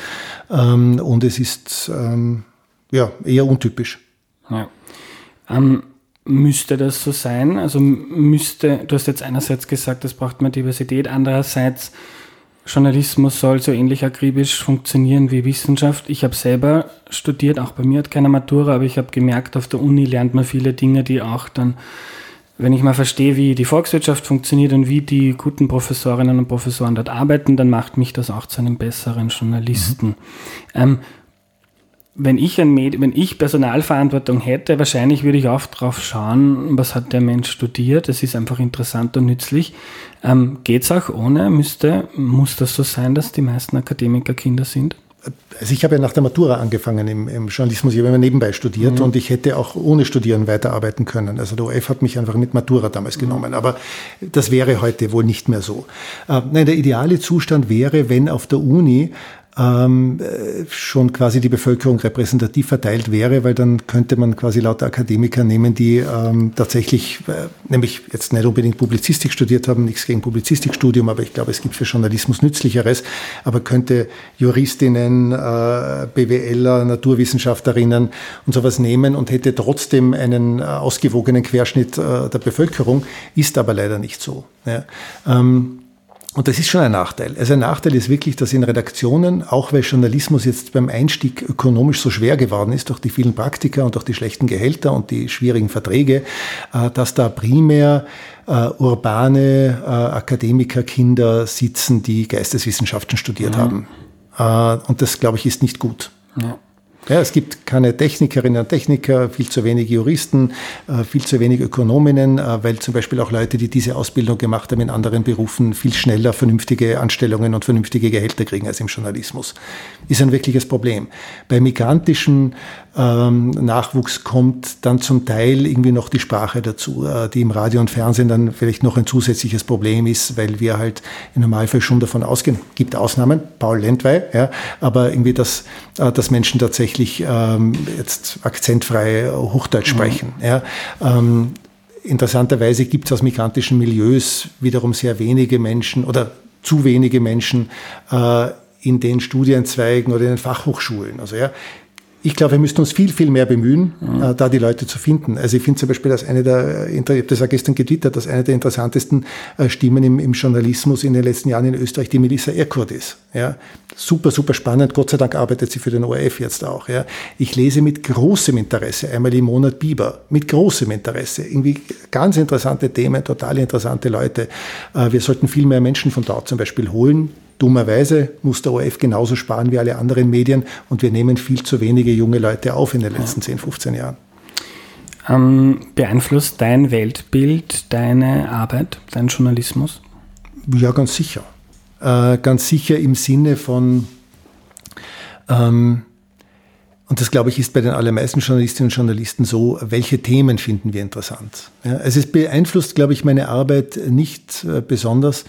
[SPEAKER 2] ähm, und es ist ähm, ja eher untypisch. Ja.
[SPEAKER 1] Ähm, müsste das so sein? Also müsste, du hast jetzt einerseits gesagt, es braucht mehr Diversität, andererseits Journalismus soll so ähnlich akribisch funktionieren wie Wissenschaft. Ich habe selber studiert, auch bei mir hat keiner Matura, aber ich habe gemerkt, auf der Uni lernt man viele Dinge, die auch dann, wenn ich mal verstehe, wie die Volkswirtschaft funktioniert und wie die guten Professorinnen und Professoren dort arbeiten, dann macht mich das auch zu einem besseren Journalisten. Mhm. Ähm, wenn ich ein Medi wenn ich Personalverantwortung hätte, wahrscheinlich würde ich auch drauf schauen, was hat der Mensch studiert. Das ist einfach interessant und nützlich. Ähm, Geht es auch ohne? Müsste, muss das so sein, dass die meisten Akademiker Kinder sind?
[SPEAKER 2] Also ich habe ja nach der Matura angefangen im, im Journalismus, ich habe immer nebenbei studiert mhm. und ich hätte auch ohne Studieren weiterarbeiten können. Also der OF hat mich einfach mit Matura damals mhm. genommen, aber das wäre heute wohl nicht mehr so. Äh, nein, der ideale Zustand wäre, wenn auf der Uni ähm, schon quasi die Bevölkerung repräsentativ verteilt wäre, weil dann könnte man quasi lauter Akademiker nehmen, die ähm, tatsächlich, äh, nämlich jetzt nicht unbedingt Publizistik studiert haben, nichts gegen Publizistikstudium, aber ich glaube, es gibt für Journalismus Nützlicheres, aber könnte Juristinnen, äh, BWLer, Naturwissenschaftlerinnen und sowas nehmen und hätte trotzdem einen äh, ausgewogenen Querschnitt äh, der Bevölkerung, ist aber leider nicht so. Ja. Ähm, und das ist schon ein Nachteil. Also ein Nachteil ist wirklich, dass in Redaktionen, auch weil Journalismus jetzt beim Einstieg ökonomisch so schwer geworden ist, durch die vielen Praktika und durch die schlechten Gehälter und die schwierigen Verträge, äh, dass da primär äh, urbane äh, Akademikerkinder sitzen, die Geisteswissenschaften studiert mhm. haben. Und das, glaube ich, ist nicht gut. Ja. Ja, es gibt keine Technikerinnen und Techniker, viel zu wenig Juristen, äh, viel zu wenig Ökonominnen, äh, weil zum Beispiel auch Leute, die diese Ausbildung gemacht haben in anderen Berufen, viel schneller vernünftige Anstellungen und vernünftige Gehälter kriegen als im Journalismus. Ist ein wirkliches Problem. Bei migrantischen ähm, Nachwuchs kommt dann zum Teil irgendwie noch die Sprache dazu, äh, die im Radio und Fernsehen dann vielleicht noch ein zusätzliches Problem ist, weil wir halt im Normalfall schon davon ausgehen, gibt Ausnahmen, Paul Lendwey, ja, aber irgendwie, dass, äh, dass Menschen tatsächlich ähm, jetzt akzentfrei Hochdeutsch mhm. sprechen. Mhm. Ja. Ähm, interessanterweise gibt es aus migrantischen Milieus wiederum sehr wenige Menschen oder zu wenige Menschen äh, in den Studienzweigen oder in den Fachhochschulen. Also ja, ich glaube, wir müssten uns viel, viel mehr bemühen, mhm. äh, da die Leute zu finden. Also ich finde zum Beispiel, dass eine der, ich habe das auch gestern getwittert, dass eine der interessantesten äh, Stimmen im, im, Journalismus in den letzten Jahren in Österreich die Melissa Erkurt ist. Ja. Super, super spannend. Gott sei Dank arbeitet sie für den ORF jetzt auch. Ja. Ich lese mit großem Interesse einmal im Monat Biber. Mit großem Interesse. Irgendwie ganz interessante Themen, total interessante Leute. Äh, wir sollten viel mehr Menschen von dort zum Beispiel holen, Dummerweise muss der ORF genauso sparen wie alle anderen Medien und wir nehmen viel zu wenige junge Leute auf in den letzten ja. 10, 15 Jahren.
[SPEAKER 1] Ähm, beeinflusst dein Weltbild deine Arbeit, dein Journalismus?
[SPEAKER 2] Ja, ganz sicher. Äh, ganz sicher im Sinne von, ähm, und das, glaube ich, ist bei den allermeisten Journalistinnen und Journalisten so, welche Themen finden wir interessant. Ja, also es beeinflusst, glaube ich, meine Arbeit nicht äh, besonders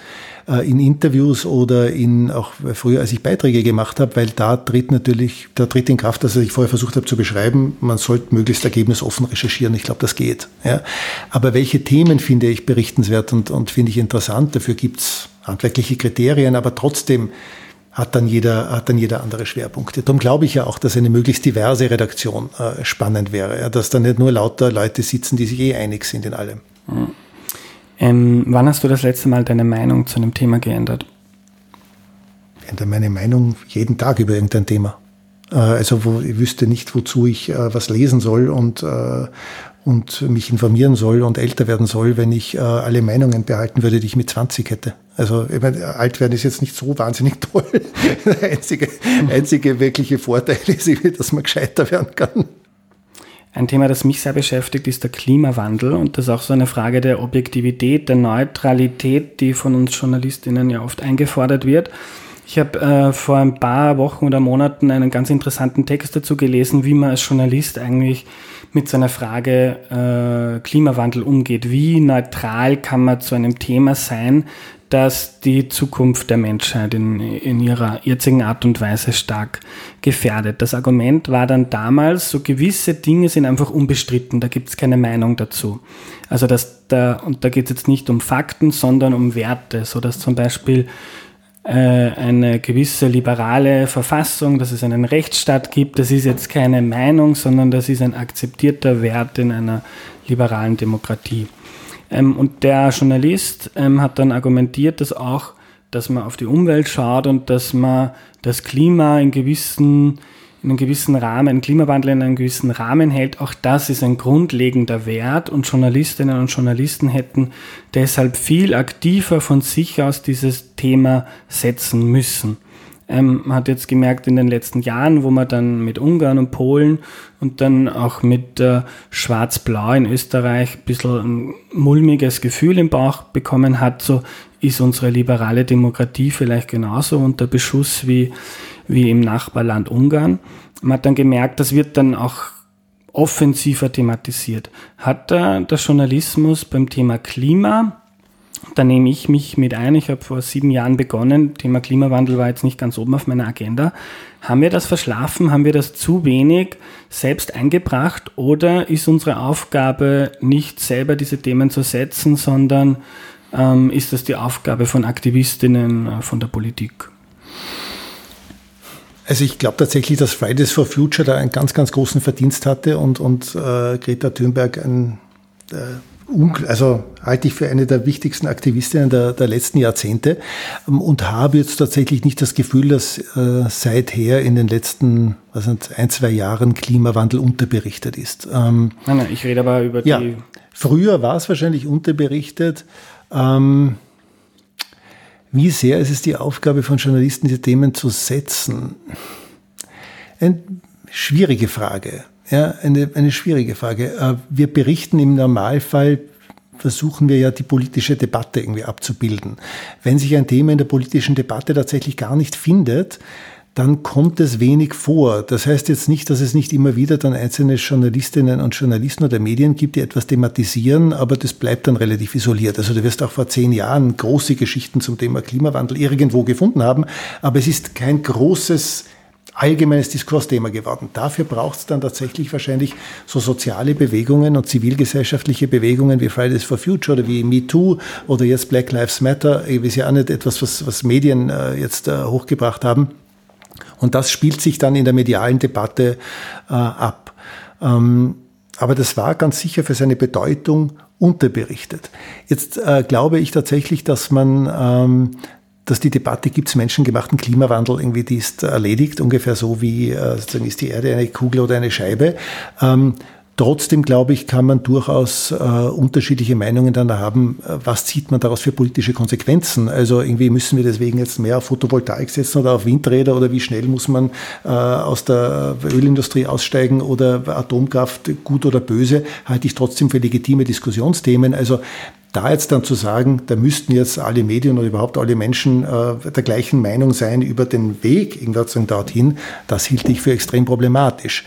[SPEAKER 2] äh, in Interviews oder in auch früher, als ich Beiträge gemacht habe, weil da tritt natürlich, da tritt in Kraft, dass ich vorher versucht habe zu beschreiben, man sollte möglichst ergebnisoffen recherchieren. Ich glaube, das geht. Ja. Aber welche Themen finde ich berichtenswert und, und finde ich interessant? Dafür gibt's handwerkliche Kriterien, aber trotzdem hat dann jeder, hat dann jeder andere Schwerpunkte. Darum glaube ich ja auch, dass eine möglichst diverse Redaktion äh, spannend wäre, ja, dass da nicht nur lauter Leute sitzen, die sich eh einig sind in allem.
[SPEAKER 1] Mhm. Ähm, wann hast du das letzte Mal deine Meinung zu einem Thema geändert?
[SPEAKER 2] Ich ändere meine Meinung jeden Tag über irgendein Thema. Äh, also wo ich wüsste nicht, wozu ich äh, was lesen soll und, äh, und mich informieren soll und älter werden soll, wenn ich äh, alle Meinungen behalten würde, die ich mit 20 hätte. Also ich meine, alt werden ist jetzt nicht so wahnsinnig toll. Der einzige, einzige wirkliche Vorteil ist, dass man gescheiter werden kann.
[SPEAKER 1] Ein Thema, das mich sehr beschäftigt, ist der Klimawandel und das ist auch so eine Frage der Objektivität, der Neutralität, die von uns Journalistinnen ja oft eingefordert wird. Ich habe äh, vor ein paar Wochen oder Monaten einen ganz interessanten Text dazu gelesen, wie man als Journalist eigentlich mit so einer Frage äh, Klimawandel umgeht. Wie neutral kann man zu einem Thema sein, das die Zukunft der Menschheit in, in ihrer jetzigen Art und Weise stark gefährdet. Das Argument war dann damals, so gewisse Dinge sind einfach unbestritten, da gibt es keine Meinung dazu. Also dass da, und da geht es jetzt nicht um Fakten, sondern um Werte, so dass zum Beispiel äh, eine gewisse liberale Verfassung, dass es einen Rechtsstaat gibt, das ist jetzt keine Meinung, sondern das ist ein akzeptierter Wert in einer liberalen Demokratie. Ähm, und der Journalist ähm, hat dann argumentiert, dass auch dass man auf die Umwelt schaut und dass man das Klima in gewissen in einem gewissen Rahmen, Klimawandel in einem gewissen Rahmen hält, auch das ist ein grundlegender Wert und Journalistinnen und Journalisten hätten deshalb viel aktiver von sich aus dieses Thema setzen müssen. Ähm, hat jetzt gemerkt in den letzten Jahren, wo man dann mit Ungarn und Polen und dann auch mit äh, Schwarz-Blau in Österreich ein bisschen ein mulmiges Gefühl im Bauch bekommen hat, so ist unsere liberale Demokratie vielleicht genauso unter Beschuss wie, wie im Nachbarland Ungarn. Man hat dann gemerkt, das wird dann auch offensiver thematisiert. Hat äh, der Journalismus beim Thema Klima da nehme ich mich mit ein. Ich habe vor sieben Jahren begonnen. Thema Klimawandel war jetzt nicht ganz oben auf meiner Agenda. Haben wir das verschlafen? Haben wir das zu wenig selbst eingebracht? Oder ist unsere Aufgabe nicht selber diese Themen zu setzen, sondern ähm, ist das die Aufgabe von Aktivistinnen äh, von der Politik?
[SPEAKER 2] Also ich glaube tatsächlich, dass Fridays for Future da einen ganz, ganz großen Verdienst hatte und, und äh, Greta Thunberg ein äh, also halte ich für eine der wichtigsten Aktivistinnen der, der letzten Jahrzehnte ähm, und habe jetzt tatsächlich nicht das Gefühl, dass äh, seither in den letzten was sind, ein, zwei Jahren Klimawandel unterberichtet ist.
[SPEAKER 1] Ähm, nein, nein, ich rede aber über
[SPEAKER 2] ja, die. Früher war es wahrscheinlich unterberichtet. Ähm, wie sehr ist es die Aufgabe von Journalisten, diese Themen zu setzen? Eine schwierige Frage. Ja, eine, eine schwierige Frage. Äh, wir berichten im Normalfall, versuchen wir ja die politische Debatte irgendwie abzubilden. Wenn sich ein Thema in der politischen Debatte tatsächlich gar nicht findet, dann kommt es wenig vor. Das heißt jetzt nicht, dass es nicht immer wieder dann einzelne Journalistinnen und Journalisten oder Medien gibt, die etwas thematisieren, aber das bleibt dann relativ isoliert. Also du wirst auch vor zehn Jahren große Geschichten zum Thema Klimawandel irgendwo gefunden haben, aber es ist kein großes allgemeines Diskursthema geworden. Dafür braucht es dann tatsächlich wahrscheinlich so soziale Bewegungen und zivilgesellschaftliche Bewegungen wie Fridays for Future oder wie MeToo oder jetzt Black Lives Matter. Ich weiß ja auch nicht etwas, was, was Medien äh, jetzt äh, hochgebracht haben. Und das spielt sich dann in der medialen Debatte äh, ab. Ähm, aber das war ganz sicher für seine Bedeutung unterberichtet. Jetzt äh, glaube ich tatsächlich, dass man ähm, dass die Debatte, gibt es menschengemachten Klimawandel, irgendwie die ist erledigt, ungefähr so wie äh, sozusagen ist die Erde eine Kugel oder eine Scheibe. Ähm, Trotzdem, glaube ich, kann man durchaus äh, unterschiedliche Meinungen dann haben, was zieht man daraus für politische Konsequenzen. Also irgendwie müssen wir deswegen jetzt mehr auf Photovoltaik setzen oder auf Windräder oder wie schnell muss man äh, aus der Ölindustrie aussteigen oder Atomkraft gut oder böse, halte ich trotzdem für legitime Diskussionsthemen. Also da jetzt dann zu sagen, da müssten jetzt alle Medien oder überhaupt alle Menschen äh, der gleichen Meinung sein über den Weg irgendwas dorthin, das hielt ich für extrem problematisch.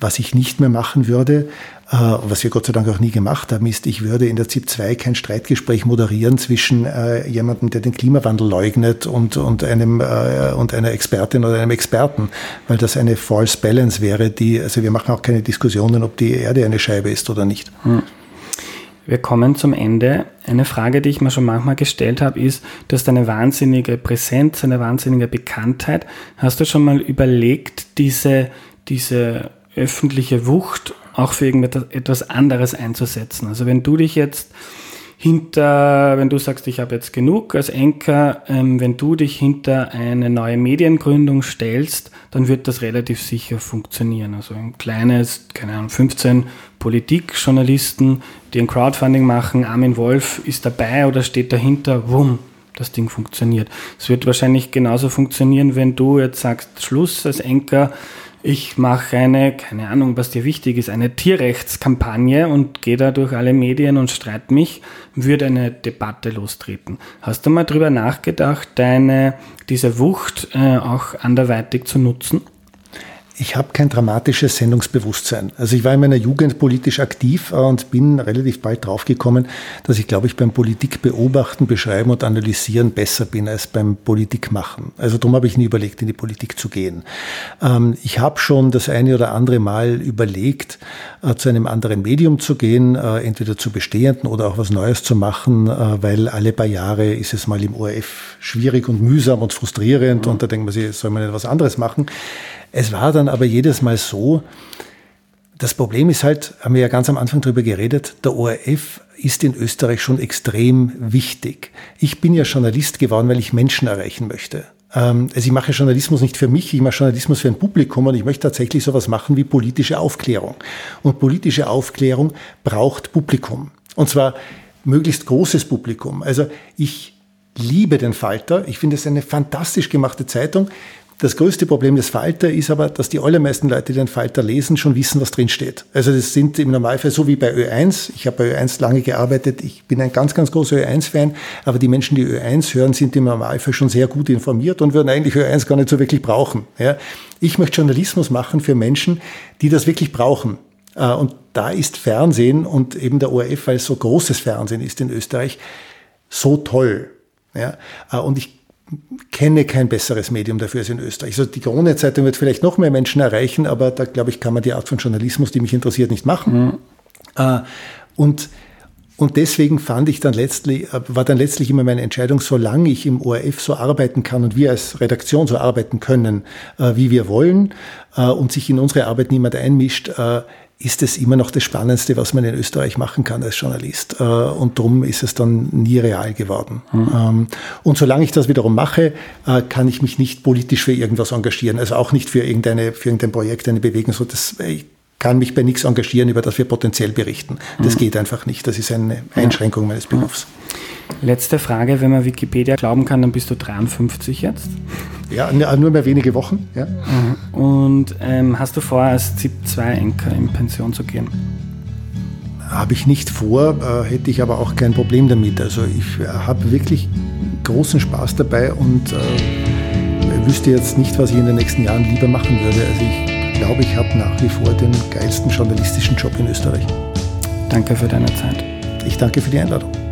[SPEAKER 2] Was ich nicht mehr machen würde, äh, was wir Gott sei Dank auch nie gemacht haben, ist, ich würde in der ZIP 2 kein Streitgespräch moderieren zwischen äh, jemandem, der den Klimawandel leugnet und, und, einem, äh, und einer Expertin oder einem Experten, weil das eine false balance wäre, die, also wir machen auch keine Diskussionen, ob die Erde eine Scheibe ist oder nicht. Hm.
[SPEAKER 1] Wir kommen zum Ende. Eine Frage, die ich mir schon manchmal gestellt habe, ist, du hast eine wahnsinnige Präsenz, eine wahnsinnige Bekanntheit. Hast du schon mal überlegt, diese, diese öffentliche Wucht auch für irgendetwas anderes einzusetzen? Also wenn du dich jetzt hinter, wenn du sagst, ich habe jetzt genug als Enker, ähm, wenn du dich hinter eine neue Mediengründung stellst, dann wird das relativ sicher funktionieren. Also ein kleines, keine Ahnung, 15 Politikjournalisten, die ein Crowdfunding machen, Armin Wolf ist dabei oder steht dahinter, wumm, das Ding funktioniert. Es wird wahrscheinlich genauso funktionieren, wenn du jetzt sagst, Schluss als Enker, ich mache eine, keine Ahnung, was dir wichtig ist, eine Tierrechtskampagne und gehe da durch alle Medien und streite mich, würde eine Debatte lostreten. Hast du mal drüber nachgedacht, deine, diese Wucht äh, auch anderweitig zu nutzen?
[SPEAKER 2] Ich habe kein dramatisches Sendungsbewusstsein. Also ich war in meiner Jugend politisch aktiv äh, und bin relativ bald draufgekommen, dass ich, glaube ich, beim Politik beobachten, beschreiben und analysieren besser bin als beim Politik machen. Also darum habe ich nie überlegt, in die Politik zu gehen. Ähm, ich habe schon das eine oder andere Mal überlegt, äh, zu einem anderen Medium zu gehen, äh, entweder zu bestehenden oder auch was Neues zu machen, weil alle paar Jahre ist es mal im ORF schwierig und mühsam und frustrierend mhm. und da denkt man sich, soll man etwas anderes machen. Es war dann aber jedes Mal so, das Problem ist halt, haben wir ja ganz am Anfang darüber geredet, der ORF ist in Österreich schon extrem wichtig. Ich bin ja Journalist geworden, weil ich Menschen erreichen möchte. Ähm, also ich mache Journalismus nicht für mich, ich mache Journalismus für ein Publikum und ich möchte tatsächlich sowas machen wie politische Aufklärung. Und politische Aufklärung braucht Publikum. Und zwar möglichst großes Publikum. Also ich liebe den Falter. Ich finde es eine fantastisch gemachte Zeitung. Das größte Problem des Falter ist aber, dass die allermeisten Leute, die den Falter lesen, schon wissen, was drin steht. Also das sind im Normalfall so wie bei Ö1. Ich habe bei Ö1 lange gearbeitet. Ich bin ein ganz, ganz großer Ö1-Fan. Aber die Menschen, die Ö1 hören, sind im Normalfall schon sehr gut informiert und würden eigentlich Ö1 gar nicht so wirklich brauchen. Ja. Ich möchte Journalismus machen für Menschen, die das wirklich brauchen. Äh, und da ist Fernsehen und eben der ORF, weil es so großes Fernsehen ist in Österreich, so toll. Ja. Äh, und ich kenne kein besseres Medium dafür als in Österreich. Also die Krone-Zeitung wird vielleicht noch mehr Menschen erreichen, aber da glaube ich, kann man die Art von Journalismus, die mich interessiert, nicht machen. Mhm. Und, und deswegen fand ich dann letztlich, äh, war dann letztlich immer meine Entscheidung, solange ich im ORF so arbeiten kann und wir als Redaktion so arbeiten können, äh, wie wir wollen, und sich in unsere Arbeit niemand einmischt, ist es immer noch das Spannendste, was man in Österreich machen kann als Journalist. Äh, und darum ist es dann nie real geworden. Mhm. Und solange ich das wiederum mache, äh, kann ich mich nicht politisch für irgendwas engagieren. Also auch nicht für, irgendeine, für irgendein Projekt, eine Bewegung. So, das, ich kann mich bei nichts engagieren, über das wir potenziell berichten. Das mhm. geht einfach nicht. Das ist eine Einschränkung meines Berufs.
[SPEAKER 1] Letzte Frage, wenn man Wikipedia glauben kann, dann bist du 53 jetzt.
[SPEAKER 2] Ja, nur mehr wenige Wochen. Ja.
[SPEAKER 1] Und ähm, hast du vor, als ZIP-2-Enker in Pension zu gehen?
[SPEAKER 2] Habe ich nicht vor, äh, hätte ich aber auch kein Problem damit. Also ich äh, habe wirklich großen Spaß dabei und äh, wüsste jetzt nicht, was ich in den nächsten Jahren lieber machen würde. Also ich glaube, ich habe nach wie vor den geilsten journalistischen Job in Österreich.
[SPEAKER 1] Danke für deine Zeit.
[SPEAKER 2] Ich danke für die Einladung.